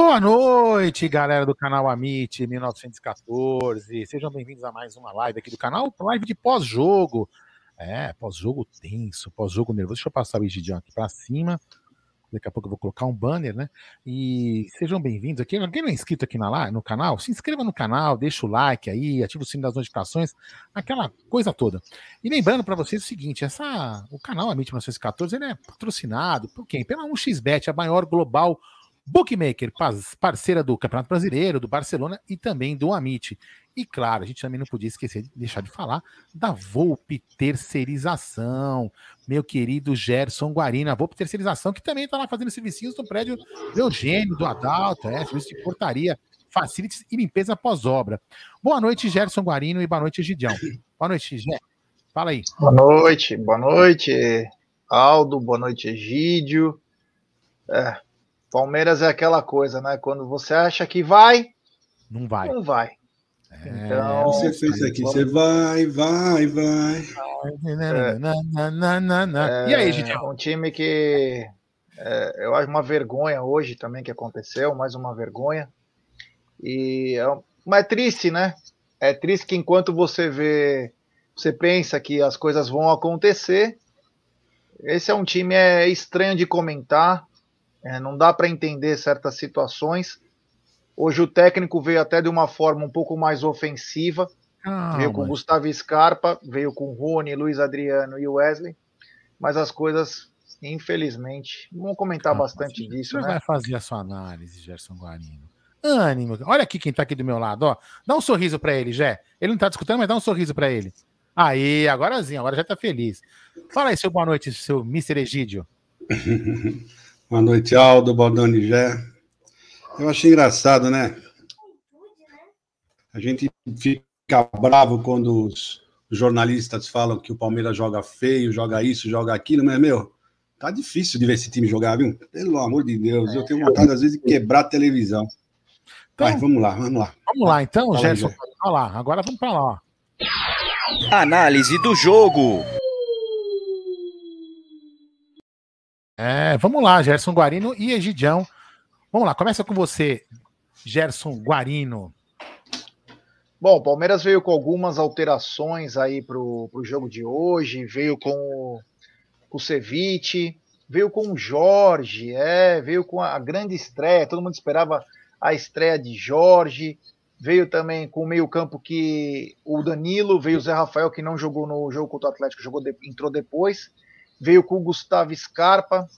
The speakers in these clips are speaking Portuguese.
Boa noite, galera do canal Amit 1914. Sejam bem-vindos a mais uma live aqui do canal, live de pós-jogo. É, pós-jogo tenso, pós-jogo nervoso. Deixa eu passar o Egidião aqui para cima. Daqui a pouco eu vou colocar um banner, né? E sejam bem-vindos aqui. Quem não é inscrito aqui na, no canal, se inscreva no canal, deixa o like aí, ativa o sino das notificações, aquela coisa toda. E lembrando para vocês o seguinte: essa, o canal Amit 1914 ele é patrocinado por quem? Pela 1xBet, a maior global Bookmaker, parceira do Campeonato Brasileiro, do Barcelona e também do Amit. E claro, a gente também não podia esquecer de deixar de falar da Volpe Terceirização, meu querido Gerson Guarino, a Volpe Terceirização, que também está lá fazendo serviços no prédio do Eugênio, do Adalto, é, serviço de portaria, facilities e limpeza pós-obra. Boa noite, Gerson Guarino, e boa noite, Gidião. Boa noite, Gé. Fala aí. Boa noite, boa noite, Aldo, boa noite, Egídio. É, Palmeiras é aquela coisa, né? Quando você acha que vai, não vai. Não vai. É, então, você fez aqui, você vai, vai, vai. É, e aí, gente? É um time que é, eu acho uma vergonha hoje também que aconteceu, mais uma vergonha. E é, mas é triste, né? É triste que enquanto você vê, você pensa que as coisas vão acontecer. Esse é um time é estranho de comentar. É, não dá para entender certas situações. Hoje o técnico veio até de uma forma um pouco mais ofensiva. Ah, veio com Gustavo Scarpa, veio com Rony, Luiz Adriano e Wesley. Mas as coisas, infelizmente, vamos comentar ah, bastante você disso. Você né? vai fazer a sua análise, Gerson Guarino. Ânimo. Olha aqui quem tá aqui do meu lado, ó. Dá um sorriso para ele, Jé. Ele não tá discutindo, mas dá um sorriso para ele. Aí, agora sim, agora já tá feliz. Fala aí, seu boa noite, seu Mr. Egídio. Boa noite, Aldo. Boa noite, Gé. Eu achei engraçado, né? A gente fica bravo quando os jornalistas falam que o Palmeiras joga feio, joga isso, joga aquilo, mas, meu, tá difícil de ver esse time jogar, viu? Pelo amor de Deus, eu tenho vontade, às vezes, de quebrar a televisão. Então, Vai, vamos lá, vamos lá. Vamos lá, então, Gerson. Olha lá, agora vamos para lá. Análise do jogo. É, vamos lá, Gerson Guarino e Egidião. Vamos lá, começa com você, Gerson Guarino. Bom, o Palmeiras veio com algumas alterações aí para o jogo de hoje, veio com o, o Ceviche, veio com o Jorge, é, veio com a grande estreia, todo mundo esperava a estreia de Jorge, Veio também com o meio-campo que o Danilo, veio o Zé Rafael, que não jogou no jogo contra o Atlético, jogou entrou depois. Veio com o Gustavo Scarpa,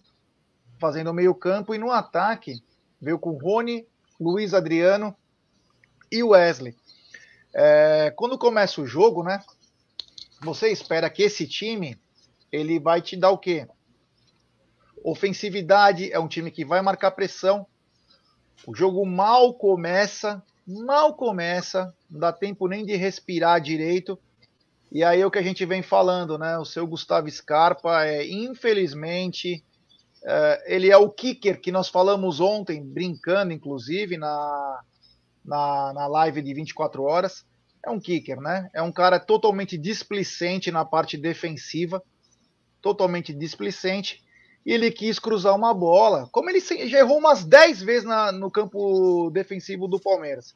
fazendo meio-campo. E no ataque, veio com Rony, Luiz Adriano e Wesley. É, quando começa o jogo, né? Você espera que esse time ele vai te dar o quê? Ofensividade, é um time que vai marcar pressão. O jogo mal começa, mal começa, não dá tempo nem de respirar direito. E aí é o que a gente vem falando, né? O seu Gustavo Scarpa, é, infelizmente, é, ele é o kicker que nós falamos ontem, brincando, inclusive, na, na, na live de 24 horas. É um kicker, né? É um cara totalmente displicente na parte defensiva, totalmente displicente e ele quis cruzar uma bola. Como ele já errou umas 10 vezes na, no campo defensivo do Palmeiras.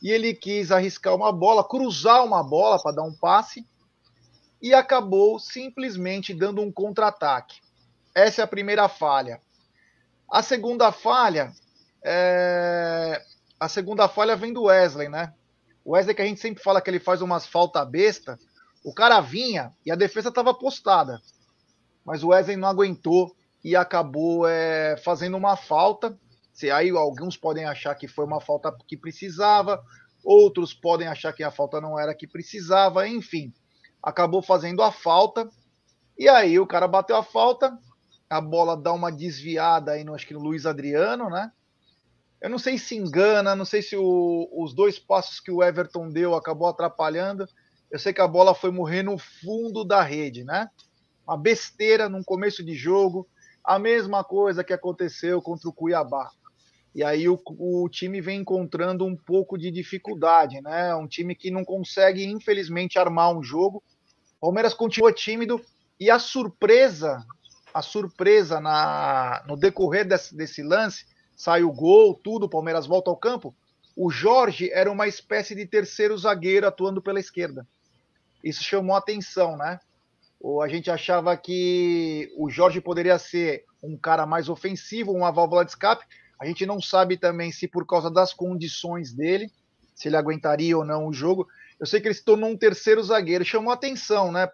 E ele quis arriscar uma bola, cruzar uma bola para dar um passe e acabou simplesmente dando um contra-ataque. Essa é a primeira falha. A segunda falha é... a segunda falha vem do Wesley, né? O Wesley que a gente sempre fala que ele faz umas falta besta, o cara vinha e a defesa estava postada. Mas o Wesley não aguentou e acabou é, fazendo uma falta. Se aí alguns podem achar que foi uma falta que precisava, outros podem achar que a falta não era que precisava, enfim, acabou fazendo a falta. E aí o cara bateu a falta, a bola dá uma desviada aí no acho que no Luiz Adriano, né? Eu não sei se engana, não sei se o, os dois passos que o Everton deu acabou atrapalhando. Eu sei que a bola foi morrer no fundo da rede, né? Uma besteira num começo de jogo. A mesma coisa que aconteceu contra o Cuiabá. E aí o, o, time vem encontrando um pouco de dificuldade, né? Um time que não consegue, infelizmente, armar um jogo. Palmeiras continua tímido e a surpresa, a surpresa na, no decorrer desse, desse lance, sai o gol, tudo, o Palmeiras volta ao campo. O Jorge era uma espécie de terceiro zagueiro atuando pela esquerda. Isso chamou atenção, né? ou a gente achava que o Jorge poderia ser um cara mais ofensivo, uma válvula de escape. A gente não sabe também se por causa das condições dele, se ele aguentaria ou não o jogo. Eu sei que ele se tornou um terceiro zagueiro, chamou atenção, né?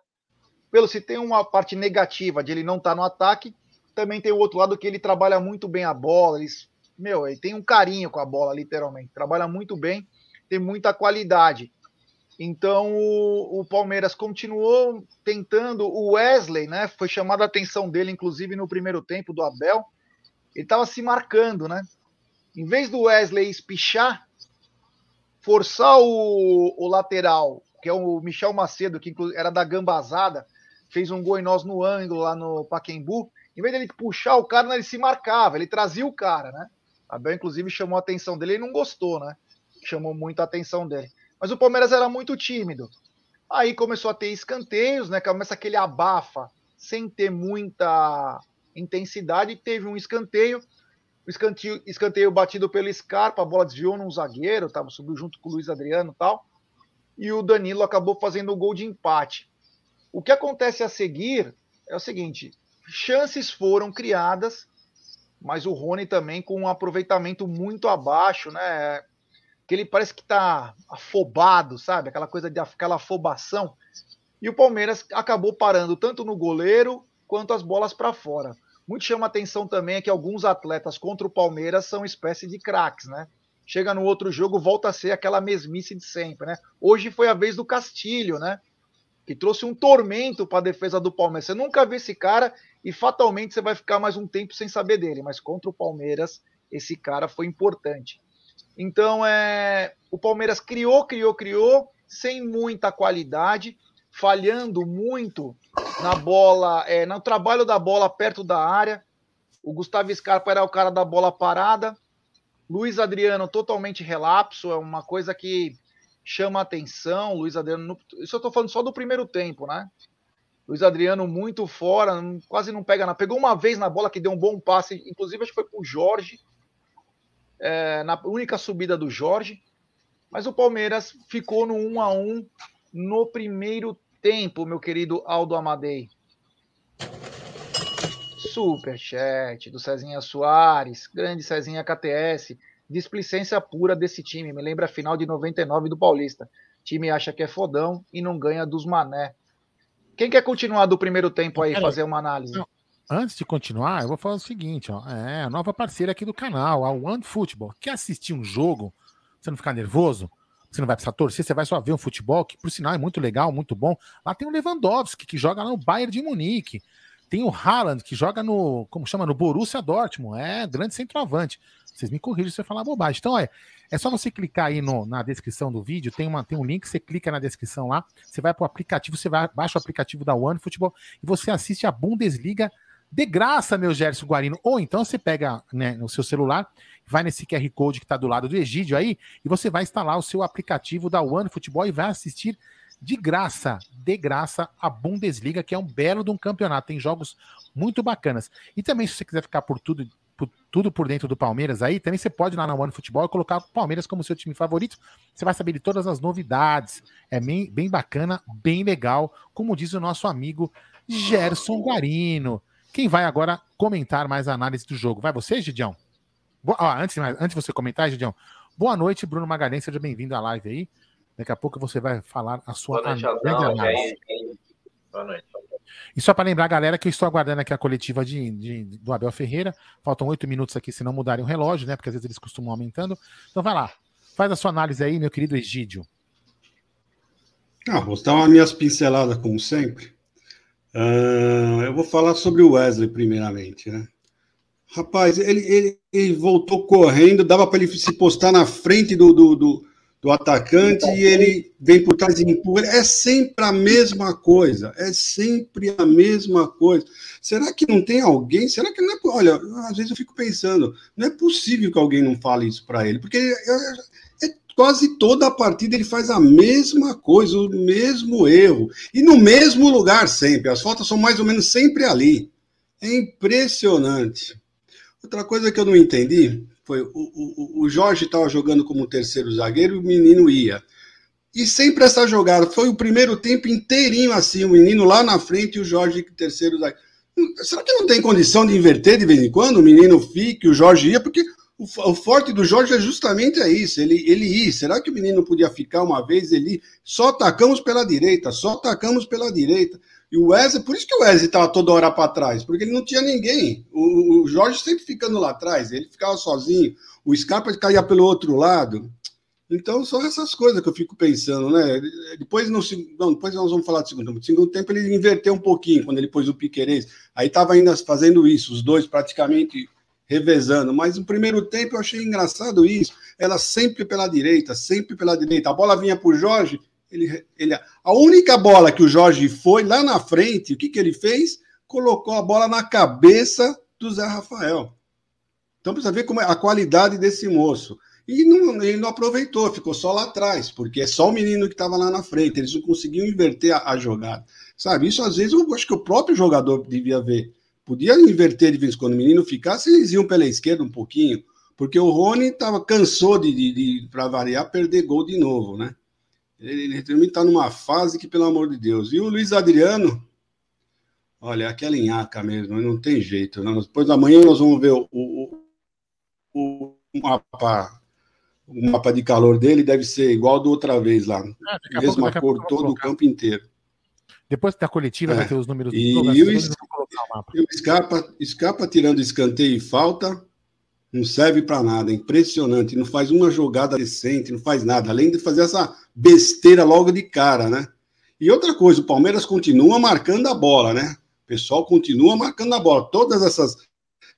Pelo se tem uma parte negativa de ele não estar tá no ataque, também tem o outro lado que ele trabalha muito bem a bola, ele, meu, ele tem um carinho com a bola, literalmente. Trabalha muito bem, tem muita qualidade. Então o, o, Palmeiras continuou tentando. O Wesley, né? Foi chamada a atenção dele, inclusive no primeiro tempo do Abel. Ele estava se marcando, né? Em vez do Wesley espichar, forçar o, o lateral, que é o Michel Macedo, que era da Gambazada, fez um gol em nós no ângulo lá no Paquembu. Em vez dele puxar o cara, ele se marcava, ele trazia o cara, né? Abel, inclusive, chamou a atenção dele e não gostou, né? Chamou muito a atenção dele. Mas o Palmeiras era muito tímido. Aí começou a ter escanteios, né? Começa aquele abafa sem ter muita intensidade. Teve um escanteio. O escanteio, escanteio batido pelo Scarpa, a bola desviou num zagueiro, tava, subiu junto com o Luiz Adriano e tal. E o Danilo acabou fazendo o gol de empate. O que acontece a seguir é o seguinte: chances foram criadas, mas o Rony também com um aproveitamento muito abaixo, né? que ele parece que está afobado, sabe? Aquela coisa de aquela afobação. E o Palmeiras acabou parando tanto no goleiro quanto as bolas para fora. Muito chama atenção também é que alguns atletas contra o Palmeiras são espécie de craques, né? Chega no outro jogo, volta a ser aquela mesmice de sempre, né? Hoje foi a vez do Castilho, né? Que trouxe um tormento para a defesa do Palmeiras. Você nunca vê esse cara e fatalmente você vai ficar mais um tempo sem saber dele, mas contra o Palmeiras esse cara foi importante. Então, é, o Palmeiras criou, criou, criou, sem muita qualidade, falhando muito na bola, é, no trabalho da bola perto da área. O Gustavo Scarpa era o cara da bola parada. Luiz Adriano totalmente relapso, é uma coisa que chama atenção. Luiz Adriano, isso eu tô falando só do primeiro tempo, né? Luiz Adriano muito fora, quase não pega na. Pegou uma vez na bola que deu um bom passe, inclusive acho que foi pro Jorge é, na única subida do Jorge, mas o Palmeiras ficou no 1 a 1 no primeiro tempo, meu querido Aldo Amadei. Superchat do Cezinha Soares, grande Cezinha KTS. displicência pura desse time. Me lembra a final de 99 do Paulista. Time acha que é fodão e não ganha dos mané. Quem quer continuar do primeiro tempo aí, fazer uma análise? Antes de continuar, eu vou falar o seguinte, ó. É a nova parceira aqui do canal, a One Football. Quer assistir um jogo? Você não ficar nervoso? Você não vai precisar torcer, você vai só ver um futebol, que por sinal é muito legal, muito bom. Lá tem o Lewandowski, que joga no Bayern de Munique. Tem o Haaland, que joga no, como chama, no Borussia Dortmund. É grande centroavante. Vocês me corrigem se eu falar bobagem. Então, é, é só você clicar aí no, na descrição do vídeo, tem, uma, tem um link, você clica na descrição lá, você vai para o aplicativo, você vai, baixa o aplicativo da One Futebol e você assiste a Bundesliga de graça, meu Gerson Guarino. Ou então você pega né, no seu celular, vai nesse QR Code que está do lado do Egídio aí, e você vai instalar o seu aplicativo da One Futebol e vai assistir de graça, de graça, a Bundesliga, que é um belo de um campeonato. Tem jogos muito bacanas. E também, se você quiser ficar por tudo, por, tudo por dentro do Palmeiras aí, também você pode ir lá na One Futebol e colocar o Palmeiras como seu time favorito. Você vai saber de todas as novidades. É bem, bem bacana, bem legal, como diz o nosso amigo Gerson Guarino. Quem vai agora comentar mais a análise do jogo? Vai você, Gidião? Boa, ah, antes, antes de você comentar, Gidião, boa noite, Bruno Magalhães, seja bem-vindo à live aí. Daqui a pouco você vai falar a sua Boa noite, análise. Boa noite. E só para lembrar, galera, que eu estou aguardando aqui a coletiva de, de, do Abel Ferreira. Faltam oito minutos aqui, se não mudarem o relógio, né? Porque às vezes eles costumam aumentando. Então vai lá, faz a sua análise aí, meu querido Egídio. Ah, vou dar umas minhas pinceladas, como sempre. Uh, eu vou falar sobre o Wesley, primeiramente, né? Rapaz, ele, ele, ele voltou correndo, dava para ele se postar na frente do, do, do, do, atacante e ele vem por trás e empurra. É sempre a mesma coisa, é sempre a mesma coisa. Será que não tem alguém? Será que não é. Olha, às vezes eu fico pensando, não é possível que alguém não fale isso para ele, porque quase toda a partida ele faz a mesma coisa, o mesmo erro. E no mesmo lugar sempre. As faltas são mais ou menos sempre ali. É impressionante. Outra coisa que eu não entendi foi o, o, o Jorge estava jogando como terceiro zagueiro e o menino ia. E sempre essa jogada. Foi o primeiro tempo inteirinho assim, o menino lá na frente e o Jorge terceiro zagueiro. Será que não tem condição de inverter de vez em quando? O menino fica, o Jorge ia, porque o, o, forte do Jorge é justamente isso, ele, ele ir. Será que o menino podia ficar uma vez? Ele só atacamos pela direita, só atacamos pela direita. E o Wesley, por isso que o Wesley estava toda hora para trás, porque ele não tinha ninguém. O, o, Jorge sempre ficando lá atrás, ele ficava sozinho. O Scarpa caía pelo outro lado. Então são essas coisas que eu fico pensando, né? Depois, no, não, depois nós vamos falar do segundo tempo. No segundo tempo ele inverteu um pouquinho quando ele pôs o Piquerez. Aí estava ainda fazendo isso, os dois praticamente revezando. Mas no primeiro tempo eu achei engraçado isso. Ela sempre pela direita, sempre pela direita. A bola vinha para o Jorge. Ele, ele, a única bola que o Jorge foi lá na frente, o que, que ele fez? Colocou a bola na cabeça do Zé Rafael. Então precisa ver como é a qualidade desse moço. E não, ele não aproveitou, ficou só lá atrás, porque é só o menino que estava lá na frente. Eles não conseguiam inverter a, a jogada. Sabe? Isso às vezes eu acho que o próprio jogador devia ver. Podia inverter de vez em quando o menino ficasse, eles iam pela esquerda um pouquinho, porque o Rony tava, cansou de, de, de para variar, perder gol de novo, né? Ele, ele está numa fase que, pelo amor de Deus. E o Luiz Adriano, olha, é aquela enhaca mesmo, não tem jeito. Não. Depois da manhã nós vamos ver o, o, o, mapa. O mapa de calor dele deve ser igual do outra vez lá. Ah, Mesma pouco, cor, todo o campo inteiro. Depois da coletiva é. vai ter os números e, do e, o, e o Scarpa, Scarpa tirando escanteio e falta, não serve para nada, é impressionante, não faz uma jogada decente, não faz nada, além de fazer essa besteira logo de cara, né? E outra coisa, o Palmeiras continua marcando a bola, né? O pessoal continua marcando a bola. Todas essas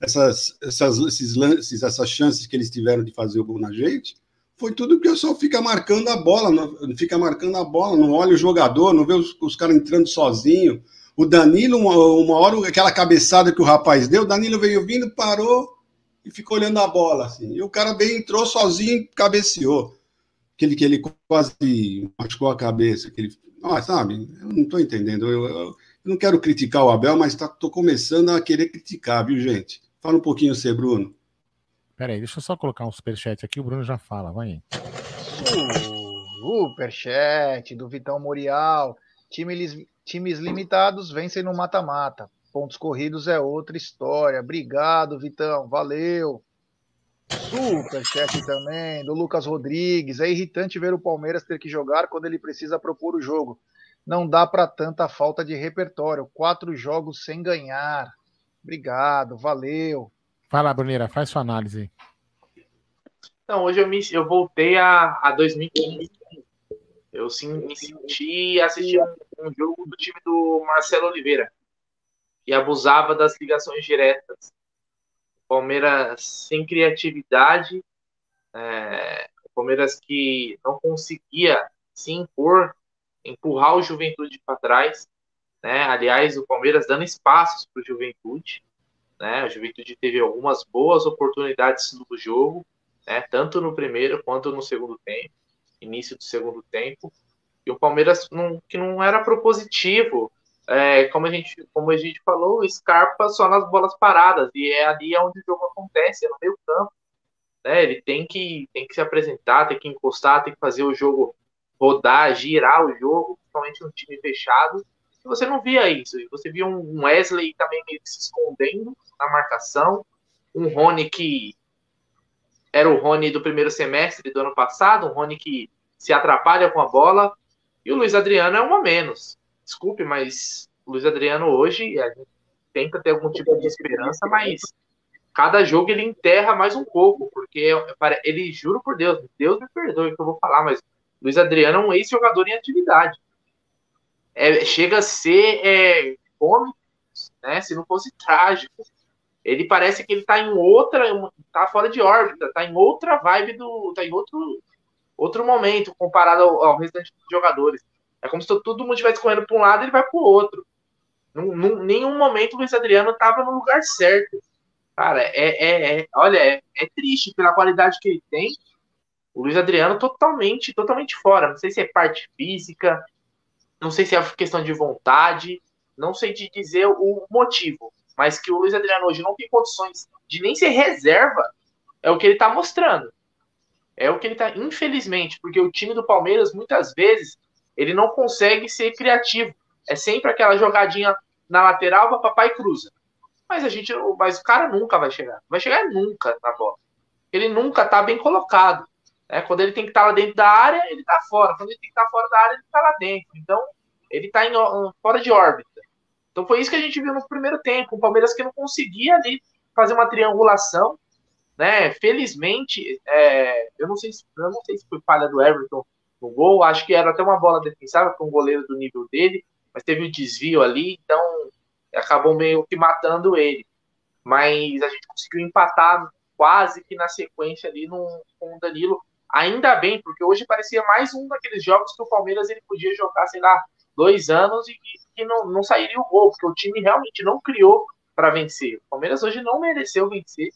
essas, essas, esses lances, essas chances que eles tiveram de fazer o gol na gente, foi tudo que o pessoal fica marcando a bola, não, fica marcando a bola, não olha o jogador, não vê os, os caras entrando sozinho. O Danilo, uma, uma, hora, aquela cabeçada que o rapaz deu, o Danilo veio vindo, parou e ficou olhando a bola. Assim. E o cara bem entrou sozinho cabeceou. Aquele que ele quase machucou a cabeça. Que ele, ah, sabe, eu não estou entendendo. Eu, eu, eu, não quero criticar o Abel, mas estou tá, começando a querer criticar, viu, gente? Fala um pouquinho você, Bruno. Pera aí, deixa eu só colocar um superchat aqui, o Bruno já fala, vai aí. Superchat do Vitão Morial. Time, times limitados vencem no mata-mata. Pontos corridos é outra história. Obrigado, Vitão. Valeu. Superchat também, do Lucas Rodrigues. É irritante ver o Palmeiras ter que jogar quando ele precisa propor o jogo. Não dá para tanta falta de repertório. Quatro jogos sem ganhar. Obrigado, valeu. Vai lá, Bruneira, faz sua análise. Então, hoje eu, me, eu voltei a, a 2015. Eu sim, me senti assistindo um, jogo do time do Marcelo Oliveira, que abusava das ligações diretas. Palmeiras sem criatividade, é, Palmeiras que não conseguia se impor, empurrar o Juventude para trás. Né? Aliás, o Palmeiras dando espaços para o Juventude. Né? A Juventude teve algumas boas oportunidades no jogo, né? tanto no primeiro quanto no segundo tempo, início do segundo tempo. E o Palmeiras não, que não era propositivo, é, como, a gente, como a gente falou, Scarpa só nas bolas paradas, e é ali onde o jogo acontece, é no meio campo. Né? Ele tem que, tem que se apresentar, tem que encostar, tem que fazer o jogo rodar, girar o jogo, principalmente um time fechado. Você não via isso. Você via um Wesley também meio se escondendo na marcação, um Rony que era o Rony do primeiro semestre do ano passado, um Rony que se atrapalha com a bola, e o Luiz Adriano é um a menos desculpe, mas o Luiz Adriano hoje a gente tenta ter algum tipo de esperança, mas cada jogo ele enterra mais um pouco, porque ele, juro por Deus, Deus me perdoe que eu vou falar, mas Luiz Adriano é um ex-jogador em atividade. É, chega a ser é, cômico, né? Se não fosse trágico. Ele parece que ele tá em outra, tá fora de órbita, tá em outra vibe do, tá em outro, outro momento comparado ao, ao restante dos jogadores. É como se todo mundo estivesse correndo para um lado e ele vai para o outro. Num, nenhum momento o Luiz Adriano estava no lugar certo. Cara, é, é, é olha, é, é, triste pela qualidade que ele tem. O Luiz Adriano totalmente, totalmente fora. Não sei se é parte física, não sei se é questão de vontade, não sei te dizer o motivo, mas que o Luiz Adriano hoje não tem condições de nem ser reserva, é o que ele está mostrando. É o que ele está, infelizmente, porque o time do Palmeiras muitas vezes ele não consegue ser criativo. É sempre aquela jogadinha na lateral para papai cruza. Mas a gente, mas o cara nunca vai chegar. Vai chegar nunca na bola. Ele nunca tá bem colocado. Né? Quando ele tem que estar tá lá dentro da área, ele tá fora. Quando ele tem que estar tá fora da área, ele tá lá dentro. Então, ele tá em, fora de órbita. Então foi isso que a gente viu no primeiro tempo. O Palmeiras que não conseguia ali fazer uma triangulação. Né? Felizmente, é, eu, não sei se, eu não sei se foi falha do Everton no gol. Acho que era até uma bola defensável para um goleiro do nível dele, mas teve um desvio ali, então acabou meio que matando ele. Mas a gente conseguiu empatar quase que na sequência ali no, com o Danilo. Ainda bem, porque hoje parecia mais um daqueles jogos que o Palmeiras ele podia jogar, sei lá, dois anos e que não, não sairia o gol, porque o time realmente não criou para vencer. O Palmeiras hoje não mereceu vencer.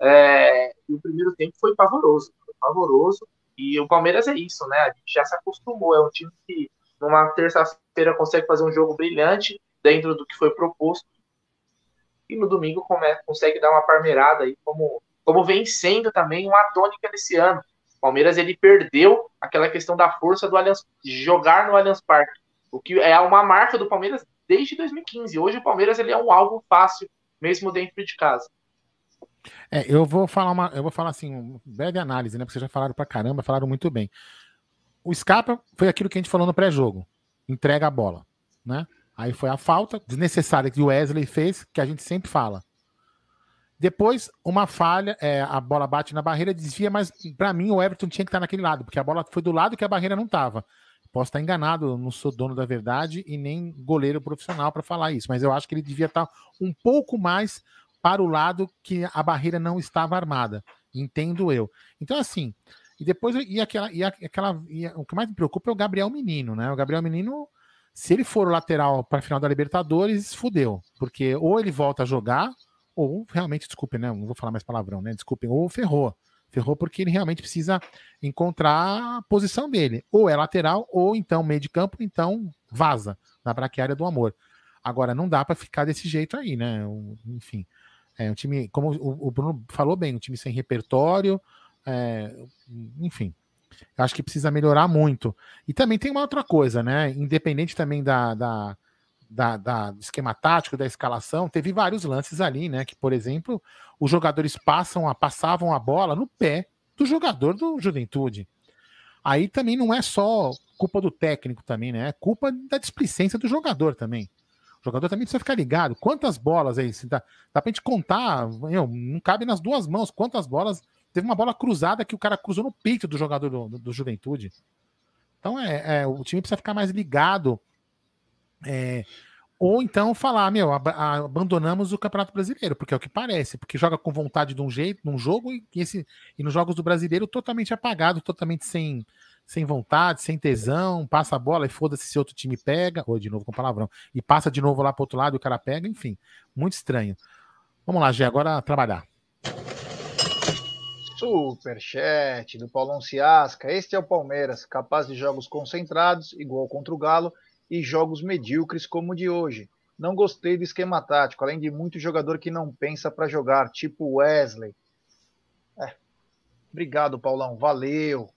É, e o primeiro tempo foi pavoroso. Foi pavoroso. E o Palmeiras é isso, né? A gente já se acostumou. É um time que numa terça-feira consegue fazer um jogo brilhante dentro do que foi proposto. E no domingo consegue dar uma parmeirada aí, como, como vem sendo também uma tônica nesse ano. O Palmeiras ele perdeu aquela questão da força do Allianz, jogar no Allianz Parque, o que é uma marca do Palmeiras desde 2015. Hoje o Palmeiras ele é um alvo fácil, mesmo dentro de casa. É, eu vou falar uma, eu vou falar assim, uma breve análise, né? Porque vocês já falaram pra caramba, falaram muito bem. O Scarpa foi aquilo que a gente falou no pré-jogo. Entrega a bola, né? Aí foi a falta desnecessária que o Wesley fez, que a gente sempre fala. Depois, uma falha, é, a bola bate na barreira, desvia, mas para mim o Everton tinha que estar naquele lado, porque a bola foi do lado que a barreira não estava. Posso estar enganado, não sou dono da verdade e nem goleiro profissional para falar isso, mas eu acho que ele devia estar um pouco mais para o lado que a barreira não estava armada. Entendo eu. Então, assim, e depois, e aquela, e aquela e o que mais me preocupa é o Gabriel Menino, né? O Gabriel Menino, se ele for o lateral para a final da Libertadores, fudeu. Porque ou ele volta a jogar, ou realmente, desculpem, né? Não vou falar mais palavrão, né? Desculpem, ou ferrou. Ferrou porque ele realmente precisa encontrar a posição dele. Ou é lateral, ou então meio de campo, então vaza na braquiária do amor. Agora, não dá para ficar desse jeito aí, né? Enfim. É um time, como o, Bruno falou bem, um time sem repertório, é, enfim. Acho que precisa melhorar muito. E também tem uma outra coisa, né? Independente também da, da da, da, do esquema tático, da escalação, teve vários lances ali, né? Que, por exemplo, os jogadores passam a, passavam a bola no pé do jogador do Juventude. Aí também não é só culpa do técnico também, né? É culpa da displicência do jogador também. O jogador também precisa ficar ligado. Quantas bolas aí? Dá, dá pra gente contar, meu, não cabe nas duas mãos quantas bolas. Teve uma bola cruzada que o cara cruzou no peito do jogador do, do, do Juventude. Então é, é, o time precisa ficar mais ligado é, ou então falar, meu, ab abandonamos o Campeonato Brasileiro, porque é o que parece, porque joga com vontade de um jeito, num jogo, e, esse, e nos jogos do brasileiro totalmente apagado, totalmente sem, sem vontade, sem tesão, passa a bola e foda-se se outro time pega, ou de novo com palavrão, e passa de novo lá pro outro lado e o cara pega, enfim, muito estranho. Vamos lá, Gê, agora trabalhar. Superchat do Paulão Ciasca. Este é o Palmeiras, capaz de jogos concentrados, igual contra o Galo, e jogos medíocres como o de hoje. Não gostei do esquema tático, além de muito jogador que não pensa para jogar, tipo Wesley. É. Obrigado, Paulão. Valeu.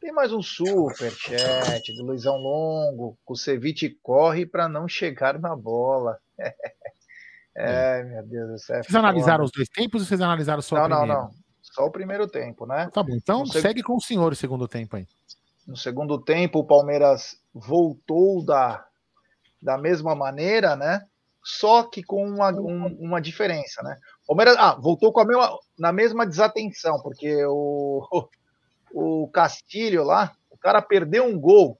Tem mais um super chat do Luizão Longo. O Ceviche corre para não chegar na bola. é, meu Deus do céu. Vocês analisaram os dois tempos ou vocês analisaram só não, o primeiro? Não, não, Só o primeiro tempo, né? Tá bom. Então segue com o senhor o segundo tempo aí. No segundo tempo, o Palmeiras voltou da, da mesma maneira, né? Só que com uma, um, uma diferença, né? Palmeiras ah, voltou com a mesma, na mesma desatenção, porque o, o Castilho lá, o cara perdeu um gol.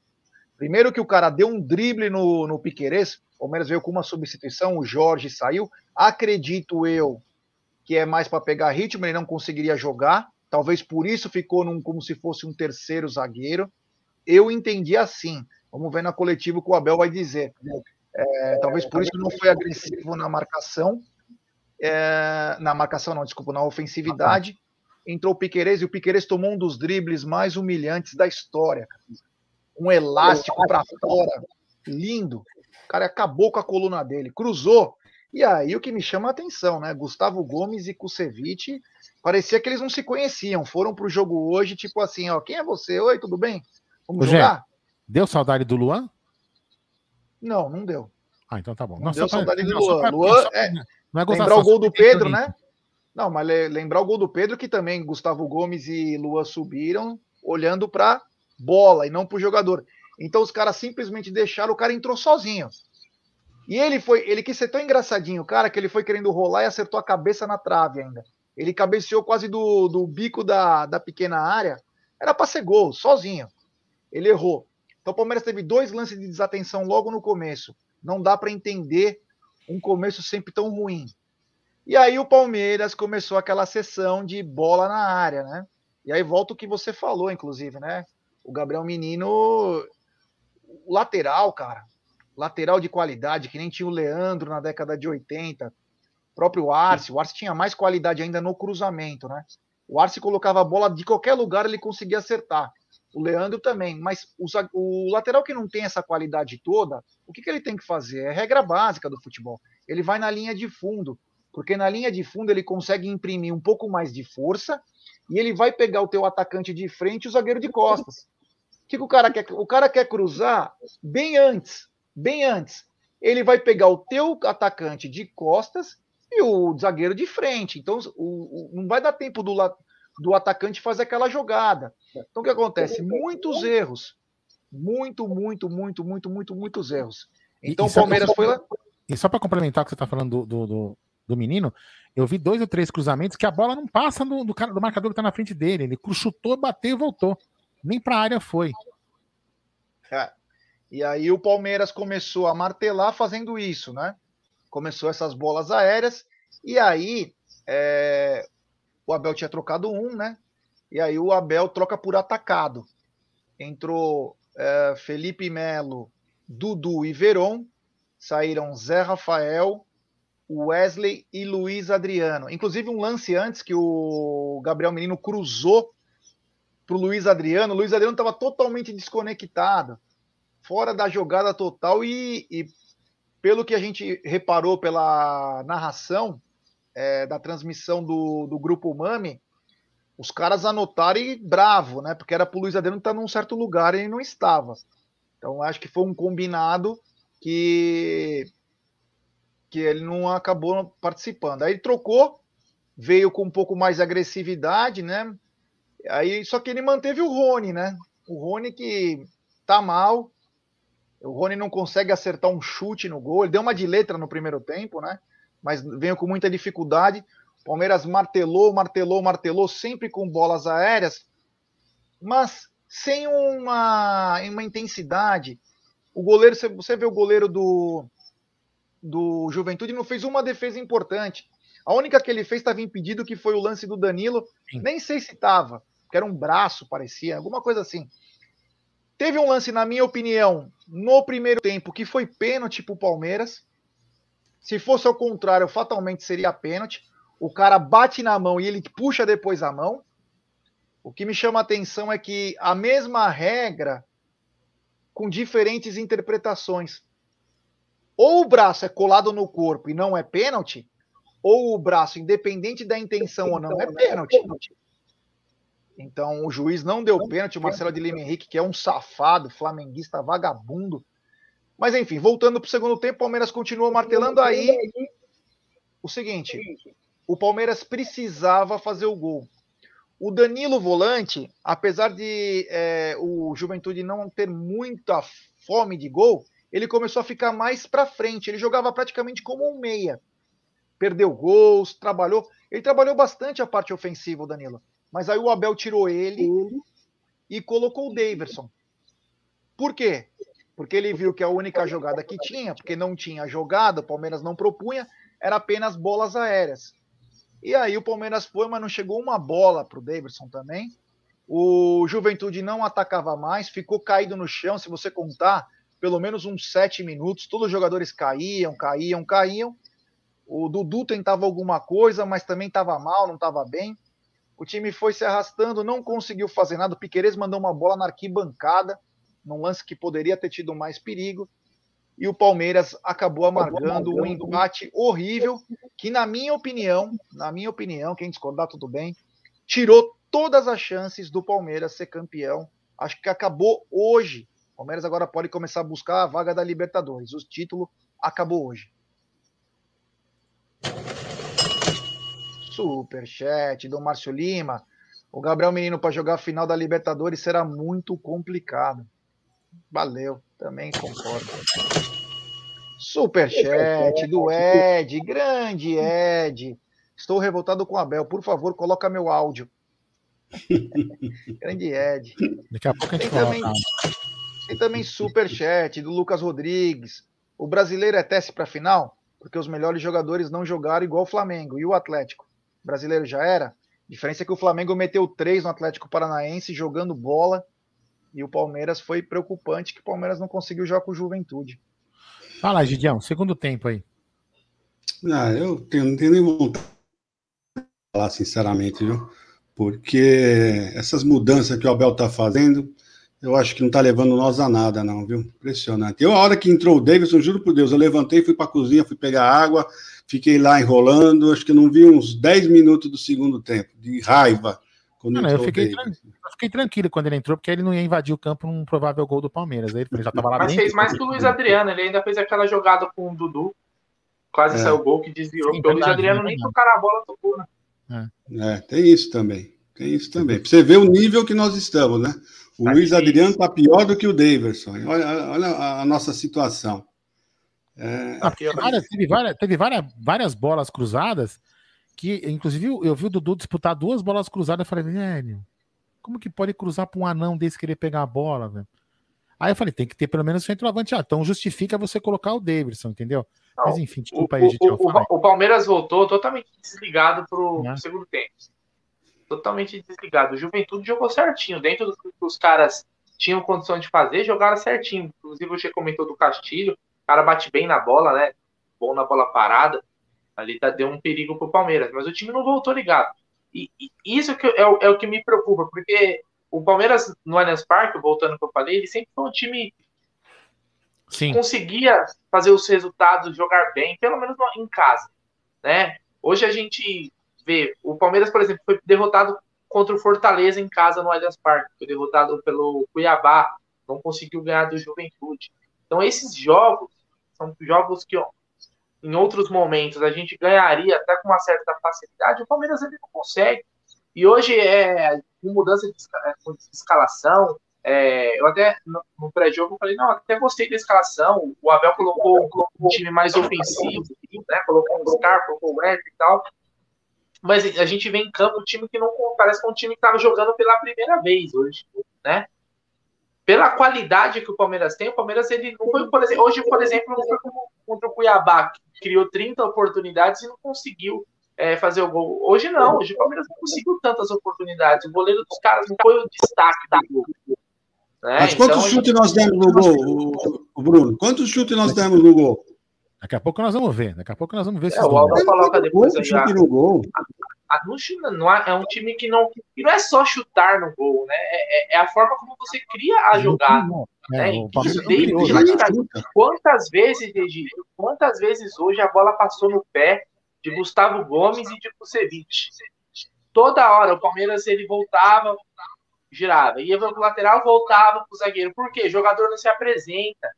Primeiro que o cara deu um drible no, no Piqueires, o Palmeiras veio com uma substituição, o Jorge saiu. Acredito eu que é mais para pegar ritmo, ele não conseguiria jogar. Talvez por isso ficou num, como se fosse um terceiro zagueiro. Eu entendi assim. Vamos ver na coletiva o que o Abel vai dizer. É, talvez por isso não foi agressivo na marcação. É, na marcação, não, desculpa, na ofensividade. Entrou o Piqueires e o Piqueires tomou um dos dribles mais humilhantes da história. Um elástico para fora, lindo. O cara acabou com a coluna dele, cruzou. E aí o que me chama a atenção, né? Gustavo Gomes e Kusevich Parecia que eles não se conheciam. Foram pro jogo hoje, tipo assim, ó, quem é você? Oi, tudo bem? Vamos Ô, jogar? Deu saudade do Luan? Não, não deu. Ah, então tá bom. Não, não deu saudade pra... do Luan. Pra... Luan é, não é lembrar o gol do Pedro, né? Não, mas lembrar o gol do Pedro que também Gustavo Gomes e Luan subiram olhando para bola e não para o jogador. Então os caras simplesmente deixaram, o cara entrou sozinho. E ele foi, ele quis ser tão engraçadinho, cara, que ele foi querendo rolar e acertou a cabeça na trave ainda. Ele cabeceou quase do, do bico da, da pequena área. Era para ser gol, sozinho. Ele errou. Então o Palmeiras teve dois lances de desatenção logo no começo. Não dá para entender um começo sempre tão ruim. E aí o Palmeiras começou aquela sessão de bola na área, né? E aí volta o que você falou, inclusive, né? O Gabriel Menino, o lateral, cara, lateral de qualidade, que nem tinha o Leandro na década de 80, próprio Arce, o Arce tinha mais qualidade ainda no cruzamento, né? O Arce colocava a bola de qualquer lugar, ele conseguia acertar. O Leandro também, mas o, o lateral que não tem essa qualidade toda, o que, que ele tem que fazer? É regra básica do futebol. Ele vai na linha de fundo, porque na linha de fundo ele consegue imprimir um pouco mais de força e ele vai pegar o teu atacante de frente e o zagueiro de costas. O que, que o cara quer? O cara quer cruzar bem antes, bem antes. Ele vai pegar o teu atacante de costas e o zagueiro de frente. Então, o, o, não vai dar tempo do, do atacante fazer aquela jogada. Então, o que acontece? Muitos erros. Muito, muito, muito, muito, muito, muitos erros. Então, o Palmeiras foi lá. E só para complementar o que você está falando do, do, do, menino, eu vi dois ou três cruzamentos que a bola não passa do, do, cara, do marcador que está na frente dele. Ele chutou, bateu e voltou. Nem para a área foi. É. E aí o Palmeiras começou a martelar fazendo isso, né? começou essas bolas aéreas, e aí é, o Abel tinha trocado um, né? E aí o Abel troca por atacado. Entrou é, Felipe Melo, Dudu e Veron, saíram Zé Rafael, Wesley e Luiz Adriano. Inclusive um lance antes que o Gabriel Menino cruzou para o Luiz Adriano. O Luiz Adriano estava totalmente desconectado, fora da jogada total e, e pelo que a gente reparou pela narração é, da transmissão do, do grupo Mami, os caras anotaram e bravo, né? Porque era pro Luiz Adriano estar num certo lugar e ele não estava. Então acho que foi um combinado que que ele não acabou participando. Aí ele trocou, veio com um pouco mais de agressividade, né? Aí só que ele manteve o Rony, né? O Rony que tá mal. O Rony não consegue acertar um chute no gol. Ele deu uma de letra no primeiro tempo, né? Mas veio com muita dificuldade. Palmeiras martelou, martelou, martelou, sempre com bolas aéreas, mas sem uma, uma intensidade. O goleiro, você vê o goleiro do, do Juventude, não fez uma defesa importante. A única que ele fez estava impedido, que foi o lance do Danilo. Nem sei se estava, que era um braço, parecia, alguma coisa assim. Teve um lance, na minha opinião, no primeiro tempo, que foi pênalti para o Palmeiras. Se fosse ao contrário, fatalmente seria pênalti o cara bate na mão e ele puxa depois a mão. O que me chama a atenção é que a mesma regra com diferentes interpretações. Ou o braço é colado no corpo e não é pênalti, ou o braço, independente da intenção ou não, é pênalti. Então o juiz não deu pênalti, o Marcelo de Lima Henrique, que é um safado, flamenguista vagabundo. Mas enfim, voltando para o segundo tempo, o Palmeiras continua martelando aí. O seguinte, o Palmeiras precisava fazer o gol. O Danilo Volante, apesar de é, o Juventude não ter muita fome de gol, ele começou a ficar mais para frente. Ele jogava praticamente como um meia. Perdeu gols, trabalhou. Ele trabalhou bastante a parte ofensiva, o Danilo. Mas aí o Abel tirou ele e colocou o Daverson. Por quê? Porque ele viu que a única jogada que tinha, porque não tinha jogada, o Palmeiras não propunha, era apenas bolas aéreas. E aí o Palmeiras foi, mas não chegou uma bola para o Davidson também. O Juventude não atacava mais, ficou caído no chão. Se você contar, pelo menos uns sete minutos, todos os jogadores caíam, caíam, caíam. O Dudu tentava alguma coisa, mas também estava mal, não estava bem. O time foi se arrastando, não conseguiu fazer nada. O Piqueires mandou uma bola na arquibancada, num lance que poderia ter tido mais perigo e o Palmeiras acabou amargando um empate horrível que na minha opinião, na minha opinião, quem discordar tudo bem, tirou todas as chances do Palmeiras ser campeão. Acho que acabou hoje. O Palmeiras agora pode começar a buscar a vaga da Libertadores. O título acabou hoje. Superchat do Márcio Lima. O Gabriel Menino para jogar a final da Libertadores será muito complicado. Valeu, também concordo. Superchat do Ed, grande Ed. Estou revoltado com o Abel. Por favor, coloca meu áudio. grande Ed. Daqui a pouco a gente tem também, tem também superchat do Lucas Rodrigues. O brasileiro é teste para final? Porque os melhores jogadores não jogaram igual o Flamengo. E o Atlético? Brasileiro já era? A diferença é que o Flamengo meteu três no Atlético Paranaense jogando bola e o Palmeiras foi preocupante que o Palmeiras não conseguiu jogar com o Juventude. Fala, Gidião, segundo tempo aí. Ah, eu tenho, não tenho nem vontade de falar sinceramente, viu? Porque essas mudanças que o Abel tá fazendo, eu acho que não tá levando nós a nada, não, viu? Impressionante. Eu, a hora que entrou o Davidson, juro por Deus, eu levantei, fui pra cozinha, fui pegar água, fiquei lá enrolando, acho que não vi uns 10 minutos do segundo tempo, de raiva quando não, eu, fiquei eu fiquei tranquilo quando ele entrou, porque ele não ia invadir o campo num provável gol do Palmeiras. Aí ele já tava lá Mas fez mais que o Luiz Adriano, ele ainda fez aquela jogada com o Dudu, quase é. saiu o gol que desviou, Sim, porque o Luiz Adriano nem tocar a bola tocou, né? É. é, tem isso também. Tem isso também. Pra você ver o nível que nós estamos, né? O tá Luiz. Adriano tá pior do que o Daverson. Olha, olha a nossa situação. É... Ah, teve, várias, teve, várias, teve várias, várias bolas cruzadas que, inclusive, eu vi o Dudu disputar duas bolas cruzadas. Eu falei, velho, como que pode cruzar para um anão desse querer pegar a bola, velho? Aí eu falei, tem que ter pelo menos centroavante. Ah, então justifica você colocar o Davidson, entendeu? Não, Mas enfim, desculpa o, aí, gente. O, o, o, Palmeiras voltou totalmente desligado pro é. segundo tempo. Totalmente desligado. O Juventude jogou certinho. Dentro do que os caras tinham condição de fazer, jogaram certinho. Inclusive, você comentou do Castilho. O cara bate bem na bola, né? Bom na bola parada. Ali tá, deu um perigo pro Palmeiras, mas o time não voltou ligado. E, e isso que é, o, é o que me preocupa, porque o Palmeiras no Allianz Parque, voltando que eu falei, ele sempre foi um time Sim. conseguia fazer os resultados, jogar bem, pelo menos em casa, né? Hoje a gente vê, o Palmeiras, por exemplo, foi derrotado contra o Fortaleza em casa no Allianz Parque, foi derrotado pelo Cuiabá, não conseguiu ganhar do Juventude. Então esses jogos são jogos que ó, em outros momentos a gente ganharia até com uma certa facilidade, o Palmeiras ele não consegue. E hoje é com mudança de, de escalação. É, eu até no, pré-jogo falei, não, até gostei da escalação. O Abel colocou, colocou um time mais ofensivo, né? Colocou um Scar, colocou o Ed e tal. Mas a gente vê em campo um time que não parece que é um time que estava jogando pela primeira vez hoje, né? Pela qualidade que o Palmeiras tem, o Palmeiras ele não foi, por exemplo, hoje, por exemplo, não foi como contra o Cuiabá, que criou 30 oportunidades e não conseguiu é, fazer o gol. Hoje não, hoje o Palmeiras não conseguiu tantas oportunidades. O goleiro dos caras não foi o destaque da gol. Né? Mas quantos então, chutes nós demos no gol, Bruno? Quantos chutes nós demos no gol? Daqui a pouco nós vamos ver. Daqui a pouco nós vamos ver se. É, o Aldo coloca depois aí. Chute no gol. A, a, não, é um time que não, que não é só chutar no gol, né? É, é, é a forma como você cria a jogada. É, né? quantas vezes, Egídio, quantas vezes hoje a bola passou no pé de Gustavo Gomes e de Kusevich? Toda hora o Palmeiras ele voltava, girava, ia para o lateral, voltava para o zagueiro. Por quê? O jogador não se apresenta.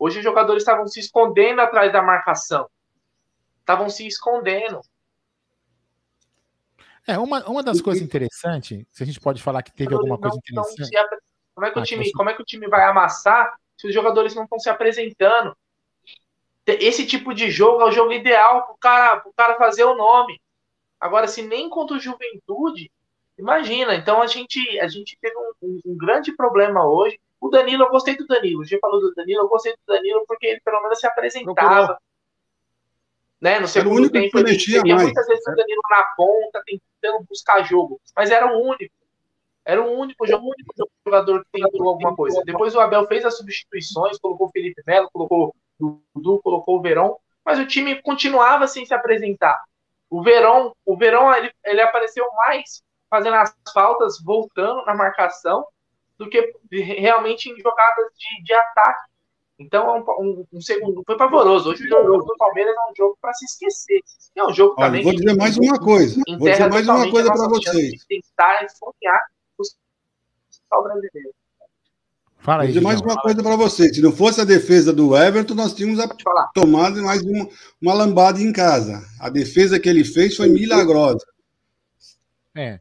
Hoje os jogadores estavam se escondendo atrás da marcação. Estavam se escondendo. É, uma, uma das coisas interessantes, se a gente pode falar que teve alguma coisa interessante. Como é, que o ah, time, como é que o time vai amassar se os jogadores não estão se apresentando? Esse tipo de jogo é o jogo ideal para o cara, cara fazer o nome. Agora, se nem contra o Juventude, imagina. Então a gente, a gente teve um, um grande problema hoje. O Danilo, eu gostei do Danilo. O G falou do Danilo, eu gostei do Danilo porque ele pelo menos se apresentava. Né? No segundo tempo, ele teria muitas vezes o Danilo na ponta, tentando buscar jogo. Mas era o único. Era o único, o único jogador que tentou alguma coisa. Depois o Abel fez as substituições, colocou o Felipe Melo, colocou o Dudu, colocou o Verão, mas o time continuava sem se apresentar. O Verão, o Verão ele, ele apareceu mais fazendo as faltas, voltando na marcação, do que realmente em jogadas de, de ataque. Então, é um, um, um, segundo foi pavoroso. Hoje o jogo do Palmeiras é um jogo para se esquecer. É um jogo Olha, também. Vou dizer mais uma coisa. Vou dizer mais uma coisa para vocês. Tentar sonhar o brasileiro. Fala aí. Vou dizer mais uma coisa para vocês. Se não fosse a defesa do Everton, nós tínhamos tomado mais uma, uma lambada em casa. A defesa que ele fez foi milagrosa. É.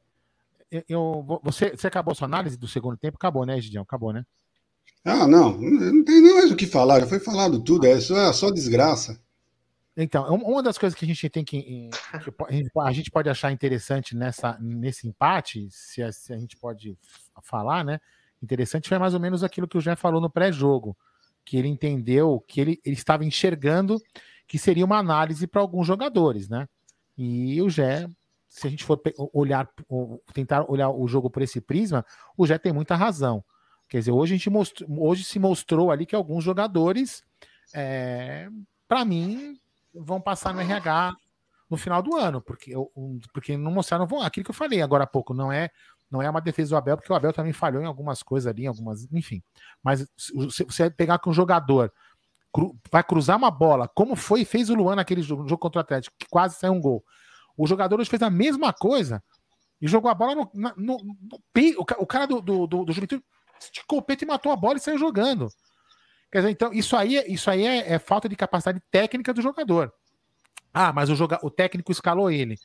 Eu, você, você acabou a sua análise do segundo tempo? Acabou, né, Gidião? Acabou, né? Ah, não. Não tem nem mais o que falar. Já foi falado tudo. É só, é só desgraça. Então, é uma das coisas que a gente tem que, que a gente pode achar interessante nessa, nesse empate, se a, se a gente pode falar, né? Interessante foi mais ou menos aquilo que o Jé falou no pré-jogo, que ele entendeu que ele, ele estava enxergando que seria uma análise para alguns jogadores, né? E o Jé se a gente for olhar, tentar olhar o jogo por esse prisma, o Jé tem muita razão. Quer dizer, hoje, a gente mostrou, hoje se mostrou ali que alguns jogadores, é, para mim, vão passar no RH no final do ano, porque, porque não mostraram aquilo que eu falei agora há pouco, não é não é uma defesa do Abel, porque o Abel também falhou em algumas coisas ali, algumas, enfim. Mas se você pegar com um jogador cru, vai cruzar uma bola, como foi fez o Luan naquele jogo, jogo contra o Atlético, que quase saiu um gol. O jogador fez a mesma coisa e jogou a bola no, no, no, no o, cara do, do, do, do Juventude esticou o peito e matou a bola e saiu jogando. Quer dizer, então, isso aí, isso aí é, é falta de capacidade técnica do jogador. Ah, mas o, joga, o técnico escalou ele.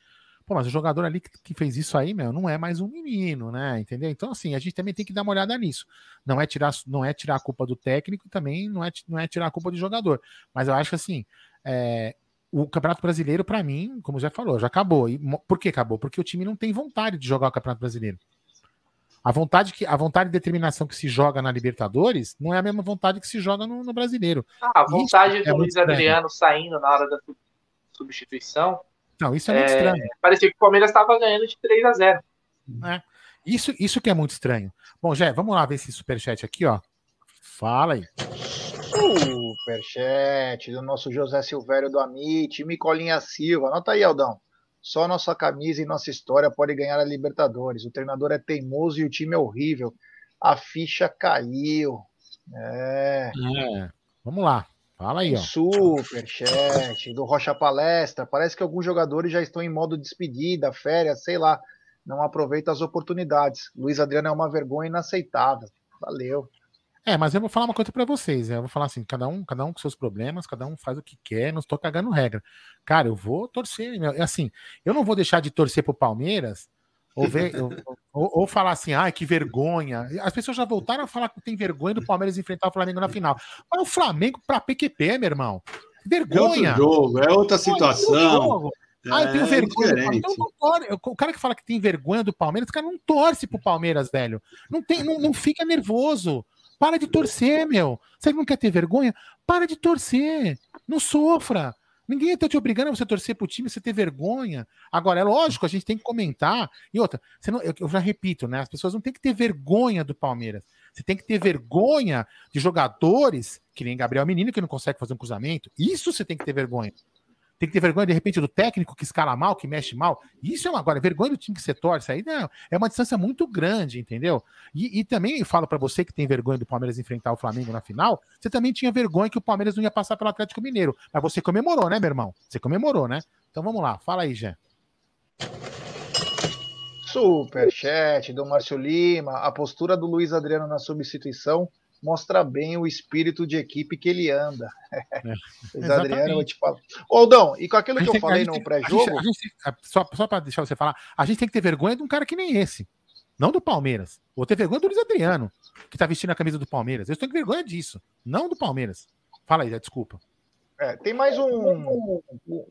Pô, mas o jogador ali que, que, fez isso aí, meu, não é mais um menino, né? Entendeu? Então, assim, a gente também tem que dar uma olhada nisso. Não é tirar, não é tirar a culpa do técnico e também não é, não é tirar a culpa do jogador. Mas eu acho que, assim, é, o Campeonato Brasileiro, para mim, como já falou, já acabou. E por que acabou? Porque o time não tem vontade de jogar o Campeonato Brasileiro. A vontade, que, a vontade de determinação que se joga na Libertadores não é a mesma vontade que se joga no, no Brasileiro. Ah, a vontade isso do é Luiz Adriano saindo na hora da substituição. Não, isso é, é muito estranho. Parecia que o Palmeiras estava ganhando de 3 a 0 é. Isso, isso que é muito estranho. Bom, Jé, vamos lá ver esse superchat aqui, ó. Fala aí. Superchat do nosso José Silvério do Amit, Micolinha Silva. Anota aí, Aldão. Só nossa camisa e nossa história pode ganhar a Libertadores. O treinador é teimoso e o time é horrível. A ficha caiu. É. é. Vamos lá. Fala aí, ó. Superchat do Rocha Palestra. Parece que alguns jogadores já estão em modo despedida, férias, sei lá. Não aproveitam as oportunidades. Luiz Adriano é uma vergonha inaceitável. Valeu. É, mas eu vou falar uma coisa para vocês. Eu vou falar assim: cada um, cada um com seus problemas, cada um faz o que quer, não estou cagando regra. Cara, eu vou torcer. Meu, assim, eu não vou deixar de torcer pro Palmeiras ou, ver, ou, ou, ou, falar assim, ai, que vergonha. As pessoas já voltaram a falar que tem vergonha do Palmeiras enfrentar o Flamengo na final. Mas o Flamengo para PQP, meu irmão. Vergonha. É outro jogo, é outra situação. Ah, eu tenho é vergonha. Então, o cara que fala que tem vergonha do Palmeiras, o cara não torce pro Palmeiras, velho. Não, tem, não, não fica nervoso. Para de torcer, meu. Você não quer ter vergonha? Para de torcer. Não sofra. Ninguém está te obrigando a você torcer pro time, você ter vergonha. Agora, é lógico, a gente tem que comentar. E outra, não, eu, eu, já repito, né? As pessoas não têm que ter vergonha do Palmeiras. Você tem que ter vergonha de jogadores, que nem Gabriel Menino, que não consegue fazer um cruzamento. Isso você tem que ter vergonha. Tem que ter vergonha, de repente, do técnico que escala mal, que mexe mal. Isso é uma agora, vergonha do time que você torce. Aí não, é uma distância muito grande, entendeu? E, e também eu falo para você que tem vergonha do Palmeiras enfrentar o Flamengo na final, você também tinha vergonha que o Palmeiras não ia passar pelo Atlético Mineiro. Mas você comemorou, né, meu irmão? Você comemorou, né? Então vamos lá, fala aí, Jé. Superchat do Márcio Lima, a postura do Luiz Adriano na substituição mostra bem o espírito de equipe que ele anda. É, Adriano, eu te falo. Aldão, e com aquilo que eu falei no pré-jogo. Só, só para deixar você falar, a gente tem que ter vergonha de um cara que nem esse. Não do Palmeiras. Vou ter vergonha do Luiz Adriano, que tá vestindo a camisa do Palmeiras. Eu tenho vergonha disso, não do Palmeiras. Fala aí, desculpa. É, tem mais um.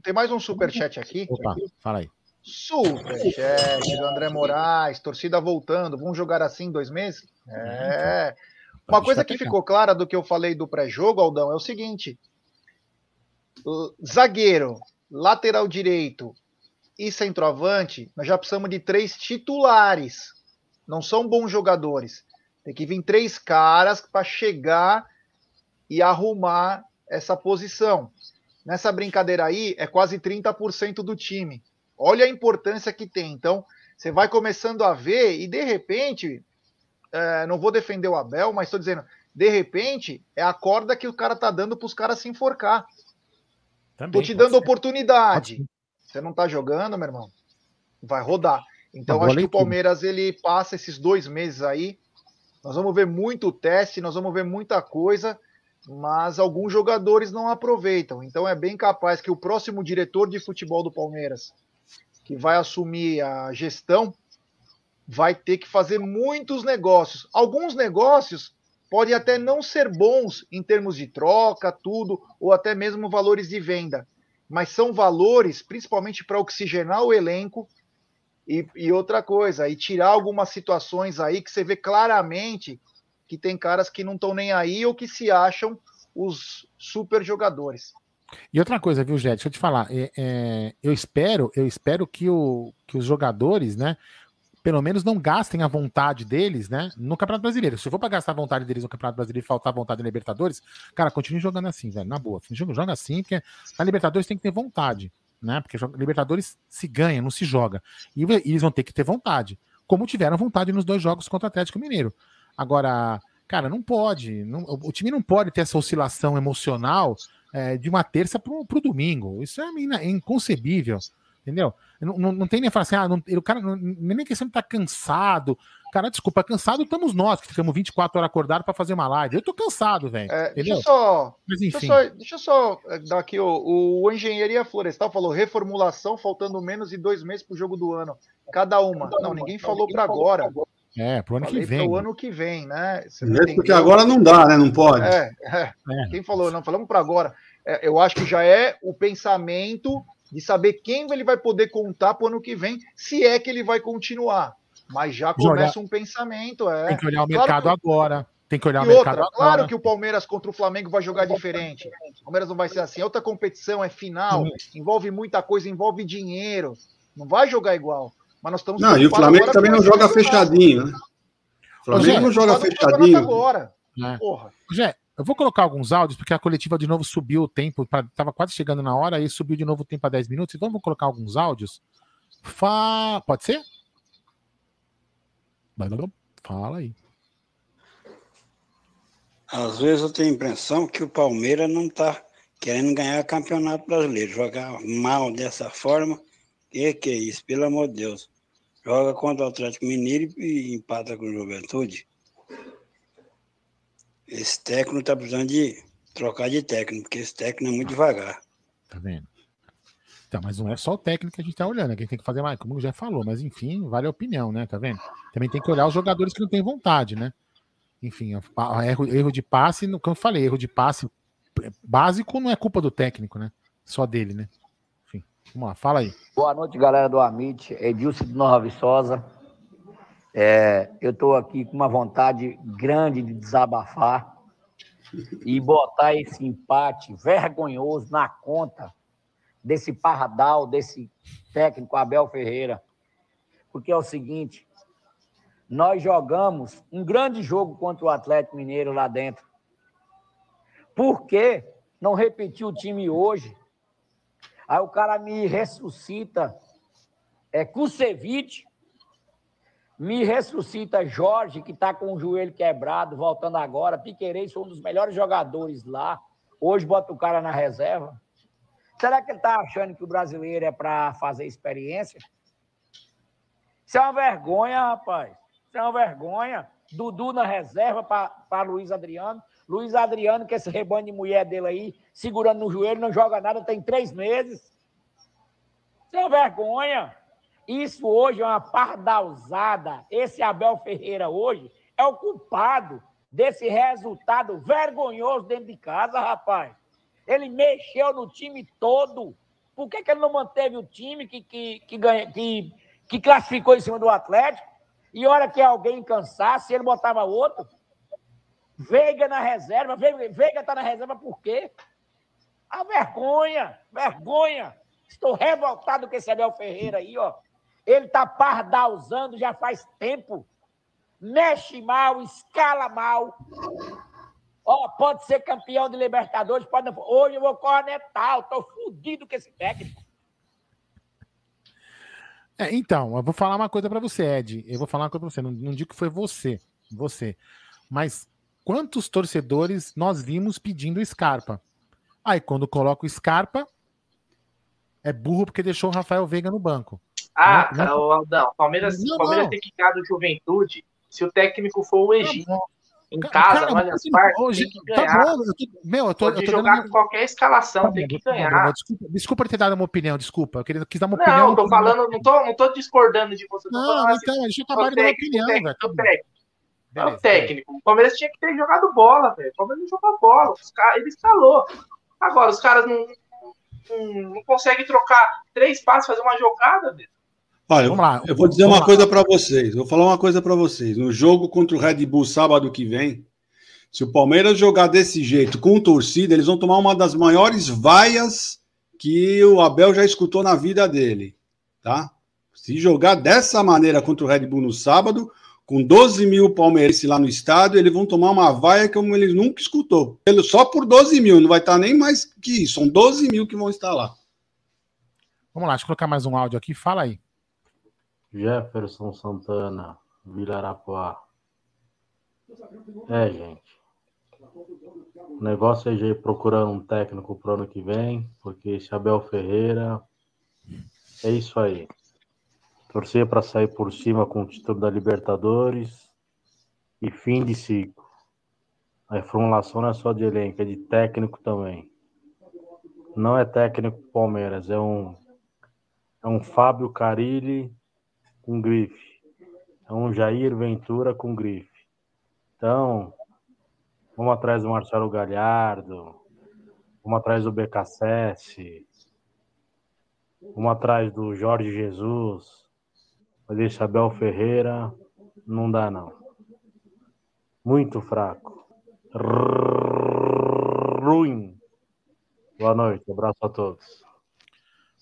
Tem mais um superchat aqui. Opa, fala aí. Superchat do André Moraes, torcida voltando. Vamos jogar assim dois meses? É. Uma coisa que ficou clara do que eu falei do pré-jogo, Aldão, é o seguinte: zagueiro, lateral direito e centroavante, nós já precisamos de três titulares. Não são bons jogadores. Tem que vir três caras para chegar e arrumar essa posição. Nessa brincadeira aí, é quase 30% do time. Olha a importância que tem. Então, você vai começando a ver e, de repente, é, não vou defender o Abel, mas estou dizendo, de repente, é a corda que o cara tá dando para os caras se enforcar. Também, Tô te dando ser. oportunidade. Você não tá jogando, meu irmão? Vai rodar. Então, acho que o Palmeiras ele passa esses dois meses aí. Nós vamos ver muito teste, nós vamos ver muita coisa, mas alguns jogadores não aproveitam. Então, é bem capaz que o próximo diretor de futebol do Palmeiras, que vai assumir a gestão, vai ter que fazer muitos negócios. Alguns negócios podem até não ser bons em termos de troca, tudo, ou até mesmo valores de venda, mas são valores principalmente para oxigenar o elenco e, e, outra coisa, e tirar algumas situações aí que você vê claramente que tem caras que não estão nem aí ou que se acham os super jogadores. E outra coisa, viu, Jé? Deixa eu te falar. É, é, eu espero, eu espero que, o, que os jogadores, né, pelo menos não gastem a vontade deles, né? No Campeonato Brasileiro. Se for para gastar a vontade deles no Campeonato Brasileiro e faltar vontade na Libertadores, cara, continue jogando assim, velho, na boa. Joga, assim, porque na Libertadores tem que ter vontade, né? Porque Libertadores se ganha, não se joga. E, e eles vão ter que ter vontade, como tiveram vontade nos dois jogos contra o Atlético Mineiro. Agora, cara, não pode. Não, o time não pode ter essa oscilação emocional é, de uma terça para o domingo. Isso é, é inconcebível. Entendeu? Não, não, não tem nem falar assim, ah, não, o cara não, nem questão de estar tá cansado. Cara, desculpa, cansado estamos nós, que ficamos 24 horas acordados para fazer uma live. Eu tô cansado, velho. É, deixa, eu só. Deixa, eu só, deixa eu só eh, dar aqui, o, o Engenharia Florestal falou reformulação faltando menos de dois meses pro jogo do ano. Cada uma. Não, ninguém falou para agora. É, pro ano Falei que vem. Pro ano que vem, né? Mesmo porque agora não dá, né? Não pode. É, é. é. Quem falou? Não, falamos para agora. É, eu acho que já é o pensamento de saber quem ele vai poder contar para o ano que vem, se é que ele vai continuar. Mas já começa um pensamento. É. Tem que olhar o mercado claro que... agora. Tem que olhar e o mercado outra, agora. Claro que o Palmeiras contra o Flamengo vai jogar diferente. O Palmeiras não vai ser assim. Outra competição é final, envolve muita coisa, envolve dinheiro. Não vai jogar igual. Mas nós estamos. Não, e o Flamengo também não joga fechadinho, né? O Flamengo não joga fechadinho. Agora. É. Porra. Jé, eu vou colocar alguns áudios, porque a coletiva de novo subiu o tempo, pra, tava quase chegando na hora, aí subiu de novo o tempo para 10 minutos, então vou colocar alguns áudios. Fa... Pode ser? Fala aí. Às vezes eu tenho a impressão que o Palmeiras não está querendo ganhar o campeonato brasileiro. Jogar mal dessa forma, que que é isso? Pelo amor de Deus. Joga contra o Atlético Mineiro e empata com o Juventude. Esse técnico tá precisando de trocar de técnico, porque esse técnico é muito devagar. Tá vendo? Então, mas não é só o técnico que a gente tá olhando, é que a gente tem que fazer mais, como já falou, mas enfim, vale a opinião, né? Tá vendo? Também tem que olhar os jogadores que não têm vontade, né? Enfim, erro, erro de passe, como eu falei, erro de passe básico não é culpa do técnico, né? Só dele, né? Enfim, vamos lá, fala aí. Boa noite, galera do Amit. Edilson de Nova Viçosa. É, eu estou aqui com uma vontade grande de desabafar e botar esse empate vergonhoso na conta desse Parradal, desse técnico Abel Ferreira. Porque é o seguinte, nós jogamos um grande jogo contra o Atlético Mineiro lá dentro. Por que não repetir o time hoje? Aí o cara me ressuscita é Kusevich, me ressuscita Jorge, que está com o joelho quebrado, voltando agora. Piquerez foi um dos melhores jogadores lá. Hoje bota o cara na reserva. Será que ele está achando que o brasileiro é para fazer experiência? Isso é uma vergonha, rapaz. Isso é uma vergonha. Dudu na reserva para Luiz Adriano. Luiz Adriano, que esse rebanho de mulher dele aí, segurando no joelho, não joga nada, tem três meses. Isso é uma vergonha. Isso hoje é uma pardalzada. Esse Abel Ferreira hoje é o culpado desse resultado vergonhoso dentro de casa, rapaz. Ele mexeu no time todo. Por que, que ele não manteve o time que, que, que, ganha, que, que classificou em cima do Atlético? E hora que alguém cansasse, ele botava outro. Veiga na reserva. Veiga está na reserva por quê? A vergonha, vergonha. Estou revoltado com esse Abel Ferreira aí, ó. Ele está pardalzando já faz tempo. Mexe mal, escala mal. Ó, pode ser campeão de Libertadores, pode não. Hoje eu vou cornetar, eu tô fudido com esse técnico. É, então, eu vou falar uma coisa para você, Ed. Eu vou falar uma coisa para você. Não, não digo que foi você, você. Mas quantos torcedores nós vimos pedindo Scarpa? Aí quando coloca o Scarpa, é burro porque deixou o Rafael Veiga no banco. Ah, não, não. Aldão, Palmeiras, não, Palmeiras tem que ficar do Juventude se o técnico for o Egito. em casa, cara, no Allianz Parque, hoje, tem que ganhar. Tá bom, eu tô, meu, eu tô, Pode eu tô jogar dando... com qualquer escalação, tá tem que ganhar. desculpa, desculpa ter dado uma opinião, desculpa. Eu queria, quis dar uma não, opinião. Não, tô falando, não tô, não tô discordando de você. Não, assim, então, deixa eu dar uma opinião, velho. O técnico. é o técnico. O Palmeiras tinha que ter jogado bola, velho. O Palmeiras não jogou bola. Os cara, ele escalou. Agora, os caras não, não, não conseguem trocar três passos, fazer uma jogada, velho. Olha, lá, eu vou dizer uma lá. coisa para vocês. Vou falar uma coisa para vocês. No jogo contra o Red Bull sábado que vem, se o Palmeiras jogar desse jeito com torcida, eles vão tomar uma das maiores vaias que o Abel já escutou na vida dele, tá? Se jogar dessa maneira contra o Red Bull no sábado, com 12 mil palmeirenses lá no estádio, eles vão tomar uma vaia como eles nunca escutou. Só por 12 mil, não vai estar nem mais que isso. São 12 mil que vão estar lá. Vamos lá, deixa eu colocar mais um áudio aqui. Fala aí. Jefferson Santana, Vila. É, gente. O negócio é ir procurando um técnico pro ano que vem, porque esse Abel Ferreira é isso aí. Torcer para sair por cima com o título da Libertadores e fim de ciclo. A reformulação não é só de elenco, é de técnico também. Não é técnico Palmeiras, é um é um Fábio Carilli com grife. É um Jair Ventura com grife. Então, vamos atrás do Marcelo Galhardo, vamos atrás do BKSS, vamos atrás do Jorge Jesus, mas esse Abel Ferreira não dá não. Muito fraco. Ruim. Boa noite, abraço a todos.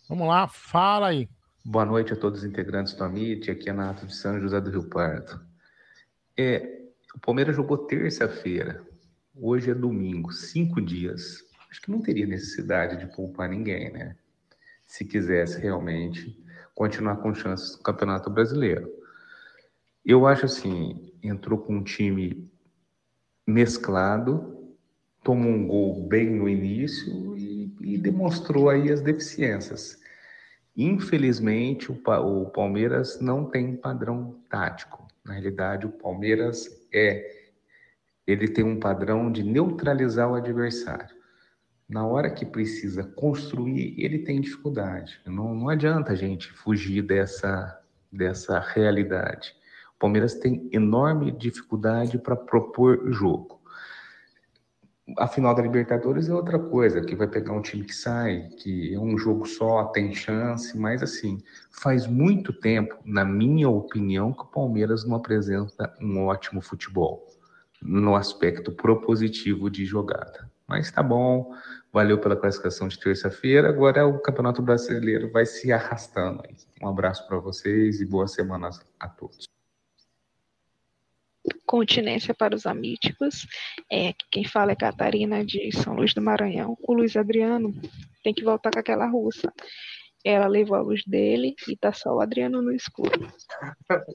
Vamos lá, fala aí. Boa noite a todos os integrantes do Amit, aqui é Nato de São José do Rio Pardo. É, o Palmeiras jogou terça-feira, hoje é domingo, cinco dias. Acho que não teria necessidade de poupar ninguém, né? Se quisesse realmente continuar com chances no Campeonato Brasileiro. Eu acho assim, entrou com um time mesclado, tomou um gol bem no início e, e demonstrou aí as deficiências. Infelizmente, o, Palmeiras não tem padrão tático. Na realidade, o Palmeiras é, ele tem um padrão de neutralizar o adversário. Na hora que precisa construir, ele tem dificuldade. Não, não adianta a gente fugir dessa, dessa realidade. O Palmeiras tem enorme dificuldade para propor jogo a final da Libertadores é outra coisa, que vai pegar um time que sai, que é um jogo só, tem chance, mas assim, faz muito tempo, na minha opinião, que o Palmeiras não apresenta um ótimo futebol no aspecto propositivo de jogada. Mas tá bom, valeu pela classificação de terça-feira, agora o Campeonato Brasileiro vai se arrastando. Um abraço para vocês e boas semanas a todos continência para os amíticos. É, quem fala é Catarina de São Luís do Maranhão. O Luiz Adriano tem que voltar com aquela russa. Ela levou a luz dele e tá só o Adriano no escuro.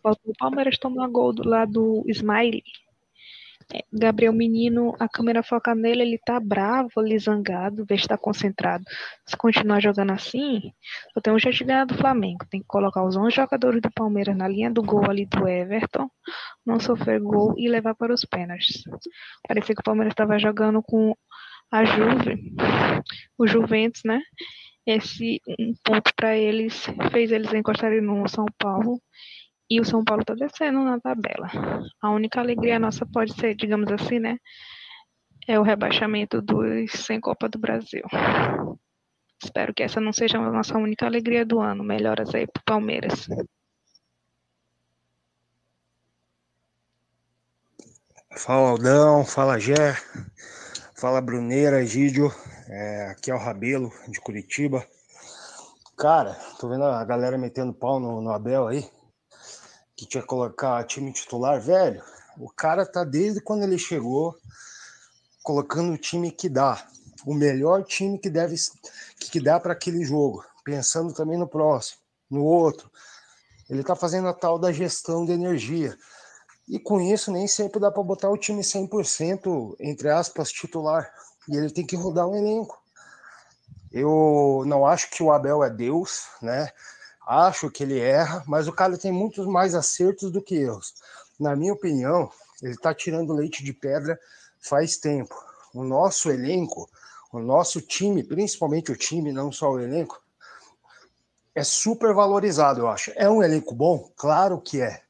O Palmeiras tomou gol do lado do Smiley. É, Gabriel Menino, a câmera foca nele, ele tá bravo, ali zangado, vê se tá concentrado. Se continuar jogando assim, eu tenho um jeito de ganhar do Flamengo. Tem que colocar os 11 jogadores do Palmeiras na linha do gol ali do Everton, não sofrer gol e levar para os pênaltis. Parecia que o Palmeiras estava jogando com a Juve, o Juventus, né? Esse um ponto para eles fez eles encostarem no São Paulo e o São Paulo está descendo na tabela. A única alegria nossa pode ser, digamos assim, né? É o rebaixamento dos sem Copa do Brasil. Espero que essa não seja a nossa única alegria do ano. Melhoras aí pro Palmeiras. Fala Aldão, fala Gé, fala Bruneira, Egídio, é, aqui é o Rabelo de Curitiba. Cara, tô vendo a galera metendo pau no, no Abel aí que tinha que colocar time titular, velho, o cara tá desde quando ele chegou colocando o time que dá, o melhor time que deve que dá para aquele jogo, pensando também no próximo, no outro. Ele tá fazendo a tal da gestão de energia. E com isso nem sempre dá para botar o time 100% entre aspas titular. E ele tem que rodar um elenco. Eu não acho que o Abel é Deus, né? Acho que ele erra, mas o cara tem muitos mais acertos do que erros. Na minha opinião, ele está tirando leite de pedra faz tempo. O nosso elenco, o nosso time, principalmente o time, não só o elenco, é super valorizado, eu acho. É um elenco bom? Claro que é.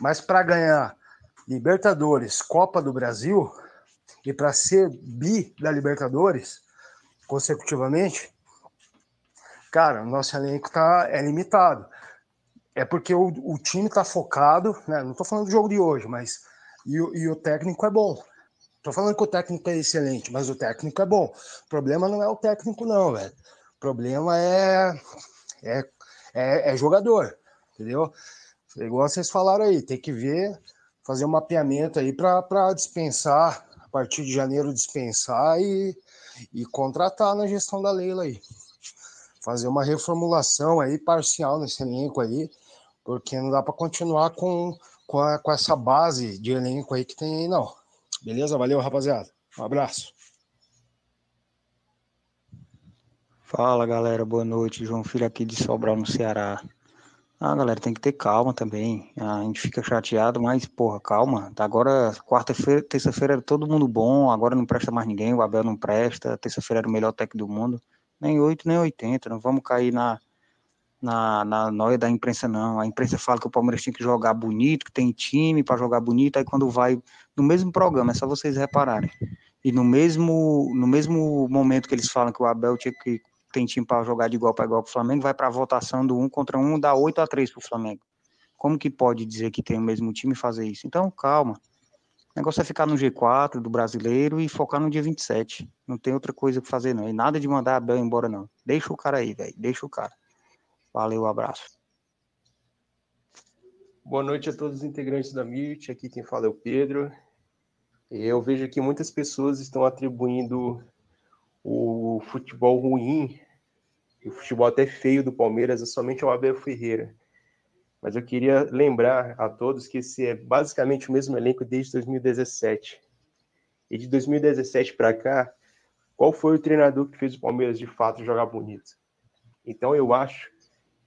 Mas para ganhar Libertadores, Copa do Brasil e para ser bi da Libertadores consecutivamente, cara, o nosso elenco tá, é limitado. É porque o, o time tá focado, né? Não tô falando do jogo de hoje, mas. E, e o técnico é bom. Tô falando que o técnico é excelente, mas o técnico é bom. O problema não é o técnico, não, velho. O problema é, é, é, é jogador, entendeu? Igual vocês falaram aí, tem que ver, fazer um mapeamento aí para dispensar, a partir de janeiro dispensar e, e contratar na gestão da Leila aí fazer uma reformulação aí parcial nesse elenco aí, porque não dá para continuar com, com, a, com, essa base de elenco aí que tem aí, não. Beleza? Valeu, rapaziada. Um abraço. Fala, galera. Boa noite. João Filho aqui de Sobral, no Ceará. Ah, galera, tem que ter calma também. A gente fica chateado, mas, porra, calma. Agora, quarta-feira, terça-feira era todo mundo bom, agora não presta mais ninguém, o Abel não presta, terça-feira era o melhor técnico do mundo nem 8, nem 80. Não vamos cair na, na, na noia da imprensa, não. A imprensa fala que o Palmeiras tem que jogar bonito, que tem time para jogar bonito, aí quando vai no mesmo programa, é só vocês repararem. E no mesmo, no mesmo momento que eles falam que o Abel tinha que tem time para jogar de igual para igual para o Flamengo, vai para a votação do 1 contra 1, dá 8 a 3 para o Flamengo. Como que pode dizer que tem o mesmo time e fazer isso? Então, calma. O negócio é ficar no G4 do brasileiro e focar no dia 27. Não tem outra coisa que fazer, não. E nada de mandar a Bel embora, não. Deixa o cara aí, velho. Deixa o cara. Valeu, abraço. Boa noite a todos os integrantes da MIT. Aqui quem fala é o Pedro. Eu vejo que muitas pessoas estão atribuindo o futebol ruim, o futebol até feio do Palmeiras, somente ao Abel Ferreira. Mas eu queria lembrar a todos que esse é basicamente o mesmo elenco desde 2017. E de 2017 para cá, qual foi o treinador que fez o Palmeiras de fato jogar bonito? Então eu acho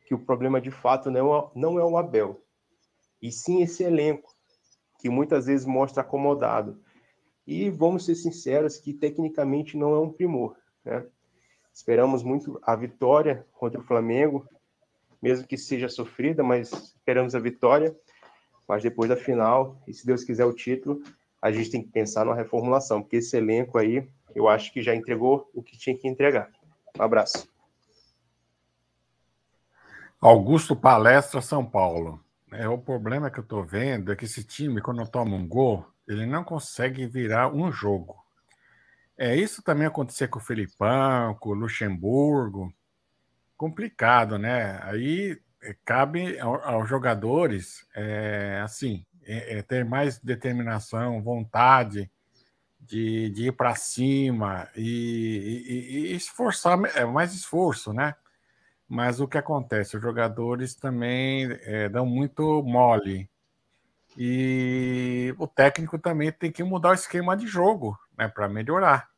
que o problema de fato não é, não é o Abel, e sim esse elenco, que muitas vezes mostra acomodado. E vamos ser sinceros que tecnicamente não é um primor. Né? Esperamos muito a vitória contra o Flamengo, mesmo que seja sofrida, mas esperamos a vitória. Mas depois da final, e se Deus quiser o título, a gente tem que pensar numa reformulação, porque esse elenco aí, eu acho que já entregou o que tinha que entregar. Um abraço. Augusto Palestra, São Paulo. É, o problema que eu estou vendo é que esse time, quando toma um gol, ele não consegue virar um jogo. É, isso também acontecia com o Felipão, com o Luxemburgo. Complicado, né? Aí é, cabe aos jogadores, é, assim, é, é, ter mais determinação, vontade de, de ir para cima e, e, e, esforçar, é mais esforço, né? Mas o que acontece? Os jogadores também dão muito mole. E o técnico também tem que mudar o esquema de jogo né, para melhorar.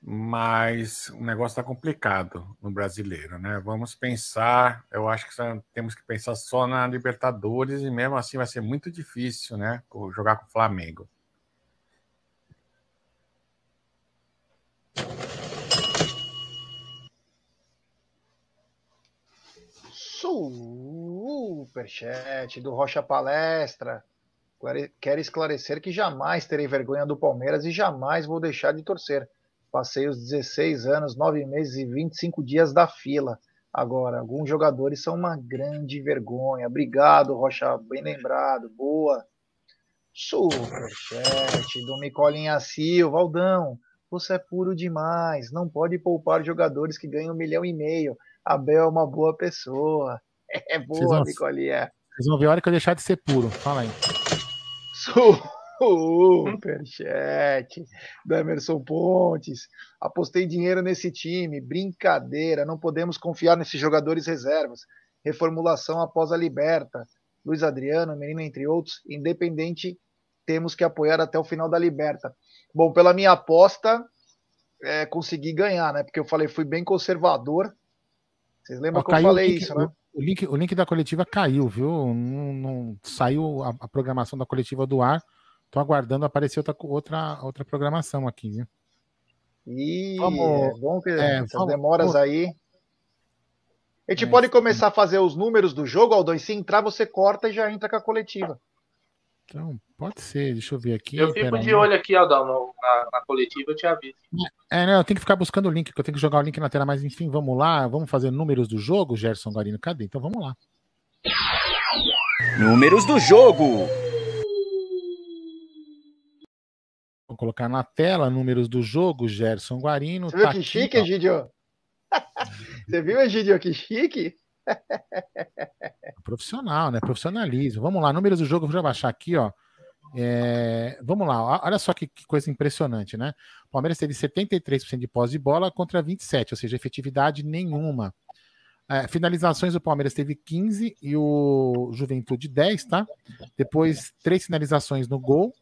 Mas o negócio está complicado no brasileiro, né? Vamos pensar, eu acho que temos que pensar só na Libertadores e mesmo assim vai ser muito difícil, né? Jogar com o Flamengo. Superchat do Rocha Palestra. Quero esclarecer que jamais terei vergonha do Palmeiras e jamais vou deixar de torcer. Passei os 16 anos, 9 meses e 25 dias da fila. Agora, alguns jogadores são uma grande vergonha. Obrigado, Rocha, bem lembrado. Boa. Superchat do Micolinha Silva. Aldão, você é puro demais. Não pode poupar jogadores que ganham um milhão e meio. Abel é uma boa pessoa. É boa, Micolinha. Vocês vão ver a hora que eu deixar de ser puro. Fala aí. Superchat do Emerson Pontes. Apostei dinheiro nesse time. Brincadeira. Não podemos confiar nesses jogadores reservas. Reformulação após a liberta. Luiz Adriano, menino, entre outros. Independente, temos que apoiar até o final da liberta. Bom, pela minha aposta, é, consegui ganhar, né? Porque eu falei, fui bem conservador. Vocês lembram Ó, que eu falei link, isso, né? O link, o link da coletiva caiu, viu? Não, não saiu a, a, programação da coletiva do ar. Tô aguardando aparecer outra, outra, outra programação aqui, viu? E vamos, é bom que é, essas vamos, demoras vamos. aí. A gente é, pode começar a fazer os números do jogo, Aldo, e se entrar, você corta e já entra com a coletiva. Então, pode ser, deixa eu ver aqui. Eu fico de aí. olho aqui, Aldão, no, na, na, coletiva, eu te aviso. É, né, eu tenho que ficar buscando o link, que eu tenho que jogar o link na tela, mas enfim, vamos lá, vamos fazer números do jogo, Gerson Guarino, cadê? Então vamos lá. Números do jogo. Vou colocar na tela números do jogo, Gerson Guarino. Você tá viu que aqui, chique, Egidio? Você viu, Egidio, que chique? Profissional, né? Profissionalismo. Vamos lá, números do jogo, vou já baixar aqui, ó. É, vamos lá, olha só que, que, coisa impressionante, né? O Palmeiras teve 73% de posse de bola contra 27%, ou seja, efetividade nenhuma. É, finalizações o Palmeiras teve 15 e o Juventude 10, tá? Depois, três finalizações no gol,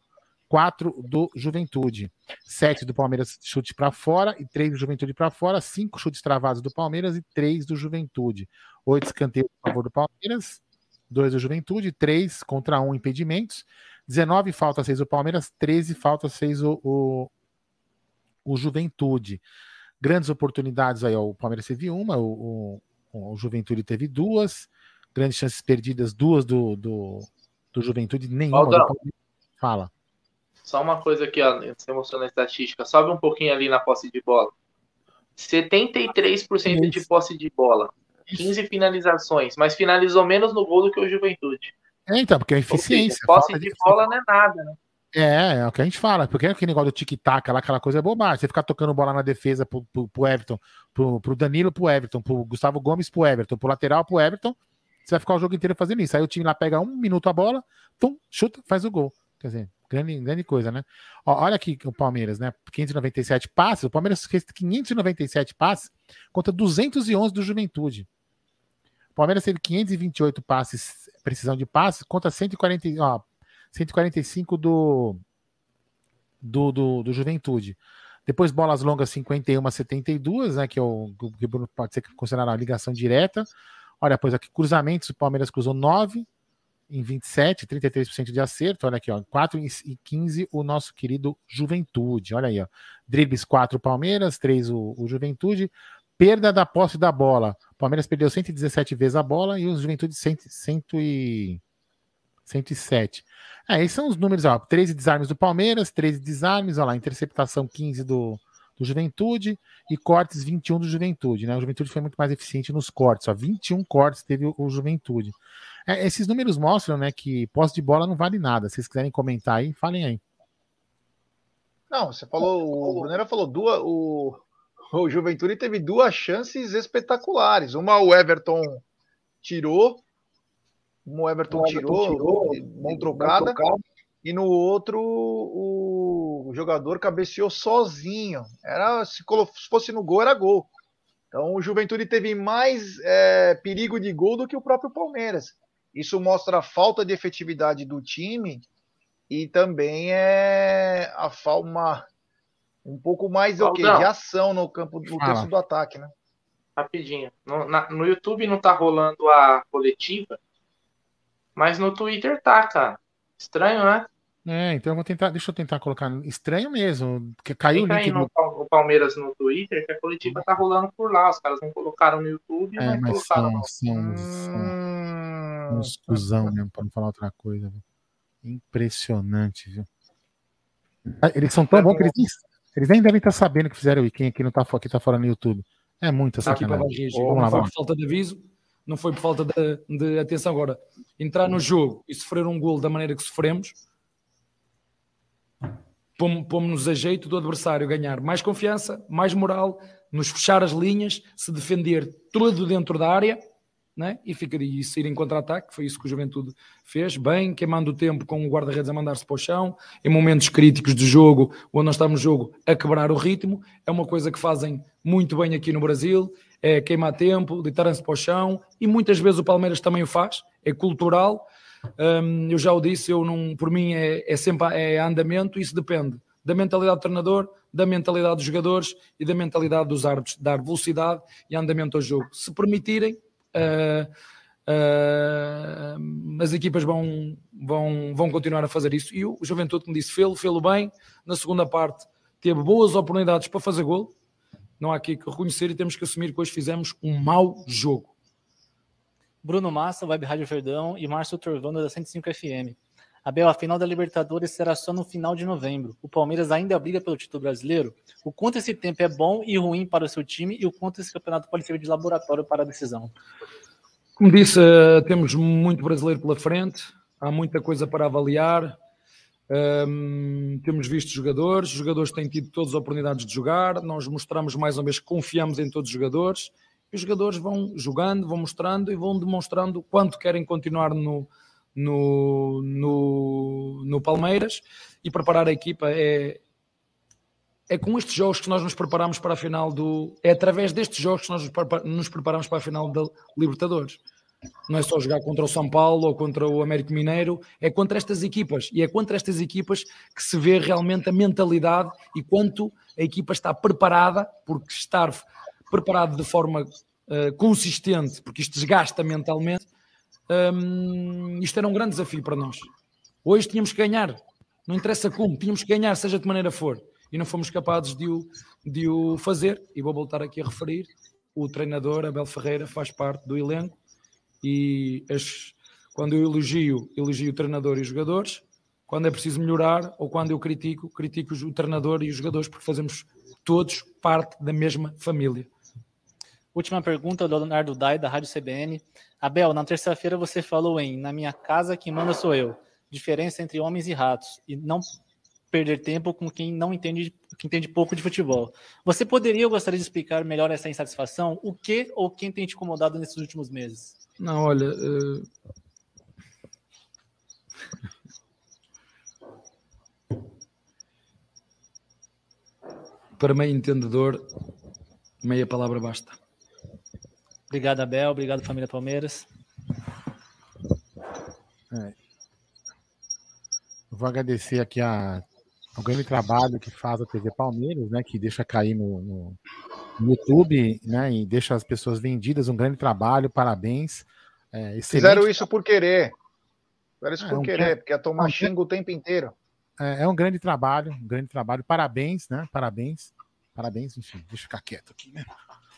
quatro do Juventude. Sete do Palmeiras chute para fora e três do Juventude para fora. Cinco chutes travados do Palmeiras e três do Juventude. Oito escanteios a favor do Palmeiras, dois do Juventude, três contra um impedimentos. 19 faltas, seis do Palmeiras, 13 faltas, seis o, o, o Juventude. Grandes oportunidades aí, ó, o Palmeiras teve uma, o, o, o Juventude teve duas. Grandes chances perdidas, duas do, do, do Juventude, nenhuma do Fala. Só uma coisa aqui, ó, você mostrou na estatística. Sobe um pouquinho ali na posse de bola. 73% de posse de bola. 15 finalizações, mas finalizou menos no gol do que o Juventude. É, então, porque é eficiência. Seja, posse de, de bola não é nada, né? É, é o que a gente fala, porque aquele negócio do tic-tac lá, aquela coisa é bobagem. Você ficar tocando bola na defesa pro, pro, pro Everton, pro, pro Danilo, pro Everton, pro Gustavo Gomes, pro Everton, pro lateral, pro Everton, você vai ficar o jogo inteiro fazendo isso. Aí o time lá pega um minuto a bola, pum, chuta, faz o gol. Quer dizer, grande, grande coisa, né? Ó, olha aqui o Palmeiras, né? 597 passes, o Palmeiras fez 597 passes contra 211 do Juventude. O Palmeiras teve 528 passes, precisão de passes, contra 140, ó, 145 do, do, do, do Juventude. Depois, bolas longas 51 a 72, né? Que, é o, que pode ser considerado uma ligação direta. Olha, depois aqui, cruzamentos, o Palmeiras cruzou 9, em 27, 33% de acerto. Olha aqui, ó. 4 e 15, o nosso querido Juventude. Olha aí, ó. Dribles 4 Palmeiras, 3 o, o Juventude. Perda da posse da bola. Palmeiras perdeu 117 vezes a bola e o Juventude 100, 100 e 107. É, esses são os números, ó. 13 desarmes do Palmeiras, 13 desarmes, ó lá, interceptação 15 do, do Juventude e cortes 21 do Juventude, né? O Juventude foi muito mais eficiente nos cortes, ó. 21 cortes teve o, o Juventude. É, esses números mostram, né, que posse de bola não vale nada. Se vocês quiserem comentar aí, falem aí. Não, você falou, o Brunera falou duas, o, o Juventude teve duas chances espetaculares. Uma o Everton tirou, uma o Everton, o Everton tirou, tirou, mão trocada, e no outro o, o jogador cabeceou sozinho. Era se, se fosse no gol era gol. Então o Juventude teve mais é, perigo de gol do que o próprio Palmeiras. Isso mostra a falta de efetividade do time e também é a falta um pouco mais o quê? de ação no campo no terço do ataque, né? Rapidinho. No, na, no YouTube não tá rolando a coletiva, mas no Twitter tá, cara. Estranho, né? É, então eu vou tentar. Deixa eu tentar colocar. Estranho mesmo. Que caiu o link. No, do... Palmeiras no Twitter, que a coletiva tá rolando por lá. Os caras não colocaram no YouTube, é, mas colocaram. São, são, são uns cuzão mesmo, pra não falar outra coisa. Viu? Impressionante, viu? Ah, eles são tão bons que eles, eles nem devem estar sabendo que fizeram e quem aqui não tá, aqui tá fora no YouTube. É muita sacanagem. Aqui vamos lá, vamos. Por falta de aviso, não foi por falta de, de atenção. Agora, entrar no jogo e sofrer um gol da maneira que sofremos pomos-nos a jeito do adversário ganhar mais confiança, mais moral, nos fechar as linhas, se defender tudo dentro da área né? e, ficar, e em contra-ataque. Foi isso que o Juventude fez, bem, queimando o tempo com o guarda-redes a mandar-se para o chão, em momentos críticos de jogo, onde nós estamos no jogo a quebrar o ritmo. É uma coisa que fazem muito bem aqui no Brasil, é queimar tempo, deitarem-se para o chão, e muitas vezes o Palmeiras também o faz, é cultural. Um, eu já o disse, eu não, por mim é, é sempre é andamento, isso depende da mentalidade do treinador, da mentalidade dos jogadores e da mentalidade dos árbitros, dar velocidade e andamento ao jogo. Se permitirem, uh, as equipas vão, vão, vão continuar a fazer isso. E o Juventude, como disse, fê-lo, fê-lo bem. Na segunda parte, teve boas oportunidades para fazer gol. Não há aqui que reconhecer e temos que assumir que hoje fizemos um mau jogo. Bruno Massa, Web Rádio Verdão e Márcio Torvando da 105 FM. Abel, a final da Libertadores será só no final de novembro. O Palmeiras ainda briga pelo título brasileiro? O quanto esse tempo é bom e ruim para o seu time e o quanto esse campeonato pode servir de laboratório para a decisão? Como disse, eh, temos muito brasileiro pela frente, há muita coisa para avaliar. Um, temos visto jogadores, os jogadores têm tido todas as oportunidades de jogar, nós mostramos mais ou menos que confiamos em todos os jogadores e os jogadores vão jogando, vão mostrando e vão demonstrando quanto querem continuar no, no, no, no Palmeiras e preparar a equipa é, é com estes jogos que nós nos preparamos para a final do. É através destes jogos que nós nos preparamos para a final da Libertadores. Não é só jogar contra o São Paulo ou contra o Américo Mineiro, é contra estas equipas. E é contra estas equipas que se vê realmente a mentalidade e quanto a equipa está preparada, porque estar preparado de forma uh, consistente, porque isto desgasta mentalmente, um, isto era um grande desafio para nós. Hoje tínhamos que ganhar, não interessa como, tínhamos que ganhar, seja de maneira for, e não fomos capazes de o, de o fazer. E vou voltar aqui a referir: o treinador Abel Ferreira faz parte do elenco, e as, quando eu elogio, elogio o treinador e os jogadores. Quando é preciso melhorar ou quando eu critico, critico o treinador e os jogadores, porque fazemos todos parte da mesma família. Última pergunta do Leonardo Dai, da Rádio CBN. Abel, na terça-feira você falou em Na minha casa quem manda sou eu. Diferença entre homens e ratos. E não perder tempo com quem não entende, que entende pouco de futebol. Você poderia, eu gostaria de explicar melhor essa insatisfação? O que ou quem tem te incomodado nesses últimos meses? Não, olha. Uh... Para meio entendedor, meia palavra basta. Obrigado, Abel. Obrigado, família Palmeiras. É. Eu vou agradecer aqui a, o grande trabalho que faz a TV Palmeiras, né? Que deixa cair no, no, no YouTube, né? E deixa as pessoas vendidas. Um grande trabalho, parabéns. É, Fizeram isso por querer. Era isso É, por um querer, porque ia tomar um xingo o tempo inteiro. É, é um grande trabalho, um grande trabalho. Parabéns, né? Parabéns. Parabéns, enfim. Deixa eu ficar quieto aqui, né?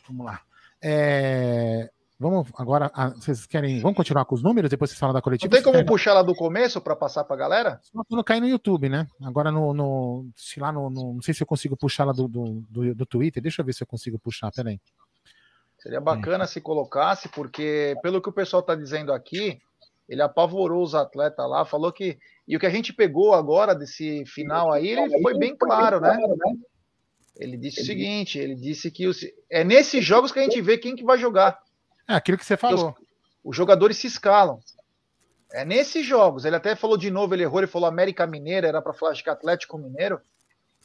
Vamos lá. É, Vamos agora. ah, vocês querem. Vamos continuar com os números? Depois vocês falam da Não coletiva? tem como querem- puxar lá do começo para passar pra galera? Só quando cair no YouTube, né? Agora no. no se lá no, no- Não sei se eu consigo puxar lá do, do, do, do Twitter. Deixa eu ver se eu consigo puxar. Peraí. Seria bacana se colocasse, porque pelo que o pessoal está dizendo aqui, ele apavorou os atletas lá, falou que. E o que a gente pegou agora desse final aí, ele foi bem claro, né? Ele disse o seguinte: ele disse que os- é nesses jogos que a gente vê quem que vai jogar. É aquilo que você falou. Os, os jogadores se escalam. É nesses jogos. Ele até falou de novo, ele errou, ele falou América Mineira, era para falar que Atlético Mineiro.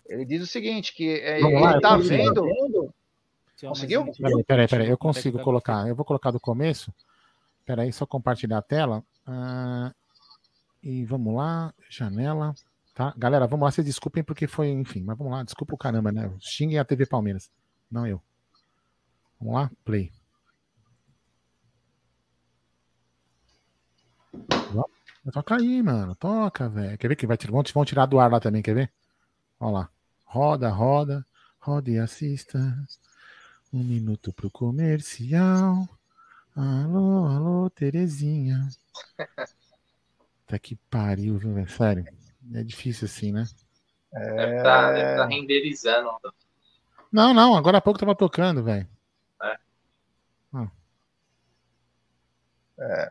Ele diz o seguinte: que é, lá, ele eu tá consigo. vendo. Conseguiu? Peraí, peraí, peraí. Eu consigo colocar. Eu vou colocar do começo. Peraí, só compartilhar a tela. Ah, e vamos lá. Janela. Tá? Galera, vamos lá. Vocês desculpem porque foi, enfim, mas vamos lá. Desculpa o caramba, né? Xinguem a TV Palmeiras. Não eu. Vamos lá, play. Toca aí, mano. Toca, velho. Quer ver que vai tirar? Vão, vão tirar do ar lá também, quer ver? Olha lá. Roda, roda, roda e assista. Um minuto pro comercial. Alô, alô, Terezinha. Tá que pariu, viu, velho? Sério. É difícil assim, né? Deve estar deve tá renderizando. Não, não, agora há pouco tava tocando, velho. É. Ah. É.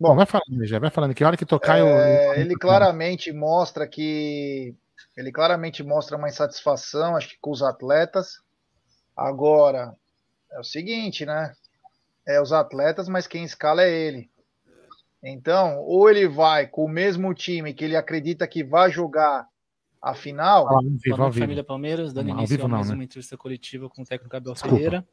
Bom, vai falando, já vai falando que a hora que tocar eu- É, eu. ele claramente mostra que ele claramente mostra uma insatisfação, acho que com os atletas. Agora é o seguinte, né? É os atletas, mas quem escala é ele. Então, ou ele vai com o mesmo time que ele acredita que vai jogar a final. Ao vivo, Boa noite, família Palmeiras, dando Não, início vivo a não, mais né? uma entrevista coletiva com o técnico Gabriel Desculpa. Ferreira.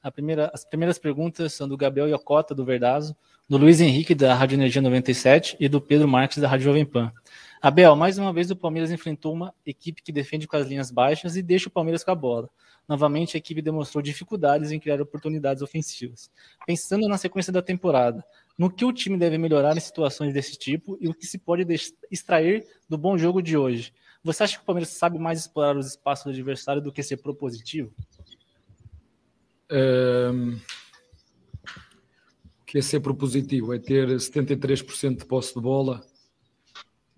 A primeira, as primeiras perguntas são do Gabriel Iocota, do Verdazo, do Luiz Henrique, da Rádio Energia 97 e do Pedro Marques, da Rádio Jovem Pan. Abel, mais uma vez o Palmeiras enfrentou uma equipe que defende com as linhas baixas e deixa o Palmeiras com a bola. Novamente, a equipe demonstrou dificuldades em criar oportunidades ofensivas. Pensando na sequência da temporada, no que o time deve melhorar em situações desse tipo e o que se pode extrair do bom jogo de hoje? Você acha que o Palmeiras sabe mais explorar os espaços do adversário do que ser propositivo? Ahm, que é ser propositivo, é ter 73% de posse de bola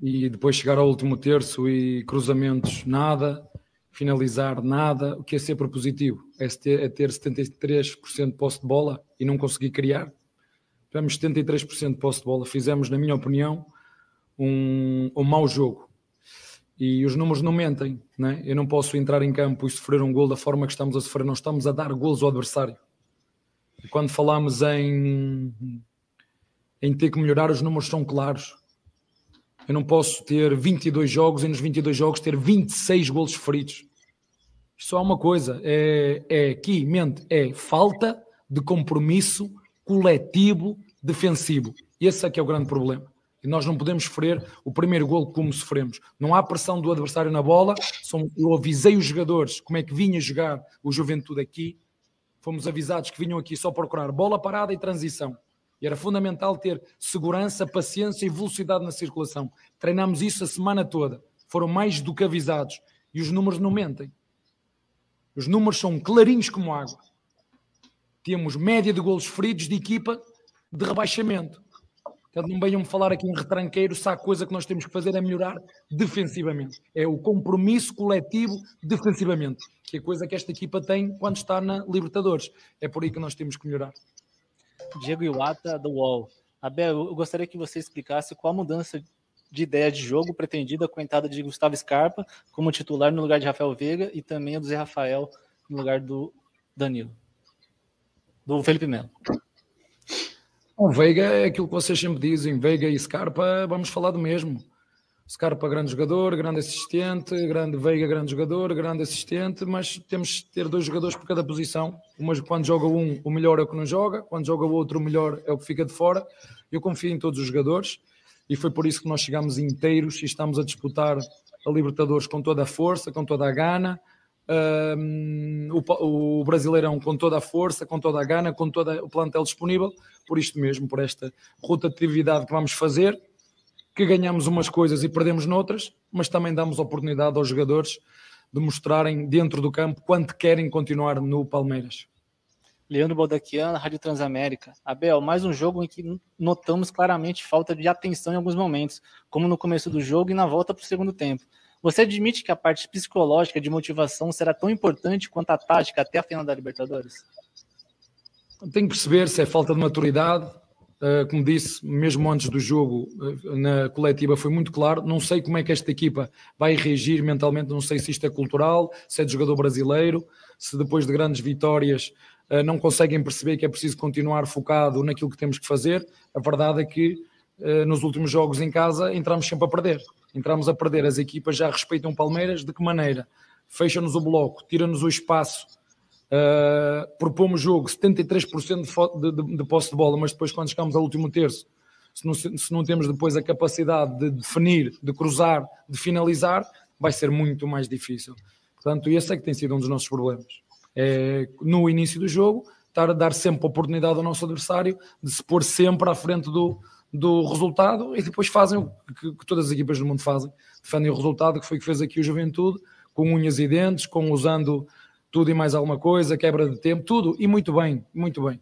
e depois chegar ao último terço e cruzamentos, nada, finalizar, nada. O que é ser propositivo? É ter, é ter 73% de posse de bola e não conseguir criar. Tivemos 73% de posse de bola, fizemos, na minha opinião, um, um mau jogo. E os números não mentem, né? eu não posso entrar em campo e sofrer um gol da forma que estamos a sofrer, não estamos a dar golos ao adversário. E quando falamos em, em ter que melhorar, os números são claros. Eu não posso ter 22 jogos e nos 22 jogos ter 26 golos feridos. Só há uma coisa, é, é aqui, mente, é falta de compromisso coletivo defensivo. Esse é que é o grande problema. E nós não podemos sofrer o primeiro gol como sofremos. Não há pressão do adversário na bola. Eu avisei os jogadores como é que vinha jogar o Juventude aqui. Fomos avisados que vinham aqui só procurar bola parada e transição. E era fundamental ter segurança, paciência e velocidade na circulação. Treinamos isso a semana toda. Foram mais do que avisados. E os números não mentem. Os números são clarinhos como água. Temos média de golos feridos de equipa de rebaixamento. Portanto, não venham falar aqui em retranqueiro se a coisa que nós temos que fazer é melhorar defensivamente. É o compromisso coletivo defensivamente, que é a coisa que esta equipa tem quando está na Libertadores. É por aí que nós temos que melhorar. Diego Iwata, do UOL. Abel, eu gostaria que você explicasse qual a mudança de ideia de jogo pretendida com a entrada de Gustavo Scarpa como titular no lugar de Rafael Veiga e também a do Zé Rafael no lugar do Danilo. Do Felipe Melo. O Veiga é aquilo que vocês sempre dizem, Veiga e Scarpa, vamos falar do mesmo. Scarpa, grande jogador, grande assistente, grande Veiga, grande jogador, grande assistente, mas temos de ter dois jogadores por cada posição. Mas quando joga um, o melhor é o que não joga, quando joga o outro, o melhor é o que fica de fora. Eu confio em todos os jogadores e foi por isso que nós chegamos inteiros e estamos a disputar a Libertadores com toda a força, com toda a gana. Um, o, o Brasileirão com toda a força, com toda a gana, com todo o plantel disponível, por isto mesmo, por esta rotatividade que vamos fazer que ganhamos umas coisas e perdemos noutras, mas também damos oportunidade aos jogadores de mostrarem dentro do campo quanto querem continuar no Palmeiras. Leandro Baldaquian, Rádio Transamérica. Abel, mais um jogo em que notamos claramente falta de atenção em alguns momentos, como no começo do jogo e na volta para o segundo tempo. Você admite que a parte psicológica de motivação será tão importante quanto a tática até a final da Libertadores? Tem que perceber se é falta de maturidade. Uh, como disse, mesmo antes do jogo, uh, na coletiva foi muito claro. Não sei como é que esta equipa vai reagir mentalmente. Não sei se isto é cultural, se é de jogador brasileiro, se depois de grandes vitórias uh, não conseguem perceber que é preciso continuar focado naquilo que temos que fazer. A verdade é que nos últimos jogos em casa entramos sempre a perder entramos a perder, as equipas já respeitam Palmeiras, de que maneira? Fecha-nos o bloco, tira-nos o espaço, uh, propomos jogo, 73% de, de, de posse de bola, mas depois quando chegamos ao último terço, se não, se não temos depois a capacidade de definir, de cruzar, de finalizar, vai ser muito mais difícil. Portanto, esse é que tem sido um dos nossos problemas. É, no início do jogo, estar a dar sempre a oportunidade ao nosso adversário de se pôr sempre à frente do, do resultado e depois fazem o que, que, todas as equipas do mundo fazem, defendem o resultado, que foi que fez aqui o Juventude, com unhas e dentes, com usando tudo e mais alguma coisa, quebra de tempo, tudo, e muito bem, muito bem.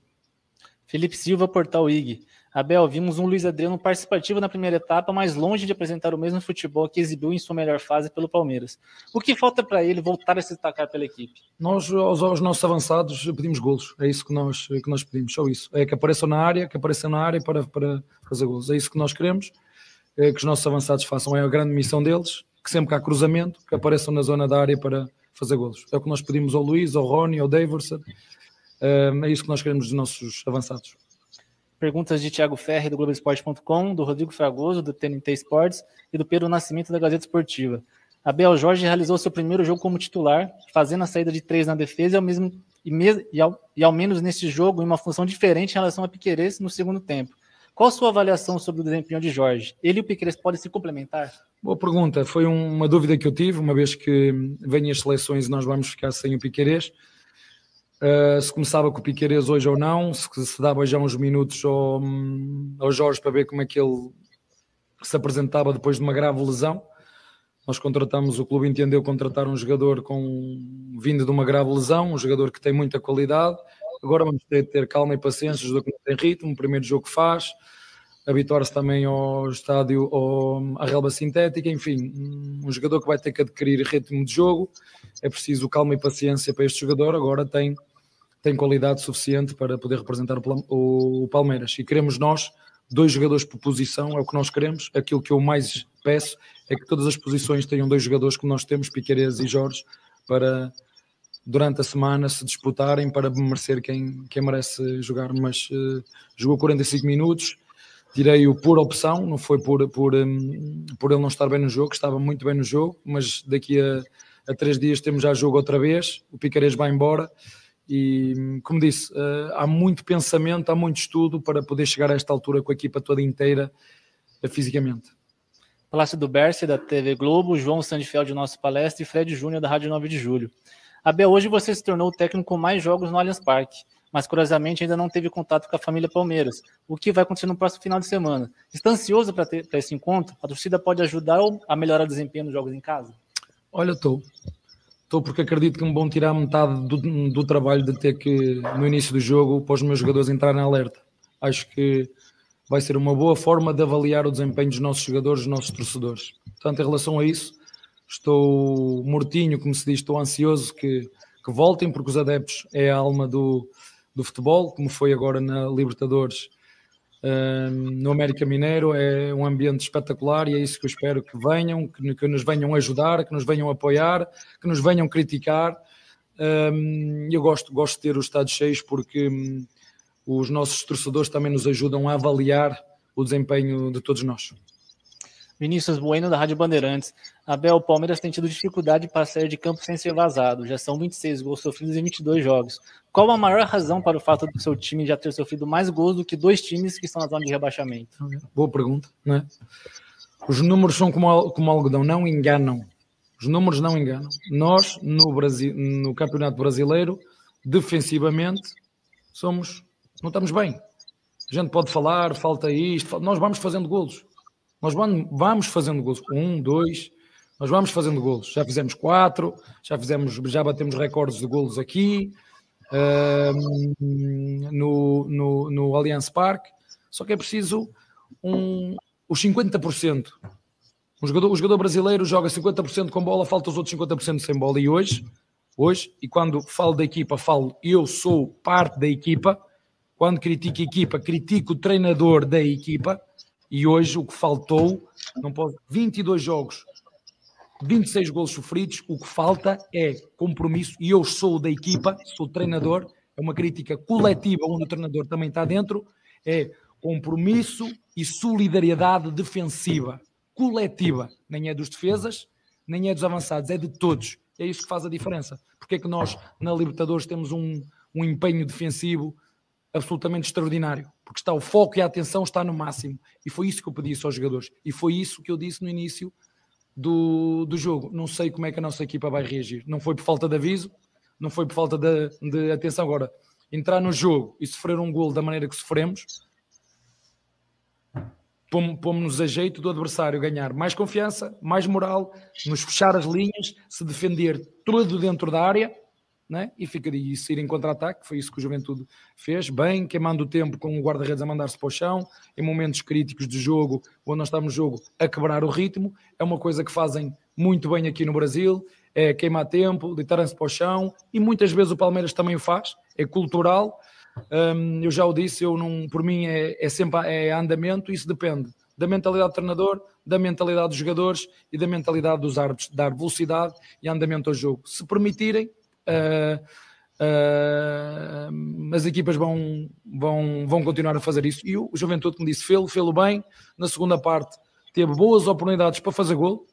Felipe Silva, Portal IG. Abel, vimos um Luiz Adriano participativo na primeira etapa, mas longe de apresentar o mesmo futebol que exibiu em sua melhor fase pelo Palmeiras. O que falta para ele voltar a se destacar pela equipe? Nós, aos, aos, nossos avançados, pedimos golos. É isso que nós, que nós pedimos, só isso. É que apareçam na área, que apareçam na área para, para fazer golos. É isso que nós queremos, é que os nossos avançados façam. É a grande missão deles, que sempre que há cruzamento, que apareçam na zona da área para fazer golos. É o que nós pedimos ao Luís, ao Rony, ao Daverson. É isso que nós queremos dos nossos avançados. Perguntas de Thiago Ferri, do Globoesporte.com, do Rodrigo Fragoso, do TNT Esportes e do Pedro Nascimento, da Gazeta Esportiva. Abel Jorge realizou seu primeiro jogo como titular, fazendo a saída de três na defesa e ao, mesmo, e, me, e, ao, e ao menos nesse jogo em uma função diferente em relação a Piqueires no segundo tempo. Qual a sua avaliação sobre o desempenho de Jorge? Ele e o Piqueires podem se complementar? Boa pergunta. Foi uma dúvida que eu tive, uma vez que vêm as seleções e nós vamos ficar sem o Piqueires. Uh, se começava com o Piqueires hoje ou não, se, se dava já uns minutos ao, ao Jorge para ver como é que ele se apresentava depois de uma grave lesão. Nós contratamos, o clube entendeu contratar um jogador com vindo de uma grave lesão, um jogador que tem muita qualidade. Agora vamos ter, ter calma e paciência, o jogador que não tem ritmo, o primeiro jogo que faz, habituar-se também ao estádio, ao, à relva sintética, enfim, um jogador que vai ter que adquirir ritmo de jogo. É preciso calma e paciência para este jogador. Agora tem tem qualidade suficiente para poder representar o Palmeiras. E queremos nós, dois jogadores por posição, é o que nós queremos. Aquilo que eu mais peço é que todas as posições tenham dois jogadores que nós temos, Piqueires e Jorge, para durante a semana se disputarem para merecer quem, quem merece jogar. Mas uh, jogou 45 minutos, tirei-o por opção, não foi por, por, um, por ele não estar bem no jogo, estava muito bem no jogo, mas daqui a, a três dias temos já jogo outra vez, o Piqueires vai embora e, como disse, uh, há muito pensamento, há muito estudo para poder chegar a esta altura com a equipa toda inteira uh, fisicamente. Palácio do Berce, da TV Globo, João Sandfeld, nosso palestra, e Fred Júnior, da Rádio 9 de Julho. Abel, hoje você se tornou o técnico com mais jogos no Allianz Parque, mas curiosamente ainda não teve contato com a família Palmeiras. O que vai acontecer no próximo final de semana? Está ansioso para esse encontro? A torcida pode ajudar a melhorar o desempenho nos jogos em casa? Olha, estou. Estou porque acredito que me vão tirar metade do, do trabalho de ter que, no início do jogo, para os meus jogadores entrarem em alerta. Acho que vai ser uma boa forma de avaliar o desempenho dos nossos jogadores, dos nossos torcedores. Portanto, em relação a isso, estou mortinho, como se diz, estou ansioso que, que voltem, porque os adeptos é a alma do, do futebol, como foi agora na Libertadores no América Mineiro é um ambiente espetacular e é isso que eu espero que venham, que, que nos venham ajudar, que nos venham apoiar, que nos venham criticar. Um, eu gosto, gosto de ter os estados cheios porque um, os nossos torcedores também nos ajudam a avaliar o desempenho de todos nós. Vinícius Bueno, da Rádio Bandeirantes. Abel, o Palmeiras tem tido dificuldade para sair de campo sem ser vazado. Já são 26 gols sofridos em 22 jogos. Qual a maior razão para o fato do seu time já ter sofrido mais gols do que dois times que estão na zona de rebaixamento? Boa pergunta, né? Os números são como, como algodão, não enganam. Os números não enganam. Nós, no, Brasil, no Campeonato Brasileiro, defensivamente, somos, não estamos bem. A gente pode falar, falta isto, nós vamos fazendo golos Nós vamos fazendo gols. Um, dois, nós vamos fazendo gols. Já fizemos quatro, já fizemos, já batemos recordes de gols aqui um, no, no, no Allianz Parque. Só que é preciso um, os 50%. O jogador, o jogador brasileiro joga 50% com bola, falta os outros 50% sem bola. E hoje, hoje, e quando falo da equipa, falo eu sou parte da equipa. Quando critico a equipa, critico o treinador da equipa. E hoje o que faltou, não pode, 22 jogos, 26 gols sofridos, o que falta é compromisso, e eu sou da equipa, sou treinador, é uma crítica coletiva onde o treinador também está dentro, é compromisso e solidariedade defensiva, coletiva, nem é dos defesas, nem é dos avançados, é de todos. É isso que faz a diferença. Porque é que nós, na Libertadores, temos um, um empenho defensivo absolutamente extraordinário? Porque está o foco e a atenção está no máximo. E foi isso que eu pedi aos jogadores. E foi isso que eu disse no início do, do jogo. Não sei como é que a nossa equipa vai reagir. Não foi por falta de aviso, não foi por falta de, de atenção. Agora, entrar no jogo e sofrer um gol da maneira que sofremos, pomos-nos a jeito do adversário ganhar mais confiança, mais moral, nos fechar as linhas, se defender tudo dentro da área né? e ficaria isso ir em contra-ataque. Foi isso que o Juventude fez, bem, queimando o tempo com o guarda-redes a mandar-se para o chão, em momentos críticos de jogo, onde nós estamos no jogo, a quebrar o ritmo. É uma coisa que fazem muito bem aqui no Brasil, é queimar tempo, deitarem-se para o chão, e muitas vezes o Palmeiras também o faz, é cultural. Um, eu já o disse, eu não, por mim é, é sempre é andamento, isso depende da mentalidade do treinador, da mentalidade dos jogadores e da mentalidade dos árbitros, dar velocidade e andamento ao jogo. Se permitirem, uh, as equipas vão, vão, vão continuar a fazer isso. E o Juventude, como disse, fê-lo, fê-lo bem. Na segunda parte, teve boas oportunidades para fazer gol.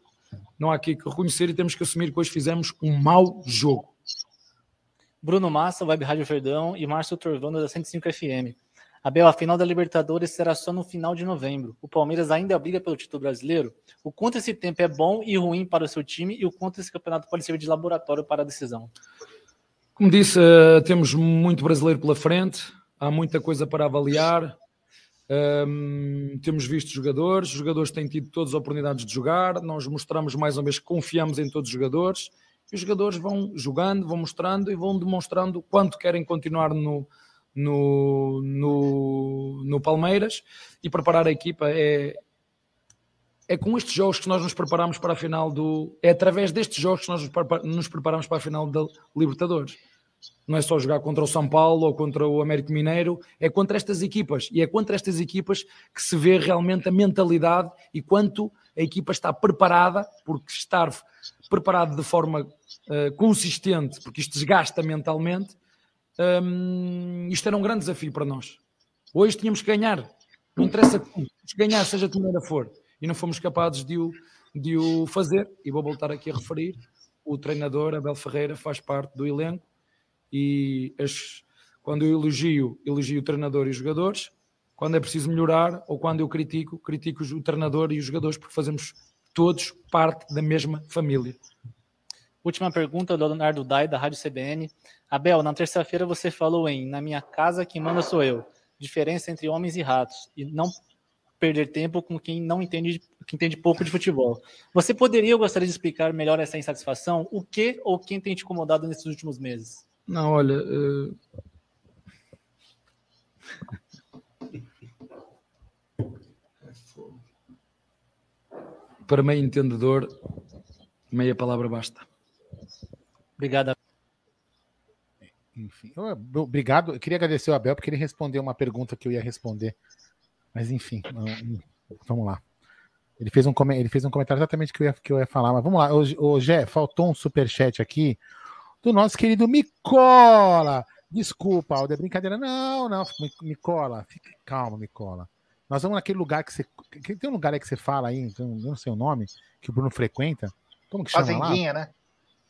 Não há aqui que reconhecer e temos que assumir que hoje fizemos um mau jogo. Bruno Massa, Web Rádio Verdão e Márcio Torvando da 105 FM. Abel, a final da Libertadores será só no final de novembro. O Palmeiras ainda briga pelo título brasileiro? O quanto esse tempo é bom e ruim para o seu time e o quanto esse campeonato pode servir de laboratório para a decisão? Como disse, uh, temos muito brasileiro pela frente, há muita coisa para avaliar. Um, temos visto jogadores, os jogadores têm tido todas as oportunidades de jogar, nós mostramos mais ou menos que confiamos em todos os jogadores e os jogadores vão jogando, vão mostrando e vão demonstrando quanto querem continuar no, no, no, no Palmeiras e preparar a equipa é, é com estes jogos que nós nos preparamos para a final do. É através destes jogos que nós nos preparamos para a final da Libertadores. Não é só jogar contra o São Paulo ou contra o Américo Mineiro, é contra estas equipas. E é contra estas equipas que se vê realmente a mentalidade e quanto a equipa está preparada, porque estar preparado de forma uh, consistente, porque isto desgasta mentalmente, um, isto era um grande desafio para nós. Hoje tínhamos que ganhar, não interessa como, ganhar, seja de maneira for, e não fomos capazes de o, de o fazer. E vou voltar aqui a referir: o treinador Abel Ferreira faz parte do elenco, e as, quando eu elogio, elogio o treinador e os jogadores. Quando é preciso melhorar ou quando eu critico, critico o treinador e os jogadores, porque fazemos todos parte da mesma família. Última pergunta do Leonardo Dai, da Rádio CBN. Abel, na terça-feira você falou em Na minha casa quem manda sou eu. Diferença entre homens e ratos. E não perder tempo com quem não entende, que entende pouco de futebol. Você poderia, eu gostaria de explicar melhor essa insatisfação? O que ou quem tem te incomodado nesses últimos meses? Não, olha. Uh... Para meio entendedor, meia palavra basta. Obrigado. Enfim, obrigado. Eu queria agradecer o Abel porque ele respondeu uma pergunta que eu ia responder. Mas enfim, vamos lá. Ele fez um, ele fez um comentário exatamente que eu ia, que eu ia falar, mas vamos lá. Ô, Gé, faltou um superchat aqui do nosso querido Micola. Desculpa, Aldo, é brincadeira. Não, não, Micola, fique calma, Micola. Nós vamos naquele lugar que você. Tem um lugar aí que você fala aí, eu não sei o nome, que o Bruno frequenta. Como que chama Fazendinha, lá? né?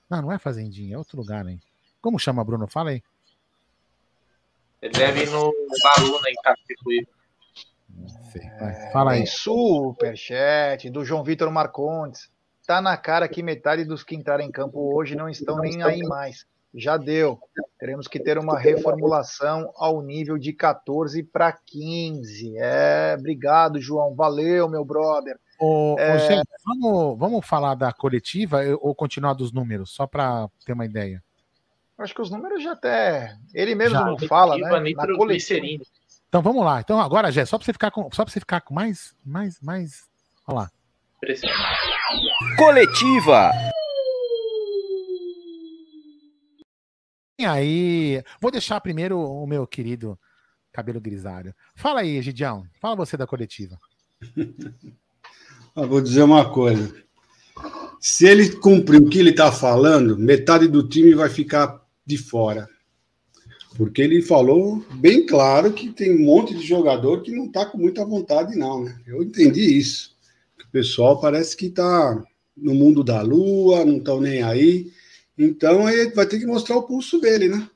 Não, não é Fazendinha, é outro lugar, hein? Como chama, Bruno? Fala aí. Ele deve ir no Baluna em Capicuí. É, Fala aí. superchat do João Vitor Marcondes. Tá na cara que metade dos que entraram em campo hoje não estão nem aí mais. Já deu. Teremos que ter uma reformulação ao nível de 14 para 15. É, obrigado, João. Valeu, meu brother. Ô, ô, É. Gé, vamos, vamos falar da coletiva ou continuar dos números, só para ter uma ideia. Acho que os números já até. Ele mesmo Já. não fala, né? Na coletiva. Então vamos lá. Então agora, Gé, só para você ficar com, só para você ficar com mais, mais, mais. Olha lá. Coletiva. E aí, vou deixar primeiro o meu querido cabelo grisalho. Fala aí, Gidião. Fala você da coletiva. Eu vou dizer uma coisa. Se ele cumprir o que ele está falando, metade do time vai ficar de fora. Porque ele falou bem claro que tem um monte de jogador que não está com muita vontade, não. Né? Eu entendi isso. O pessoal parece que está no mundo da lua, não estão nem aí. Então ele vai ter que mostrar o pulso dele, né?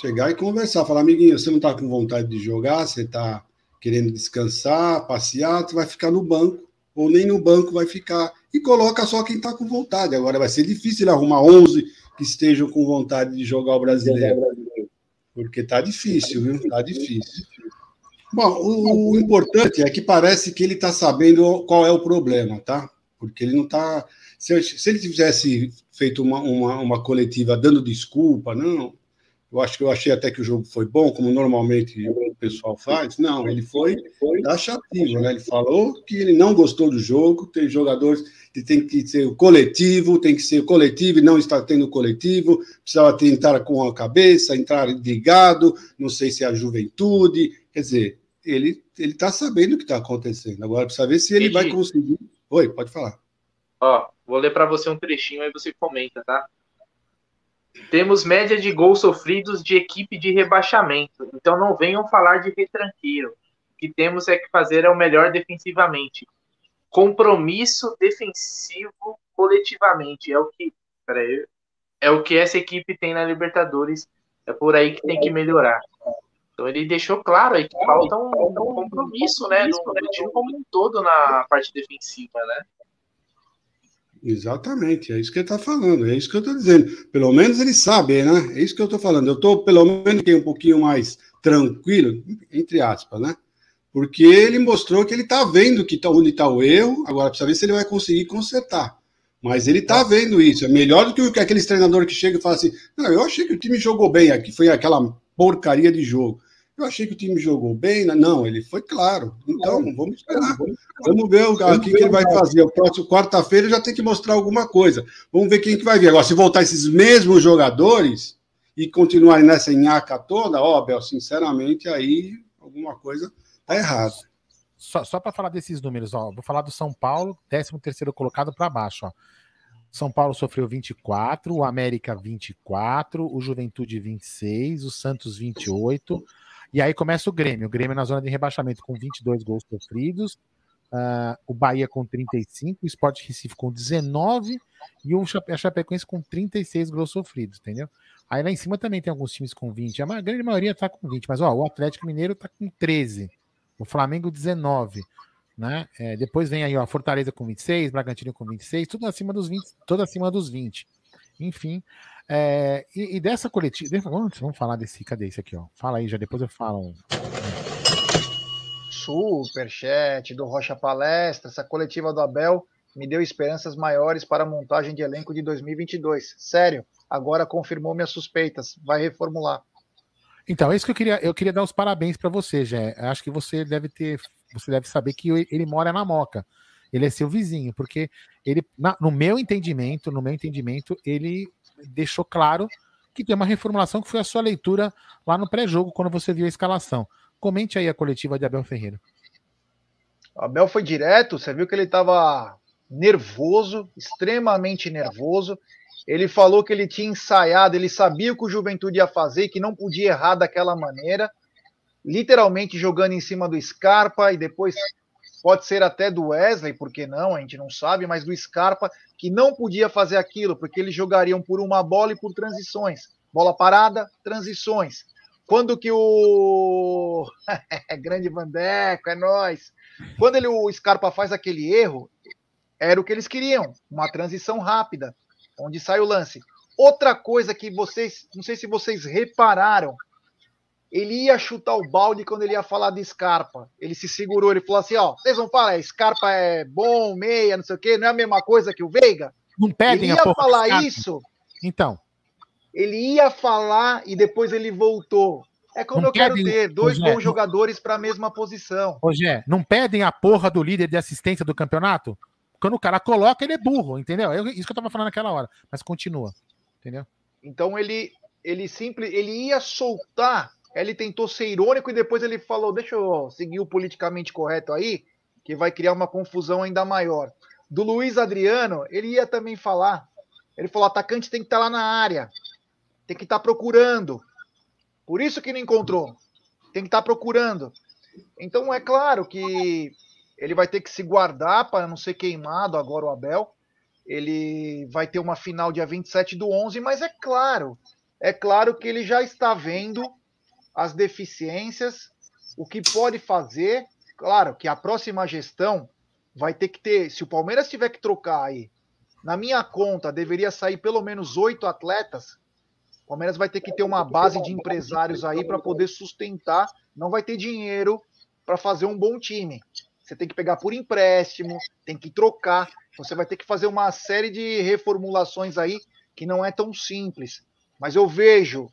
Chegar e conversar, falar, amiguinho, você não está com vontade de jogar, você está querendo descansar, passear, você vai ficar no banco, ou nem no banco vai ficar. E coloca só quem está com vontade. Agora vai ser difícil ele arrumar 11 que estejam com vontade de jogar o brasileiro. Porque tá difícil, viu? Tá difícil. Bom, o, o importante é que parece que ele está sabendo qual é o problema, tá? Porque ele não está. Se, se ele tivesse feito uma, uma, uma coletiva dando desculpa, não. Eu acho que eu achei até que o jogo foi bom, como normalmente o pessoal faz. Não, ele foi taxativo, né? Ele falou que ele não gostou do jogo, tem jogadores que tem que ser o coletivo, tem que ser o coletivo e não está tendo coletivo, precisava tentar com a cabeça, entrar ligado, não sei se é a juventude, quer dizer, ele ele está sabendo o que está acontecendo. Agora precisa ver se ele vai Entendi. conseguir. Oi, pode falar. Ó, vou ler pra você um trechinho aí você comenta, tá? Temos média de gols sofridos de equipe de rebaixamento, então não venham falar de retranqueiro. O que temos é que fazer é o melhor defensivamente. Compromisso defensivo coletivamente é o que, peraí, é o que essa equipe tem na Libertadores. É por aí que tem que melhorar. Então ele deixou claro aí que falta um, um compromisso, né, do, do time como um todo na parte defensiva, né? Exatamente, é isso que ele está falando, é isso que eu estou dizendo. Pelo menos ele sabe, né? É isso que eu estou falando. Eu estou, pelo menos, um pouquinho mais tranquilo, entre aspas, né? Porque ele mostrou que ele está vendo que tá, onde está o erro, agora precisa ver se ele vai conseguir consertar. Mas ele está vendo isso. É melhor do que aqueles treinadores que chegam e falam assim: não, eu achei que o time jogou bem aqui, foi aquela porcaria de jogo. Eu achei que o time jogou bem. né? Não, ele foi claro. Então, vamos esperar. Vamos ver o o que, que ele vai fazer. O próximo quarta-feira já tem que mostrar alguma coisa. Vamos ver quem que vai vir. Agora, se voltar esses mesmos jogadores e continuarem nessa nhaca toda, ó, Bel, sinceramente, aí alguma coisa tá errada. Só, só para falar desses números, ó, vou falar do São Paulo, 13 terceiro colocado para baixo, ó. São Paulo sofreu 24, o América 24, o Juventude 26, o Santos 28. E aí começa o Grêmio. O Grêmio na zona de rebaixamento com 22 gols sofridos. ah, o Bahia com 35, o Sport Recife com 19 e o Chape- a Chapecoense com 36 gols sofridos, entendeu? Aí lá em cima também tem alguns times com 20. A grande maioria tá com 20, mas ó, o Atlético Mineiro tá com 13. O Flamengo 19, né? É, depois vem aí ó, Fortaleza com 26, Bragantino com 26, tudo acima dos 20, tudo acima dos 20. Enfim, é, e, e dessa coletiva, vamos falar desse, cadê esse aqui, ó? Fala aí, já depois eu falo. Superchat do Rocha Palestra, essa coletiva do Abel me deu esperanças maiores para a montagem de elenco de 2022. Sério, agora confirmou minhas suspeitas. Vai reformular. Então, é isso que eu queria, eu queria dar os parabéns para você, Jé. Acho que você deve ter, você deve saber que ele mora na Moca. Ele é seu vizinho, porque ele, na- no meu entendimento, no meu entendimento, ele deixou claro que tem uma reformulação que foi a sua leitura lá no pré-jogo, quando você viu a escalação. Comente aí a coletiva de Abel Ferreira. Abel foi direto, você viu que ele estava nervoso, extremamente nervoso. Ele falou que ele tinha ensaiado, ele sabia o que o Juventude ia fazer, que não podia errar daquela maneira. Literalmente jogando em cima do Scarpa e depois pode ser até do Wesley, porque não, a gente não sabe, mas do Scarpa, que não podia fazer aquilo, porque eles jogariam por uma bola e por transições. Bola parada, transições. Quando que o. Grande Vandeco, é nós. Quando ele, o Scarpa faz aquele erro, era o que eles queriam, uma transição rápida, onde sai o lance. Outra coisa que vocês, não sei se vocês repararam, ele ia chutar o balde quando ele ia falar de Scarpa. Ele se segurou, ele falou assim: ó, vocês vão falar, Scarpa é bom, meia, não sei o quê, não é a mesma coisa que o Veiga? Não pedem ele a ia porra do falar isso, Então, ele ia falar e depois ele voltou. É como Não eu quero pedem, ter dois Rogério, bons jogadores para a mesma posição. Rogé, não pedem a porra do líder de assistência do campeonato? Quando o cara coloca, ele é burro, entendeu? É isso que eu tava falando naquela hora. Mas continua, entendeu? Então ele ele simples, ele ia soltar, ele tentou ser irônico e depois ele falou: "Deixa eu seguir o politicamente correto aí, que vai criar uma confusão ainda maior". Do Luiz Adriano, ele ia também falar. Ele falou: "Atacante tem que estar lá na área. Tem que estar procurando. Por isso que não encontrou. Tem que estar procurando". Então é claro que ele vai ter que se guardar para não ser queimado agora o Abel. Ele vai ter uma final dia 27 do 11, mas é claro, é claro que ele já está vendo as deficiências, o que pode fazer. Claro que a próxima gestão vai ter que ter, se o Palmeiras tiver que trocar aí, na minha conta deveria sair pelo menos oito atletas. O Palmeiras vai ter que ter uma base de empresários aí para poder sustentar. Não vai ter dinheiro para fazer um bom time. Você tem que pegar por empréstimo, tem que trocar. Você vai ter que fazer uma série de reformulações aí que não é tão simples. Mas eu vejo,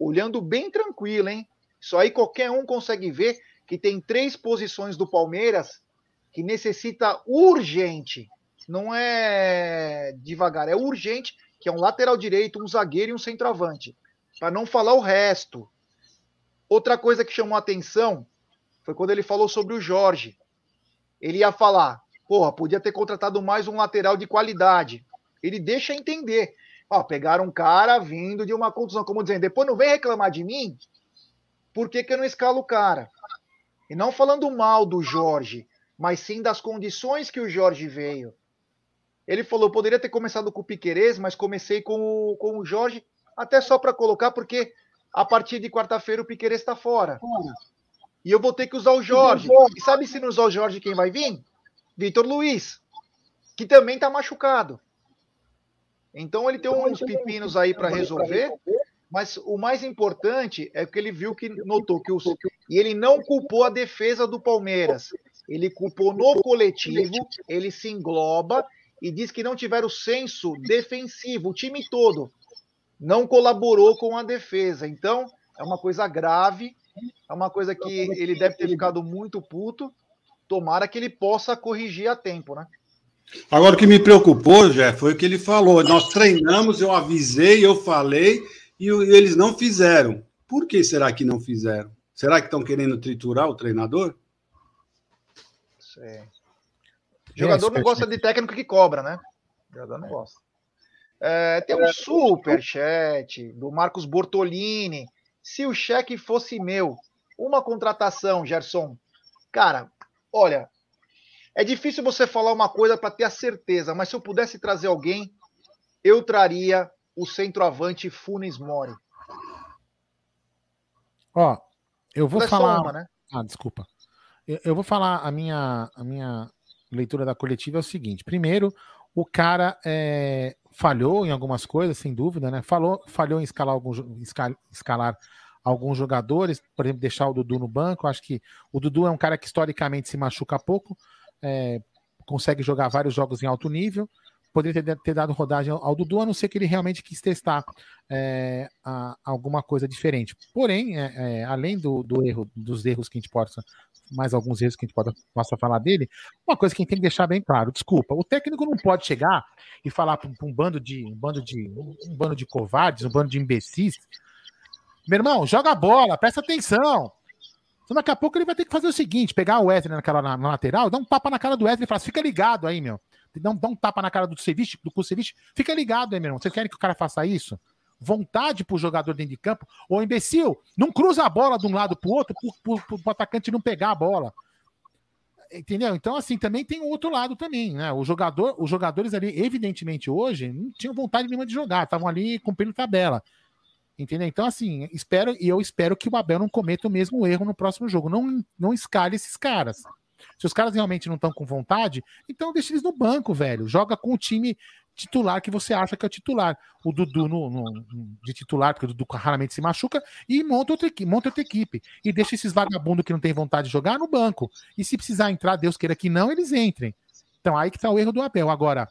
olhando bem tranquilo, hein? Isso aí qualquer um consegue ver que tem três posições do Palmeiras que necessita urgente. Não é devagar, é urgente, que é um lateral direito, um zagueiro e um centroavante. Para não falar o resto. Outra coisa que chamou atenção foi quando ele falou sobre o Jorge. Ele ia falar, porra, podia ter contratado mais um lateral de qualidade. Ele deixa entender. Ó, pegaram um cara vindo de uma contusão, como dizendo, depois não vem reclamar de mim, por que, que eu não escalo o cara? E não falando mal do Jorge, mas sim das condições que o Jorge veio. Ele falou, poderia ter começado com o Piquerez, mas comecei com o, com o Jorge, até só para colocar, porque a partir de quarta-feira o Piquerez está fora. E eu vou ter que usar o Jorge. E sabe se não usar o Jorge quem vai vir? Vitor Luiz, que também está machucado. Então ele tem uns pepinos aí para resolver, mas o mais importante é que ele viu que notou que o e ele não culpou a defesa do Palmeiras. Ele culpou no coletivo, ele se engloba e diz que não tiveram senso defensivo, o time todo não colaborou com a defesa. Então, é uma coisa grave, é uma coisa que ele deve ter ficado muito puto. Tomara que ele possa corrigir a tempo, né? Agora, o que me preocupou, Jé, foi o que ele falou. Nós treinamos, eu avisei, eu falei, e o- eles não fizeram. Por que será que não fizeram? Será que estão querendo triturar o treinador? É. Jogador não gosta de técnico que cobra, né? Jogador não gosta. É, tem um superchat do Marcos Bortolini. Se o cheque fosse meu, uma contratação, Gerson. Cara, olha, é difícil você falar uma coisa para ter a certeza, mas se eu pudesse trazer alguém, eu traria o centroavante Funes Mori. Ó, eu vou Não é falar. uma, né? Ah, desculpa. Eu, eu vou falar a minha, a minha leitura da coletiva é o seguinte. Primeiro, o cara é, falhou em algumas coisas, sem dúvida, né? Falou, falhou em escalar alguns, escalar alguns jogadores, por exemplo, deixar o Dudu no banco. Eu acho que o Dudu é um cara que historicamente se machuca pouco, é, consegue jogar vários jogos em alto nível. Poderia ter, ter dado rodagem ao, Dudu, a não ser que ele realmente quis testar é, a- alguma coisa diferente. Porém, é, é, além do, do erro, dos erros que a gente possa, mais alguns erros que a gente pode, possa falar dele, uma coisa que a gente tem que deixar bem claro, desculpa, o técnico não pode chegar e falar para um, bando de um bando de um bando de covardes, um bando de imbecis. Meu irmão, joga a bola, presta atenção. Então, daqui a pouco ele vai ter que fazer o seguinte: pegar o Wesley naquela, na, na lateral, dar um tapa na cara do Wesley e falar: fica ligado aí, meu. Dá um, dá um tapa na cara do Ceviche, do Kusevich, fica ligado aí, meu irmão. Vocês querem que o cara faça isso? Vontade pro jogador dentro de campo. Ô, imbecil, não cruza a bola de um lado pro outro pro, pro, pro, pro atacante não pegar a bola. Entendeu? Então, assim, também tem o outro lado também, né? O jogador, os jogadores ali, evidentemente, hoje, não tinham vontade nenhuma de jogar, estavam ali cumprindo tabela. Entendeu? Então, assim, espero, e eu espero que o Abel não cometa o mesmo erro no próximo jogo. Não, não escale esses caras. Se os caras realmente não estão com vontade, então deixa eles no banco, velho. Joga com o time titular que você acha que é o titular. O Dudu no, no- de titular, porque o Dudu raramente se machuca, e monta outra, monta outra equipe. E deixa esses vagabundos que não tem vontade de jogar no banco. E se precisar entrar, Deus queira que não, eles entrem. Então aí que tá o erro do Abel. Agora,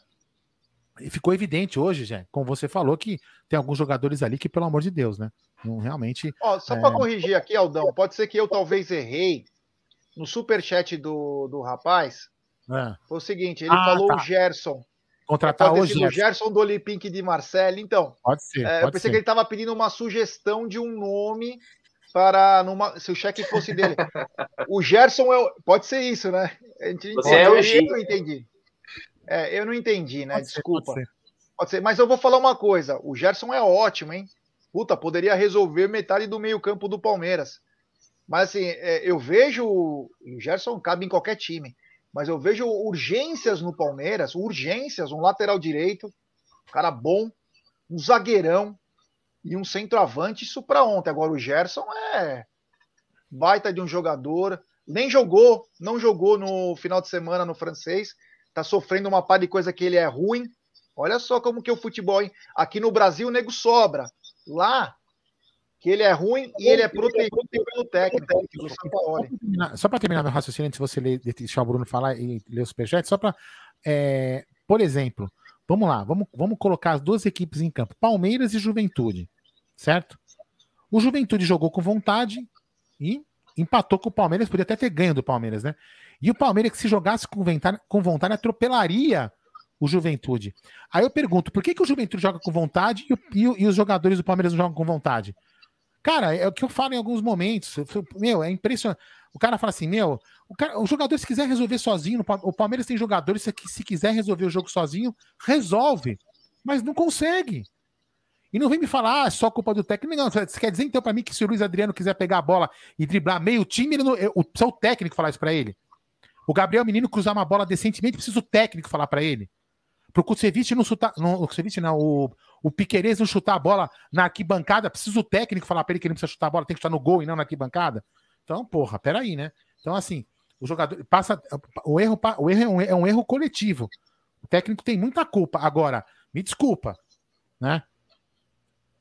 ficou evidente hoje, já, como você falou, que tem alguns jogadores ali que, pelo amor de Deus, né? Não realmente. Ó, só é, para corrigir aqui, Aldão, pode ser que eu talvez errei no superchat do, do rapaz. é, Foi o seguinte, ele Ah, falou tá. o Gerson. contratar Pode ter hoje. sido o Gerson. Do Olympique de Marseille. Então, Pode ser. é, eu pode pensei ser. que ele estava pedindo uma sugestão de um nome para numa, se o cheque fosse dele. o Gerson é o, pode ser isso, né? A gente Você é o eu não entendi. É, eu não entendi, né? Pode ser, Desculpa. pode ser. Pode ser, mas eu vou falar uma coisa. O Gerson é ótimo, hein? Puta, poderia resolver metade do meio-campo do Palmeiras. Mas assim, é, eu vejo. O Gerson cabe em qualquer time. Mas eu vejo urgências no Palmeiras, urgências, um lateral direito, um cara bom, um zagueirão e um centroavante, isso pra ontem. Agora o Gerson é baita de um jogador. Nem jogou, não jogou no final de semana no francês. Tá sofrendo uma par de coisa que ele é ruim. Olha só como que é o futebol, hein? Aqui no Brasil o nego sobra. Lá, que ele é ruim e ele é protegido pelo técnico, terminar- só para terminar meu raciocínio, antes de você ler, deixar o Bruno falar e ler o superchat, só para. por exemplo, vamos lá, vamos, vamos colocar as duas equipes em campo: Palmeiras e Juventude, certo? O Juventude jogou com vontade e empatou com o Palmeiras, podia até ter ganho do Palmeiras, né? E o Palmeiras, que se jogasse com vontade, com vontade atropelaria o Juventude. Aí eu pergunto, por que, que o Juventude joga com vontade e, o- e e os jogadores do Palmeiras não jogam com vontade? Cara, é o que eu falo em alguns momentos. Meu, é impressionante. O cara fala assim, meu, o, cara, o jogador, se quiser resolver sozinho, o Palmeiras tem jogadores que, se quiser resolver o jogo sozinho, resolve. Mas não consegue. E não vem me falar, ah, é só culpa do técnico. Não, você quer dizer então pra mim que se o Luiz Adriano quiser pegar a bola e driblar meio time, ele não, eu, o, o técnico falar isso pra ele. O Gabriel Menino cruzar uma bola decentemente, precisa o técnico falar pra ele. Pro Kusevich não chutar. Não, o Kusevich não, o, o Piquerez não chutar a bola na arquibancada, precisa o técnico falar pra ele que ele não precisa chutar a bola, tem que chutar no gol e não na arquibancada. Então, porra, peraí, né? Então, assim, o jogador passa. O erro, o erro é, um, é um erro coletivo. O técnico tem muita culpa. Agora, me desculpa, né?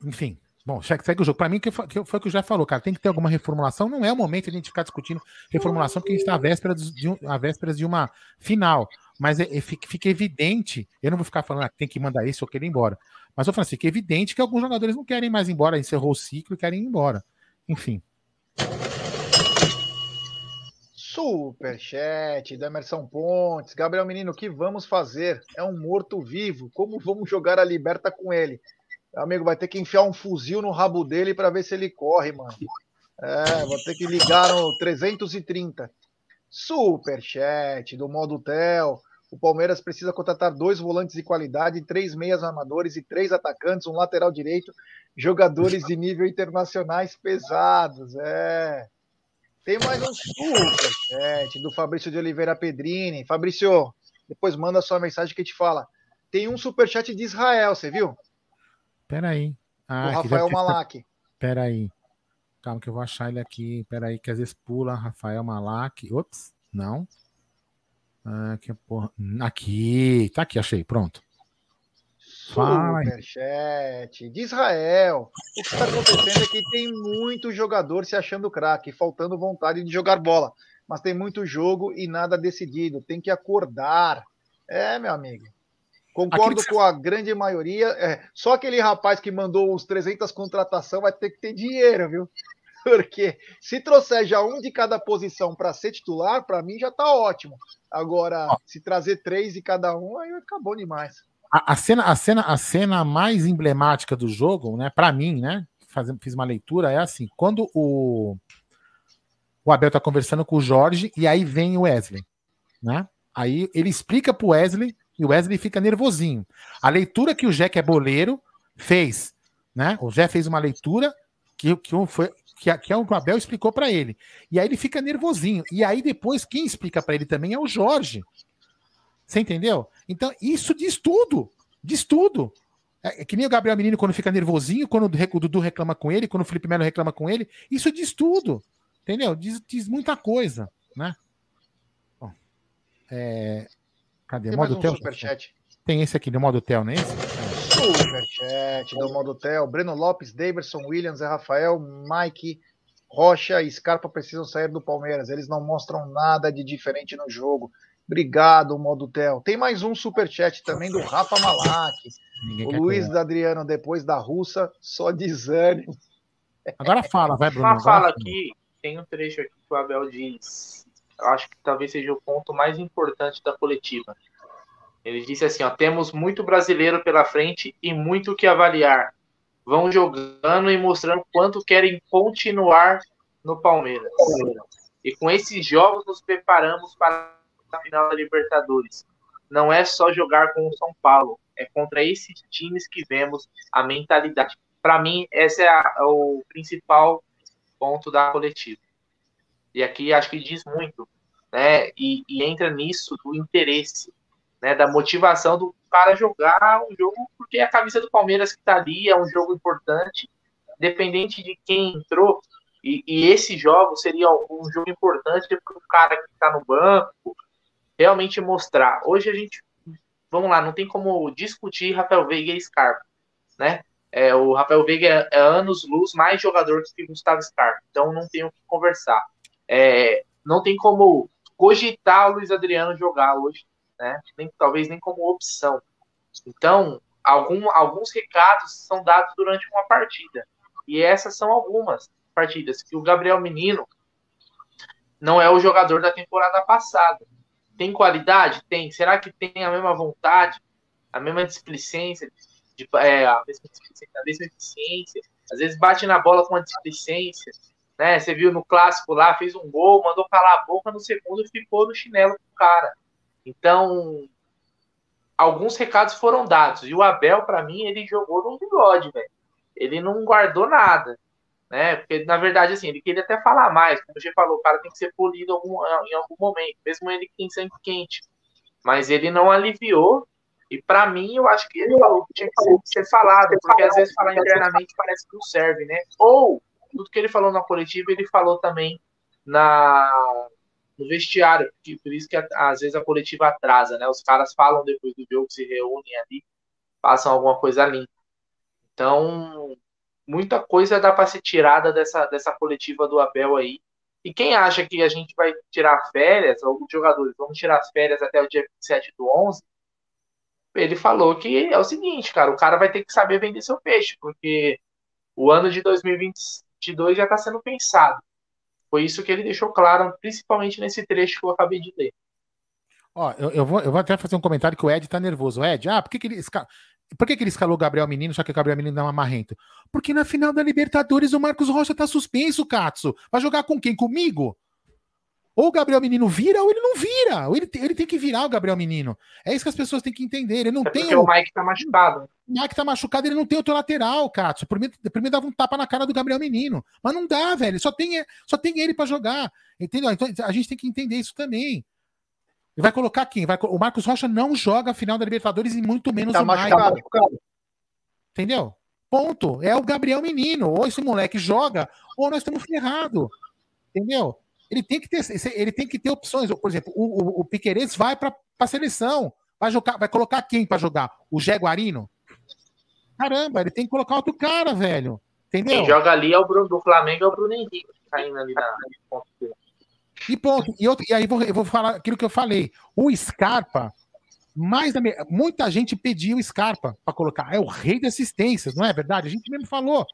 Enfim. Bom, segue o jogo. Para mim, que foi, que foi o que o Jé falou, cara. Tem que ter alguma reformulação. Não é o momento de a gente ficar discutindo reformulação, porque a gente está à véspera de, um- à vésperas de uma final. Mas é- é- fica, evidente. Eu não vou ficar falando ah, tem que mandar isso ou ir embora. Mas eu falo assim, fica evidente que alguns jogadores não querem mais ir embora, encerrou o ciclo e querem ir embora. Enfim. Superchat do Emerson Pontes. Gabriel Menino, o que vamos fazer? É um morto-vivo. Como vamos jogar a liberta com ele? Amigo, vai ter que enfiar um fuzil no rabo dele para ver se ele corre, mano. É, vou ter que ligar no 330. Superchat do modo Tel. O Palmeiras precisa contratar dois volantes de qualidade, três meias armadores e três atacantes, um lateral direito, jogadores de nível internacionais pesados. É. Tem mais um superchat do Fabrício de Oliveira Pedrini. Fabrício, depois manda sua mensagem que te fala. Tem um superchat de Israel, você viu? Peraí. Ah, que Rafael ter- Malak. Peraí. Calma que eu vou achar ele aqui. Peraí, que às vezes pula Rafael Malak. Ops, não. Ah, que porra. Aqui, tá aqui, achei. Pronto. Superchat de Israel. O que está acontecendo é que tem muito jogador se achando craque, faltando vontade de jogar bola. Mas tem muito jogo e nada decidido. Tem que acordar. É, meu amigo. Concordo com a grande maioria. É, só aquele rapaz que mandou os 300 contratação vai ter que ter dinheiro, viu? Porque se trouxer já um de cada posição para ser titular, para mim já tá ótimo. Agora, se trazer três de cada um, aí bom demais. A, a cena, a, cena, a cena mais emblemática do jogo, né, para mim, né, faz, fiz uma leitura, é assim, quando o, o Abel tá conversando com o Jorge e aí vem o Wesley, né? Aí ele explica pro Wesley e o Wesley fica nervosinho. A leitura que o que é boleiro, fez, né? O Jé fez uma leitura que, que um foi que, que o Abel explicou para ele. E aí ele fica nervosinho. E aí depois quem explica para ele também é o Jorge. Você entendeu? Então, isso diz tudo. Diz tudo. É, é que nem o Gabriel Menino quando fica nervosinho, quando o Dudu reclama com ele, quando o Felipe Melo reclama com ele. Isso diz tudo. Entendeu? Diz, diz muita coisa, né? Bom, é, Cadê? Tem Modo um superchat. Tem esse aqui no modo Tel, não é esse? Superchat do Modo Tel. Breno Lopes, Daverson, Williams, Rafael, Mike, Rocha e Scarpa precisam sair do Palmeiras. Eles não mostram nada de diferente no jogo. Obrigado, Modo Tel. Tem mais um superchat também do Rafa Malak. Ninguém O Luiz conhecer. Adriano, depois da russa, só desânimo. Agora fala, vai, Bruno. Uma fala. aqui, tem um trecho aqui que o Abel diz. Acho que talvez seja o ponto mais importante da coletiva. Ele disse assim: ó, temos muito brasileiro pela frente e muito que avaliar. Vão jogando e mostrando quanto querem continuar no Palmeiras. E com esses jogos nos preparamos para a final da Libertadores. Não é só jogar com o São Paulo, é contra esses times que vemos a mentalidade. Para mim, esse é a- o principal ponto da coletiva. E aqui acho que diz muito, né? E, e entra nisso do interesse, né? Da motivação do cara jogar um jogo, porque é a camisa do Palmeiras que tá ali, é um jogo importante, independente de quem entrou. E, e esse jogo seria um jogo importante para o cara que está no banco realmente mostrar. Hoje a gente, vamos lá, não tem como discutir Rafael Veiga e Scarpa, né? É, o Rafael Veiga é, é anos luz mais jogador que o Gustavo Scarpa, então não tem o que conversar. É, não tem como cogitar o Luiz Adriano jogar hoje, né? Nem, talvez nem como opção. Então, algum, alguns recados são dados durante uma partida. E essas são algumas partidas que o Gabriel Menino não é o jogador da temporada passada. Tem qualidade? Tem. Será que tem a mesma vontade, a mesma displicência, de, é, a, mesma displicência a mesma eficiência? Às vezes bate na bola com a displicência. Né? Você viu no clássico lá, fez um gol, mandou calar a boca no segundo ficou no chinelo com o cara. Então, alguns recados foram dados. E o Abel, para mim, ele jogou no bigode, velho. Ele não guardou nada. Né? Porque, na verdade, assim, ele queria até falar mais. Como você falou, o cara tem que ser polido algum, em algum momento, mesmo ele que tem sangue quente. Mas ele não aliviou. E para mim, eu acho que ele falou que tinha que ser falado, porque às vezes falar internamente parece que não serve, né? Ou tudo que ele falou na coletiva, ele falou também na no vestiário, que, por isso que às vezes a coletiva atrasa, né? Os caras falam depois do jogo, se reúnem ali, passam alguma coisa limpa. Então, muita coisa dá para ser tirada dessa, dessa coletiva do Abel aí. E quem acha que a gente vai tirar férias, os jogadores vão tirar as férias até o dia 27 do 11, ele falou que é o seguinte, cara, o cara vai ter que saber vender seu peixe, porque o ano de 2022 já está sendo pensado. Foi isso que ele deixou claro, principalmente nesse trecho que eu acabei de ler. Ó, eu, eu vou, eu vou até fazer um comentário que o Ed tá nervoso. Ed, ah, por que, que ele por que, que ele escalou o Gabriel Menino, só que o Gabriel Menino não é marrento? Porque na final da Libertadores o Marcos Rocha tá suspenso, Katsu. Vai jogar com quem? Comigo? Ou o Gabriel Menino vira ou ele não vira. Ou ele, ele tem que virar o Gabriel Menino. É isso que as pessoas têm que entender. Ele não É tem porque o Mike tá machucado. O Mike tá machucado, ele não tem outro lateral, mim, por mim dava um tapa na cara do Gabriel Menino. Mas não dá, velho. Só tem, só tem ele pra jogar. Entendeu? Então a gente tem que entender isso também. Ele vai colocar quem? Vai, o Marcos Rocha não joga a final da Libertadores e muito menos Tá o Mike. Entendeu? Ponto. É o Gabriel Menino. Ou esse moleque joga, ou nós estamos ferrados. Entendeu? Ele tem que ter, ele tem que ter opções. Por exemplo, o, o, o Piqueires vai para a seleção. Vai, jogar, vai colocar quem para jogar? O Jaguarino? Caramba, ele tem que colocar outro cara, velho. Entendeu? Quem joga ali é o Bruno do Flamengo, é o Bruno Henrique, caindo ali na. E ponto. E, outro- e aí vou- eu vou falar aquilo que eu falei. O Scarpa, mais da muita gente pediu o Scarpa para colocar. É o rei de assistências, não é verdade? A gente mesmo falou.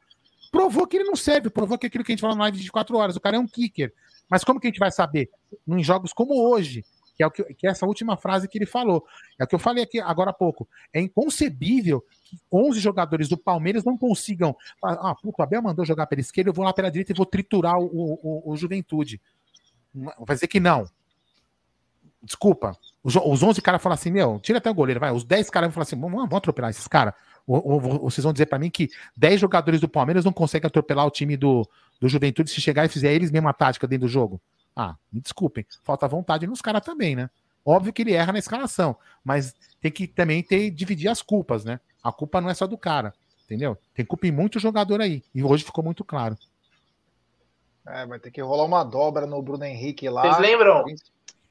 Provou que ele não serve, provou que aquilo que a gente falou na live de 4 horas, o cara é um kicker. Mas como que a gente vai saber? Em jogos como hoje, que é, o que, que é essa última frase que ele falou. É o que eu falei aqui agora há pouco. É inconcebível que 11 jogadores do Palmeiras não consigam. Ah, puto, o Abel mandou jogar pela esquerda, eu vou lá pela direita e vou triturar o, o, o Juventude. Vai dizer que não. Desculpa. Os, os 11 caras falam assim, meu, tira até o goleiro, vai. Os 10 caras vão falar assim, vamos, vamos atropelar esses caras. Vocês vão dizer pra mim que 10 jogadores do Palmeiras não conseguem atropelar o time do, do Juventude se chegar e fizer eles mesma tática dentro do jogo. Ah, me desculpem. Falta vontade nos caras também, né? Óbvio que ele erra na escalação, mas tem que também ter dividir as culpas, né? A culpa não é só do cara, entendeu? Tem culpa em muito jogador aí. E hoje ficou muito claro. É, vai ter que rolar uma dobra no Bruno Henrique lá. Vocês lembram?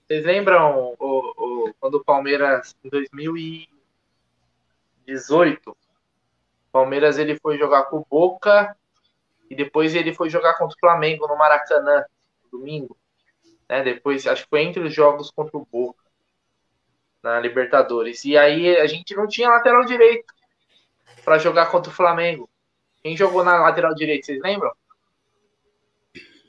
Vocês lembram o, o- quando o Palmeiras, em 2000 e 18, Palmeiras ele foi jogar com o Boca e depois ele foi jogar contra o Flamengo no Maracanã, no domingo. Né? Depois, acho que foi entre os jogos contra o Boca na Libertadores. E aí a gente não tinha lateral direito para jogar contra o Flamengo. Quem jogou na lateral direita, vocês lembram?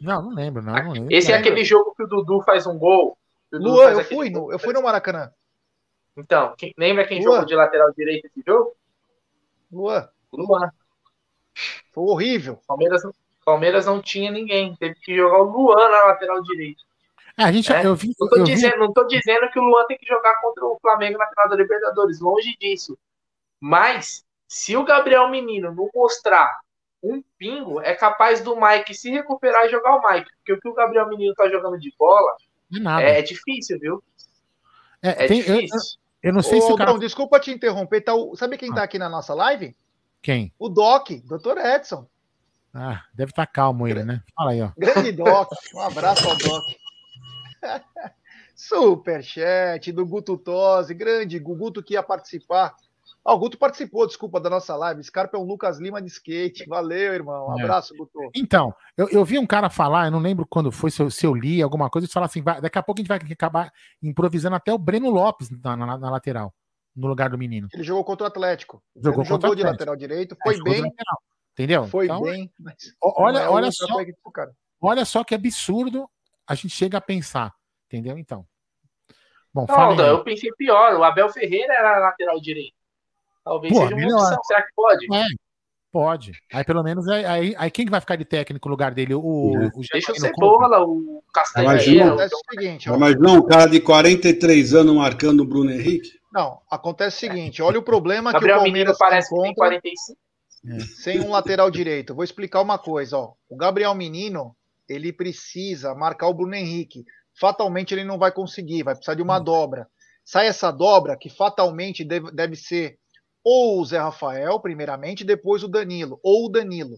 Não, não lembro, não. não lembro. Esse é aquele jogo que o Dudu faz um gol. Luan, eu fui, no, eu fui no Maracanã. Então, quem- lembra quem Luan. jogou de lateral direito esse jogo? Luan. Luan. Foi horrível. Palmeiras, Palmeiras não tinha ninguém. Teve que jogar o Luan na lateral direita. É, a gente, É, eu vi, não, tô eu vi- dizendo, não tô dizendo que o Luan tem que jogar contra o Flamengo na final da Libertadores, longe disso. Mas, se o Gabriel Menino não mostrar um pingo, é capaz do Mike se recuperar e jogar o Mike. Porque o que o Gabriel Menino tá jogando de bola é nada. é, difícil, viu? É, é tem- eu, eu, difícil. eu não sei Ô, se o cara. Brão, desculpa te interromper. Tá o- Sabe quem tá aqui na nossa live? Quem? O Doc, Dr. Edson. Ah, deve estar calmo ele, né? Fala aí, ó. Grande Doc. Um abraço ao Doc. Superchat do Guto Tosi, grande Guto que ia participar. Ah, o Guto participou, desculpa, da nossa live. Scarpa é um Lucas Lima de skate. Valeu, irmão. Um É. abraço, Guto. Então, eu, eu vi um cara falar, eu não lembro quando foi, se eu, se eu li alguma coisa, ele fala assim: vai- daqui a pouco a gente vai acabar improvisando até o Breno Lopes na, na- na lateral, no lugar do menino. Ele jogou contra o Atlético. Jogou Ele contra jogou o de Atlético. lateral direito, É, foi bem. lateral, entendeu? Foi Então, bem. mas o- olha, não é olha o só, olha só que absurdo a gente chega a pensar, entendeu? Então. Bom, Não, aí. eu pensei pior. O Abel Ferreira era lateral direito. Talvez Pô, seja uma melhor. opção. Será que pode? É, pode. Aí pelo menos aí, aí, aí quem que vai ficar de técnico no lugar dele? O, o Deixa o Cebola, o Castanheira. Imagina. Acontece o seguinte, ó. Mas não, um cara de 43 anos marcando o Bruno Henrique. Não, acontece o seguinte: olha o problema que o Gabriel Menino Palmeiras parece que tem encontra 45. sem um lateral direito. Vou explicar uma coisa, ó. O Gabriel Menino, ele precisa marcar o Bruno Henrique. Fatalmente ele não vai conseguir, vai precisar de uma dobra. Sai essa dobra que fatalmente deve, deve ser ou o Zé Rafael, primeiramente, depois o Danilo, ou o Danilo.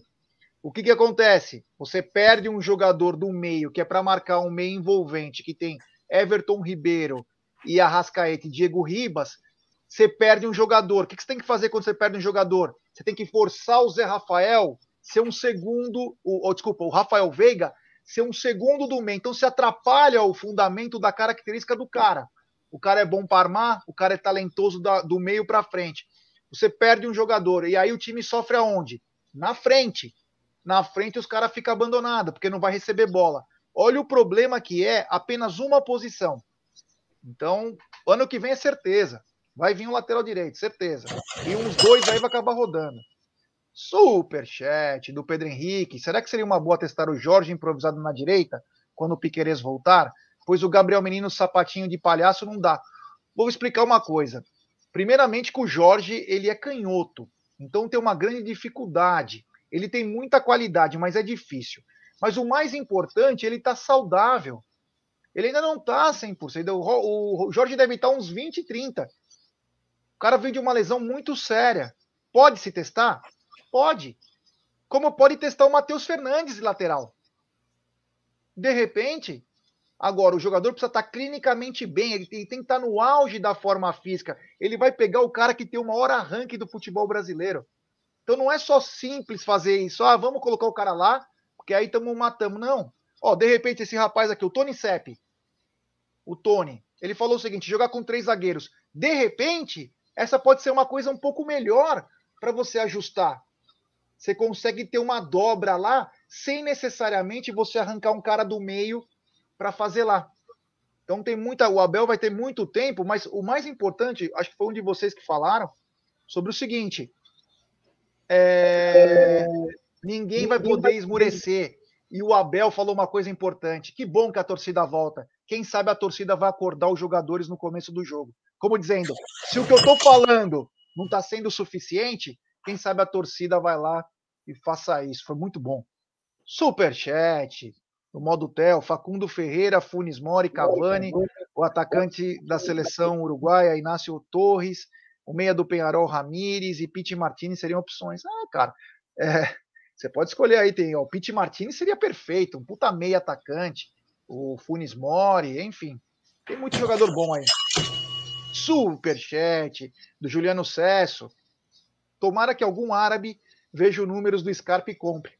O que que acontece? Você perde um jogador do meio, que é para marcar um meio envolvente, que tem Everton Ribeiro e Arrascaeta e Diego Ribas, você perde um jogador. O que você tem que fazer quando você perde um jogador? Você tem que forçar o Zé Rafael ser um segundo, o, ou, desculpa, o Rafael Veiga ser um segundo do meio. Então se atrapalha o fundamento da característica do cara. O cara é bom para armar, o cara é talentoso da- do meio para frente. Você perde um jogador e aí o time sofre aonde? Na frente. Na frente os caras ficam abandonados porque não vai receber bola. Olha o problema que é apenas uma posição. Então, ano que vem é certeza. Vai vir um lateral direito, certeza. E uns dois aí vai acabar rodando. Superchat do Pedro Henrique. Será que seria uma boa testar o Jorge improvisado na direita quando o Piquerez voltar? Pois o Gabriel Menino sapatinho de palhaço não dá. Vou explicar uma coisa. Primeiramente que o Jorge, ele é canhoto. Então tem uma grande dificuldade. Ele tem muita qualidade, mas é difícil. Mas o mais importante, ele está saudável. Ele ainda não está 100%. O Jorge deve estar uns 20, 30. O cara veio de uma lesão muito séria. Pode se testar? Pode. Como pode testar o Matheus Fernandes de lateral. De repente, agora o jogador precisa estar clinicamente bem, ele tem, que estar no auge da forma física. Ele vai pegar o cara que tem o maior arranque do futebol brasileiro. Então não é só simples fazer isso. Ah, vamos colocar o cara lá, porque aí estamos matando. Não. Ó, de repente, esse rapaz aqui, o Tony Sepp, o Tony, ele falou o seguinte: jogar com três zagueiros. De repente, essa pode ser uma coisa um pouco melhor para você ajustar. Você consegue ter uma dobra lá sem necessariamente você arrancar um cara do meio para fazer lá. Então tem muita. O Abel vai ter muito tempo, mas o mais importante, acho que foi um de vocês que falaram, sobre o seguinte: é, ninguém vai poder esmurecer. E o Abel falou uma coisa importante. Que bom que a torcida volta. Quem sabe a torcida vai acordar os jogadores no começo do jogo. Como dizendo, se o que eu tô falando não está sendo suficiente, quem sabe a torcida vai lá e faça isso. Foi muito bom. Superchat, no modo Tel, Facundo Ferreira, Funes Mori, Cavani, o atacante da seleção uruguaia, Inácio Torres, o meia do Penharol, Ramires e Pete Martinez seriam opções. Ah, cara, é, você pode escolher aí, tem ó, o Pete Martinez seria perfeito, um puta meia atacante, o Funes Mori, enfim, tem muito jogador bom aí. Superchat do Juliano Cesso. Tomara que algum árabe veja os números do Scarpa e compre.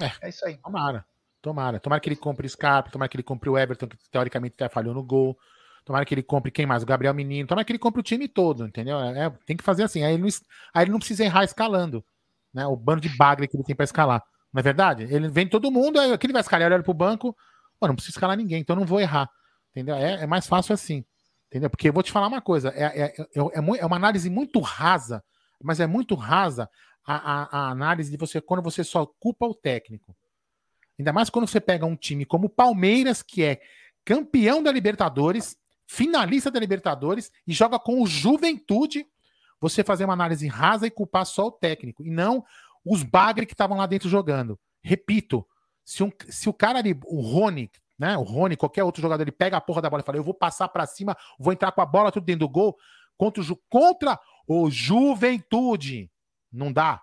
É, é isso aí. Tomara. Tomara. Tomara que ele compre o Scarpa, tomara que ele compre o Everton, que teoricamente até falhou no gol. Tomara que ele compre quem mais? O Gabriel Menino. Tomara que ele compre o time todo, entendeu? É, tem que fazer assim. Aí ele, não, aí ele não precisa errar escalando. Né? O bando de bagre que ele tem para escalar. Não é verdade? Ele vem todo mundo, aí aquele vai escalar, olha pro banco. Pô, não precisa escalar ninguém, então não vou errar. Entendeu? É, é mais fácil assim. Entendeu? Porque eu vou te falar uma coisa: é, é, é, é, é uma análise muito rasa, mas é muito rasa a, a, a análise de você quando você só culpa o técnico. Ainda mais quando você pega um time como o Palmeiras, que é campeão da Libertadores, finalista da Libertadores, e joga com o Juventude, você fazer uma análise rasa e culpar só o técnico, e não os bagre que estavam lá dentro jogando. Repito, se, um, se o cara ali, o Rony, né? O Rony, qualquer outro jogador, ele pega a porra da bola e fala: Eu vou passar para cima, vou entrar com a bola tudo dentro do gol contra o, contra o Juventude. Não dá.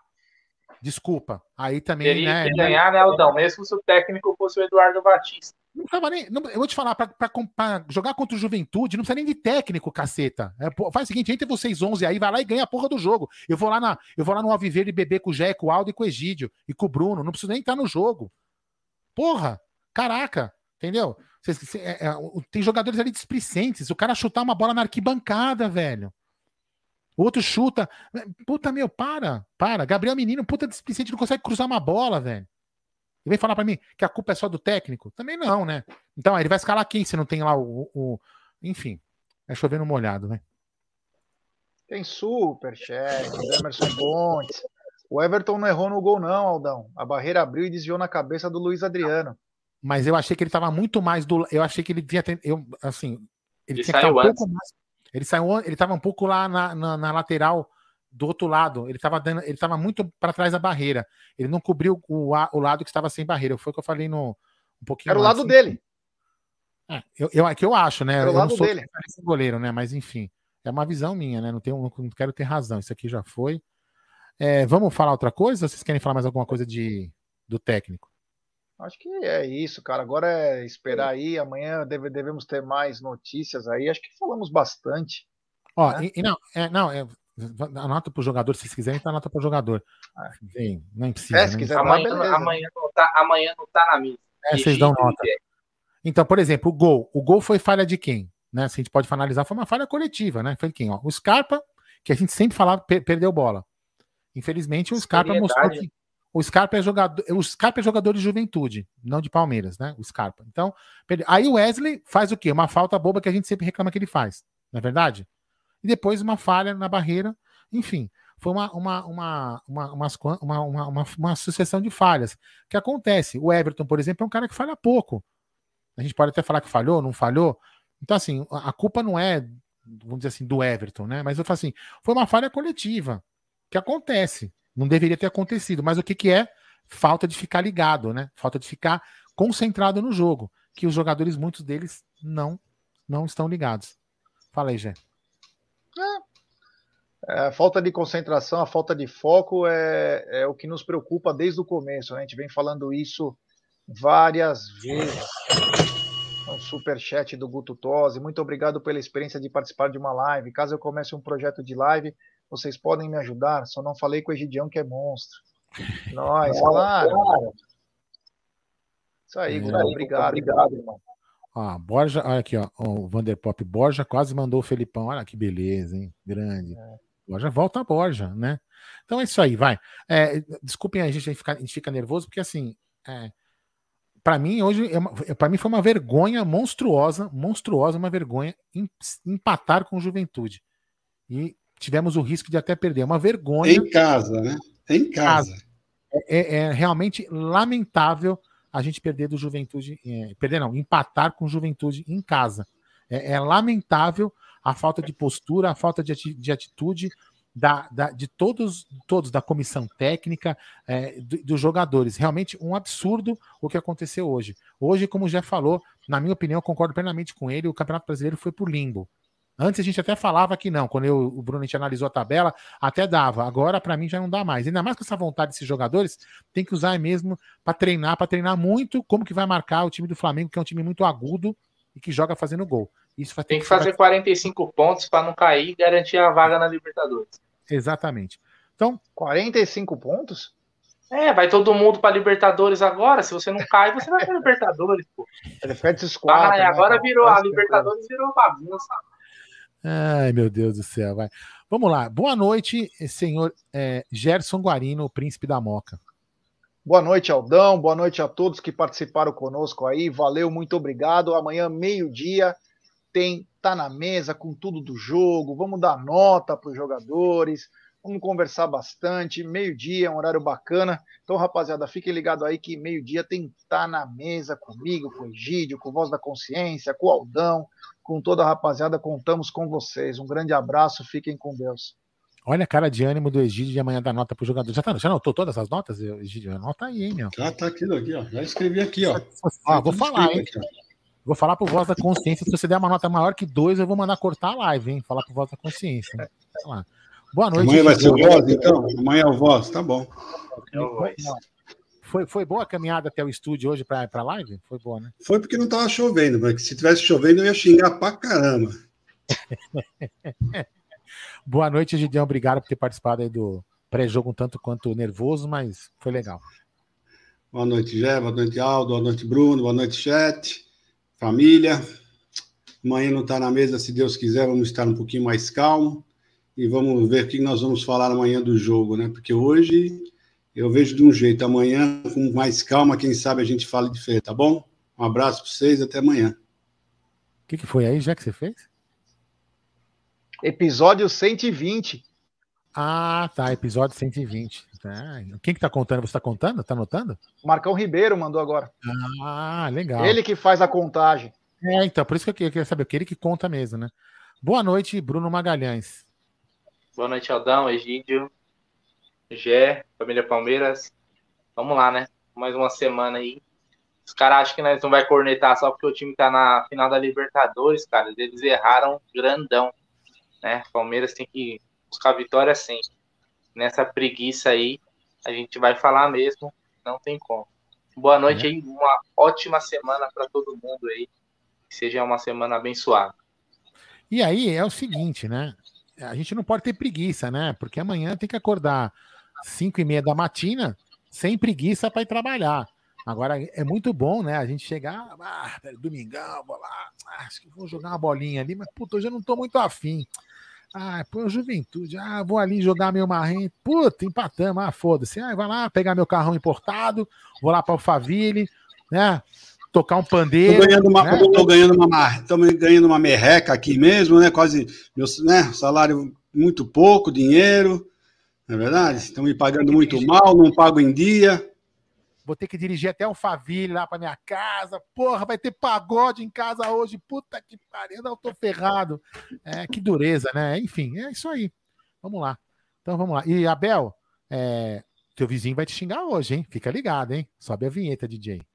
Desculpa. Aí também. Teria né, que ganhar, né, Aldão? Mesmo se o técnico fosse o Eduardo Batista. Não tava nem. Não, eu vou te falar, pra, pra, pra, jogar contra o Juventude, não precisa nem de técnico, caceta. É, faz o seguinte, entre vocês 11 aí, vai lá e ganha a porra do jogo. Eu vou lá, na, eu vou lá no Alviveiro e beber com o Jé, com o Aldo e com o Egídio e com o Bruno. Não preciso nem estar no jogo. Porra, caraca, entendeu? Cês, cê, é, é, tem jogadores ali displicentes. O cara chutar uma bola na arquibancada, velho. O outro chuta. Puta, meu, para, para. Gabriel Menino, puta displicente, não consegue cruzar uma bola, velho. E vem falar para mim que a culpa é só do técnico? Também não, né? Então, ele vai escalar quem se não tem lá o. o... Enfim, é chovendo molhado, né? Tem superchat, Emerson Pontes. O Everton não errou no gol, não, Aldão. A barreira abriu e desviou na cabeça do Luiz Adriano. Mas eu achei que ele estava muito mais do. Eu achei que ele devia ter. Eu, assim, ele, ele tinha que estar um pouco mais. Ele saiu, ele estava um pouco lá na, na, na lateral do outro lado. Ele estava dando, ele estava muito para trás da barreira. Ele não cobriu o, o lado que estava sem barreira. Foi o que eu falei no um pouquinho. Era o lado assim. dele. É, eu, eu, é que eu acho, né? Era o lado dele. goleiro, né? Mas enfim, é uma visão minha, né? Não tenho, não quero ter razão. Isso aqui já foi. É, vamos falar outra coisa? Vocês querem falar mais alguma coisa de do técnico? Acho que é isso, cara. Agora é esperar aí. Amanhã deve, devemos ter mais notícias aí. Acho que falamos bastante. Ó, né? e, e não, é, não, é, Anota para o jogador, se vocês quiserem, tá anota para o jogador. Ah. Vem, não precisa. É, se quiser, amanhã, não, amanhã, não tá, amanhã não tá na mesa. É, vocês dão nota. Então, por exemplo, o gol. O gol foi falha de quem? Né? Se a gente pode analisar, foi uma falha coletiva, né? Foi quem? Ó, o Scarpa, que a gente sempre falava, per perdeu bola. Infelizmente, o Scarpa mostrou que o Scarpa é jogador, o Scarpa é jogador de juventude, não de Palmeiras, né? O Scarpa. Então, aí o Wesley faz o quê? Uma falta boba que a gente sempre reclama que ele faz, não é verdade? E depois uma falha na barreira. Enfim, foi uma, uma, uma, uma, uma, uma, uma, uma sucessão de falhas. que acontece? O Everton, por exemplo, é um cara que falha pouco. A gente pode até falar que falhou, não falhou. Então, assim, a culpa não é, vamos dizer assim, do Everton, né? Mas eu falo assim, foi uma falha coletiva que acontece. Não deveria ter acontecido. Mas o que, que é? Falta de ficar ligado, né? Falta de ficar concentrado no jogo. Que os jogadores, muitos deles, não, não estão ligados. Fala aí, Jé. É, a falta de concentração, a falta de foco é, é o que nos preocupa desde o começo. Né? A gente vem falando isso várias vezes. Um super chat do Guto Tosi. Muito obrigado pela experiência de participar de uma live. Caso eu comece um projeto de live, vocês podem me ajudar. Só não falei com o Egidião, que é monstro. Nós, claro. Isso aí, Guto. Obrigado, obrigado, irmão. Ó, Borja, olha aqui, ó, o Vanderpop Borja quase mandou o Felipão. Olha que beleza, hein? Grande. É. Borja volta a Borja, né? Então é isso aí, vai. É, desculpem a gente, a gente, fica, a gente fica nervoso, porque assim, é, para mim hoje, é para mim foi uma vergonha monstruosa, monstruosa, uma vergonha empatar com Juventude. E tivemos o risco de até perder. Uma vergonha. Em casa, né? Em casa. É, é, é realmente lamentável a gente perder do Juventude, é, perder não, empatar com Juventude em casa. É, é, lamentável a falta de postura, a falta de, ati de atitude da, da, de todos, todos da comissão técnica, é, do, dos jogadores. Realmente um absurdo o que aconteceu hoje. Hoje, como já falou, na minha opinião, concordo plenamente com ele, o Campeonato Brasileiro foi por limbo. Antes a gente até falava que não, quando eu, o Bruno a gente analisou a tabela, até dava. Agora, para mim, já não dá mais. Ainda mais com essa vontade desses jogadores, tem que usar mesmo para treinar, para treinar muito como que vai marcar o time do Flamengo, que é um time muito agudo e que joga fazendo gol. Isso vai ter Tem que fazer 45 pontos para não cair e garantir a vaga na Libertadores. Exatamente. Então, 45 pontos? É, vai todo mundo para Libertadores agora. Se você não cai, você vai para Libertadores, pô. Ele fez esses Ah, quatro. né, agora cara? virou, a Libertadores virou bagunça. Ai, meu Deus do céu, vai. Vamos lá. Boa noite, senhor é, Gerson Guarino, príncipe da Moca. Boa noite, Aldão. Boa noite a todos que participaram conosco aí. Valeu, muito obrigado. Amanhã, meio-dia, tem Tá na Mesa com tudo do jogo. Vamos dar nota para os jogadores. Vamos conversar bastante. Meio-dia, é um horário bacana. Então, rapaziada, fiquem ligados aí que meio-dia tem Tá na Mesa comigo, com o Egídio, com Voz da Consciência, com o Aldão, com toda a rapaziada. Contamos com vocês. Um grande abraço. Fiquem com Deus. Olha a cara de ânimo do Egídio de amanhã dar nota pro jogador. Já, tá, já anotou todas as notas, Egídio? Anota aí, hein, meu. Já tá aqui, aqui, ó. Já escrevi aqui, ó. Ó, vou falar, hein? Vou falar pro Voz da Consciência. Se você der uma nota maior que dois, eu vou mandar cortar a live, hein? Falar pro Voz da Consciência. hein? Vamos lá. Boa noite. Amanhã vai ser o voz, então? Amanhã é o voz, tá bom. Foi, foi boa a caminhada até o estúdio hoje pra, pra live? Foi boa, né? Foi porque não tava chovendo, mas se tivesse chovendo eu ia xingar pra caramba. Boa noite, Gideão. Obrigado por ter participado aí do pré-jogo um tanto quanto nervoso, mas foi legal. Boa noite, Gé, boa noite, Aldo, boa noite, Bruno, boa noite, chat, família. Amanhã não está na mesa, se Deus quiser, vamos estar um pouquinho mais calmo e vamos ver o que nós vamos falar amanhã do jogo, né? Porque hoje eu vejo de um jeito, amanhã com mais calma, quem sabe a gente fala diferente, tá bom? Um abraço para vocês, até amanhã. O que, que foi aí, já que você fez? Episódio 120. Ah, tá. Episódio 120. Tá. Quem que tá contando? Você tá contando? Tá anotando? Marcão Ribeiro mandou agora. Ah, legal. Ele que faz a contagem. É, então, por isso que eu queria- eu queria saber, que ele que conta mesmo, né? Boa noite, Bruno Magalhães. Boa noite, Aldão, Egídio, Gé, família Palmeiras. Vamos lá, né? Mais uma semana aí. Os caras acham que nós não vai cornetar só porque o time tá na final da Libertadores, cara. Eles erraram grandão, né? Palmeiras tem que buscar vitória sempre. Nessa preguiça aí, a gente vai falar mesmo, não tem como. Boa noite É. aí, uma ótima semana para todo mundo aí. Que seja uma semana abençoada. E aí é o seguinte, né? A gente não pode ter preguiça, né? Porque amanhã tem que acordar 5 e meia da matina sem preguiça para ir trabalhar. Agora é muito bom, né? A gente chegar, ah, domingão, vou lá, ah, acho que vou jogar uma bolinha ali, mas puta, hoje eu não tô muito afim. Ah, pô, juventude, ah, vou ali jogar meu marrento, puta, empatamos, ah, foda-se. Ah, vai lá pegar meu carrão importado, vou lá para Alphaville, né? Tocar um pandeiro. Tô ganhando uma, né? tô ganhando uma, tô ganhando uma merreca aqui mesmo, né? Quase meu né? salário muito pouco, dinheiro, não é verdade? Estão me pagando muito mal, não pago em dia. Vou ter que dirigir até o Faville lá pra minha casa. Porra, vai ter pagode em casa hoje. Puta que pariu, não tô ferrado. É, que dureza, né? Enfim, é isso aí. Vamos lá. Então vamos lá. E Abel, é, teu vizinho vai te xingar hoje, hein? Fica ligado, hein? Sobe a vinheta, DJ.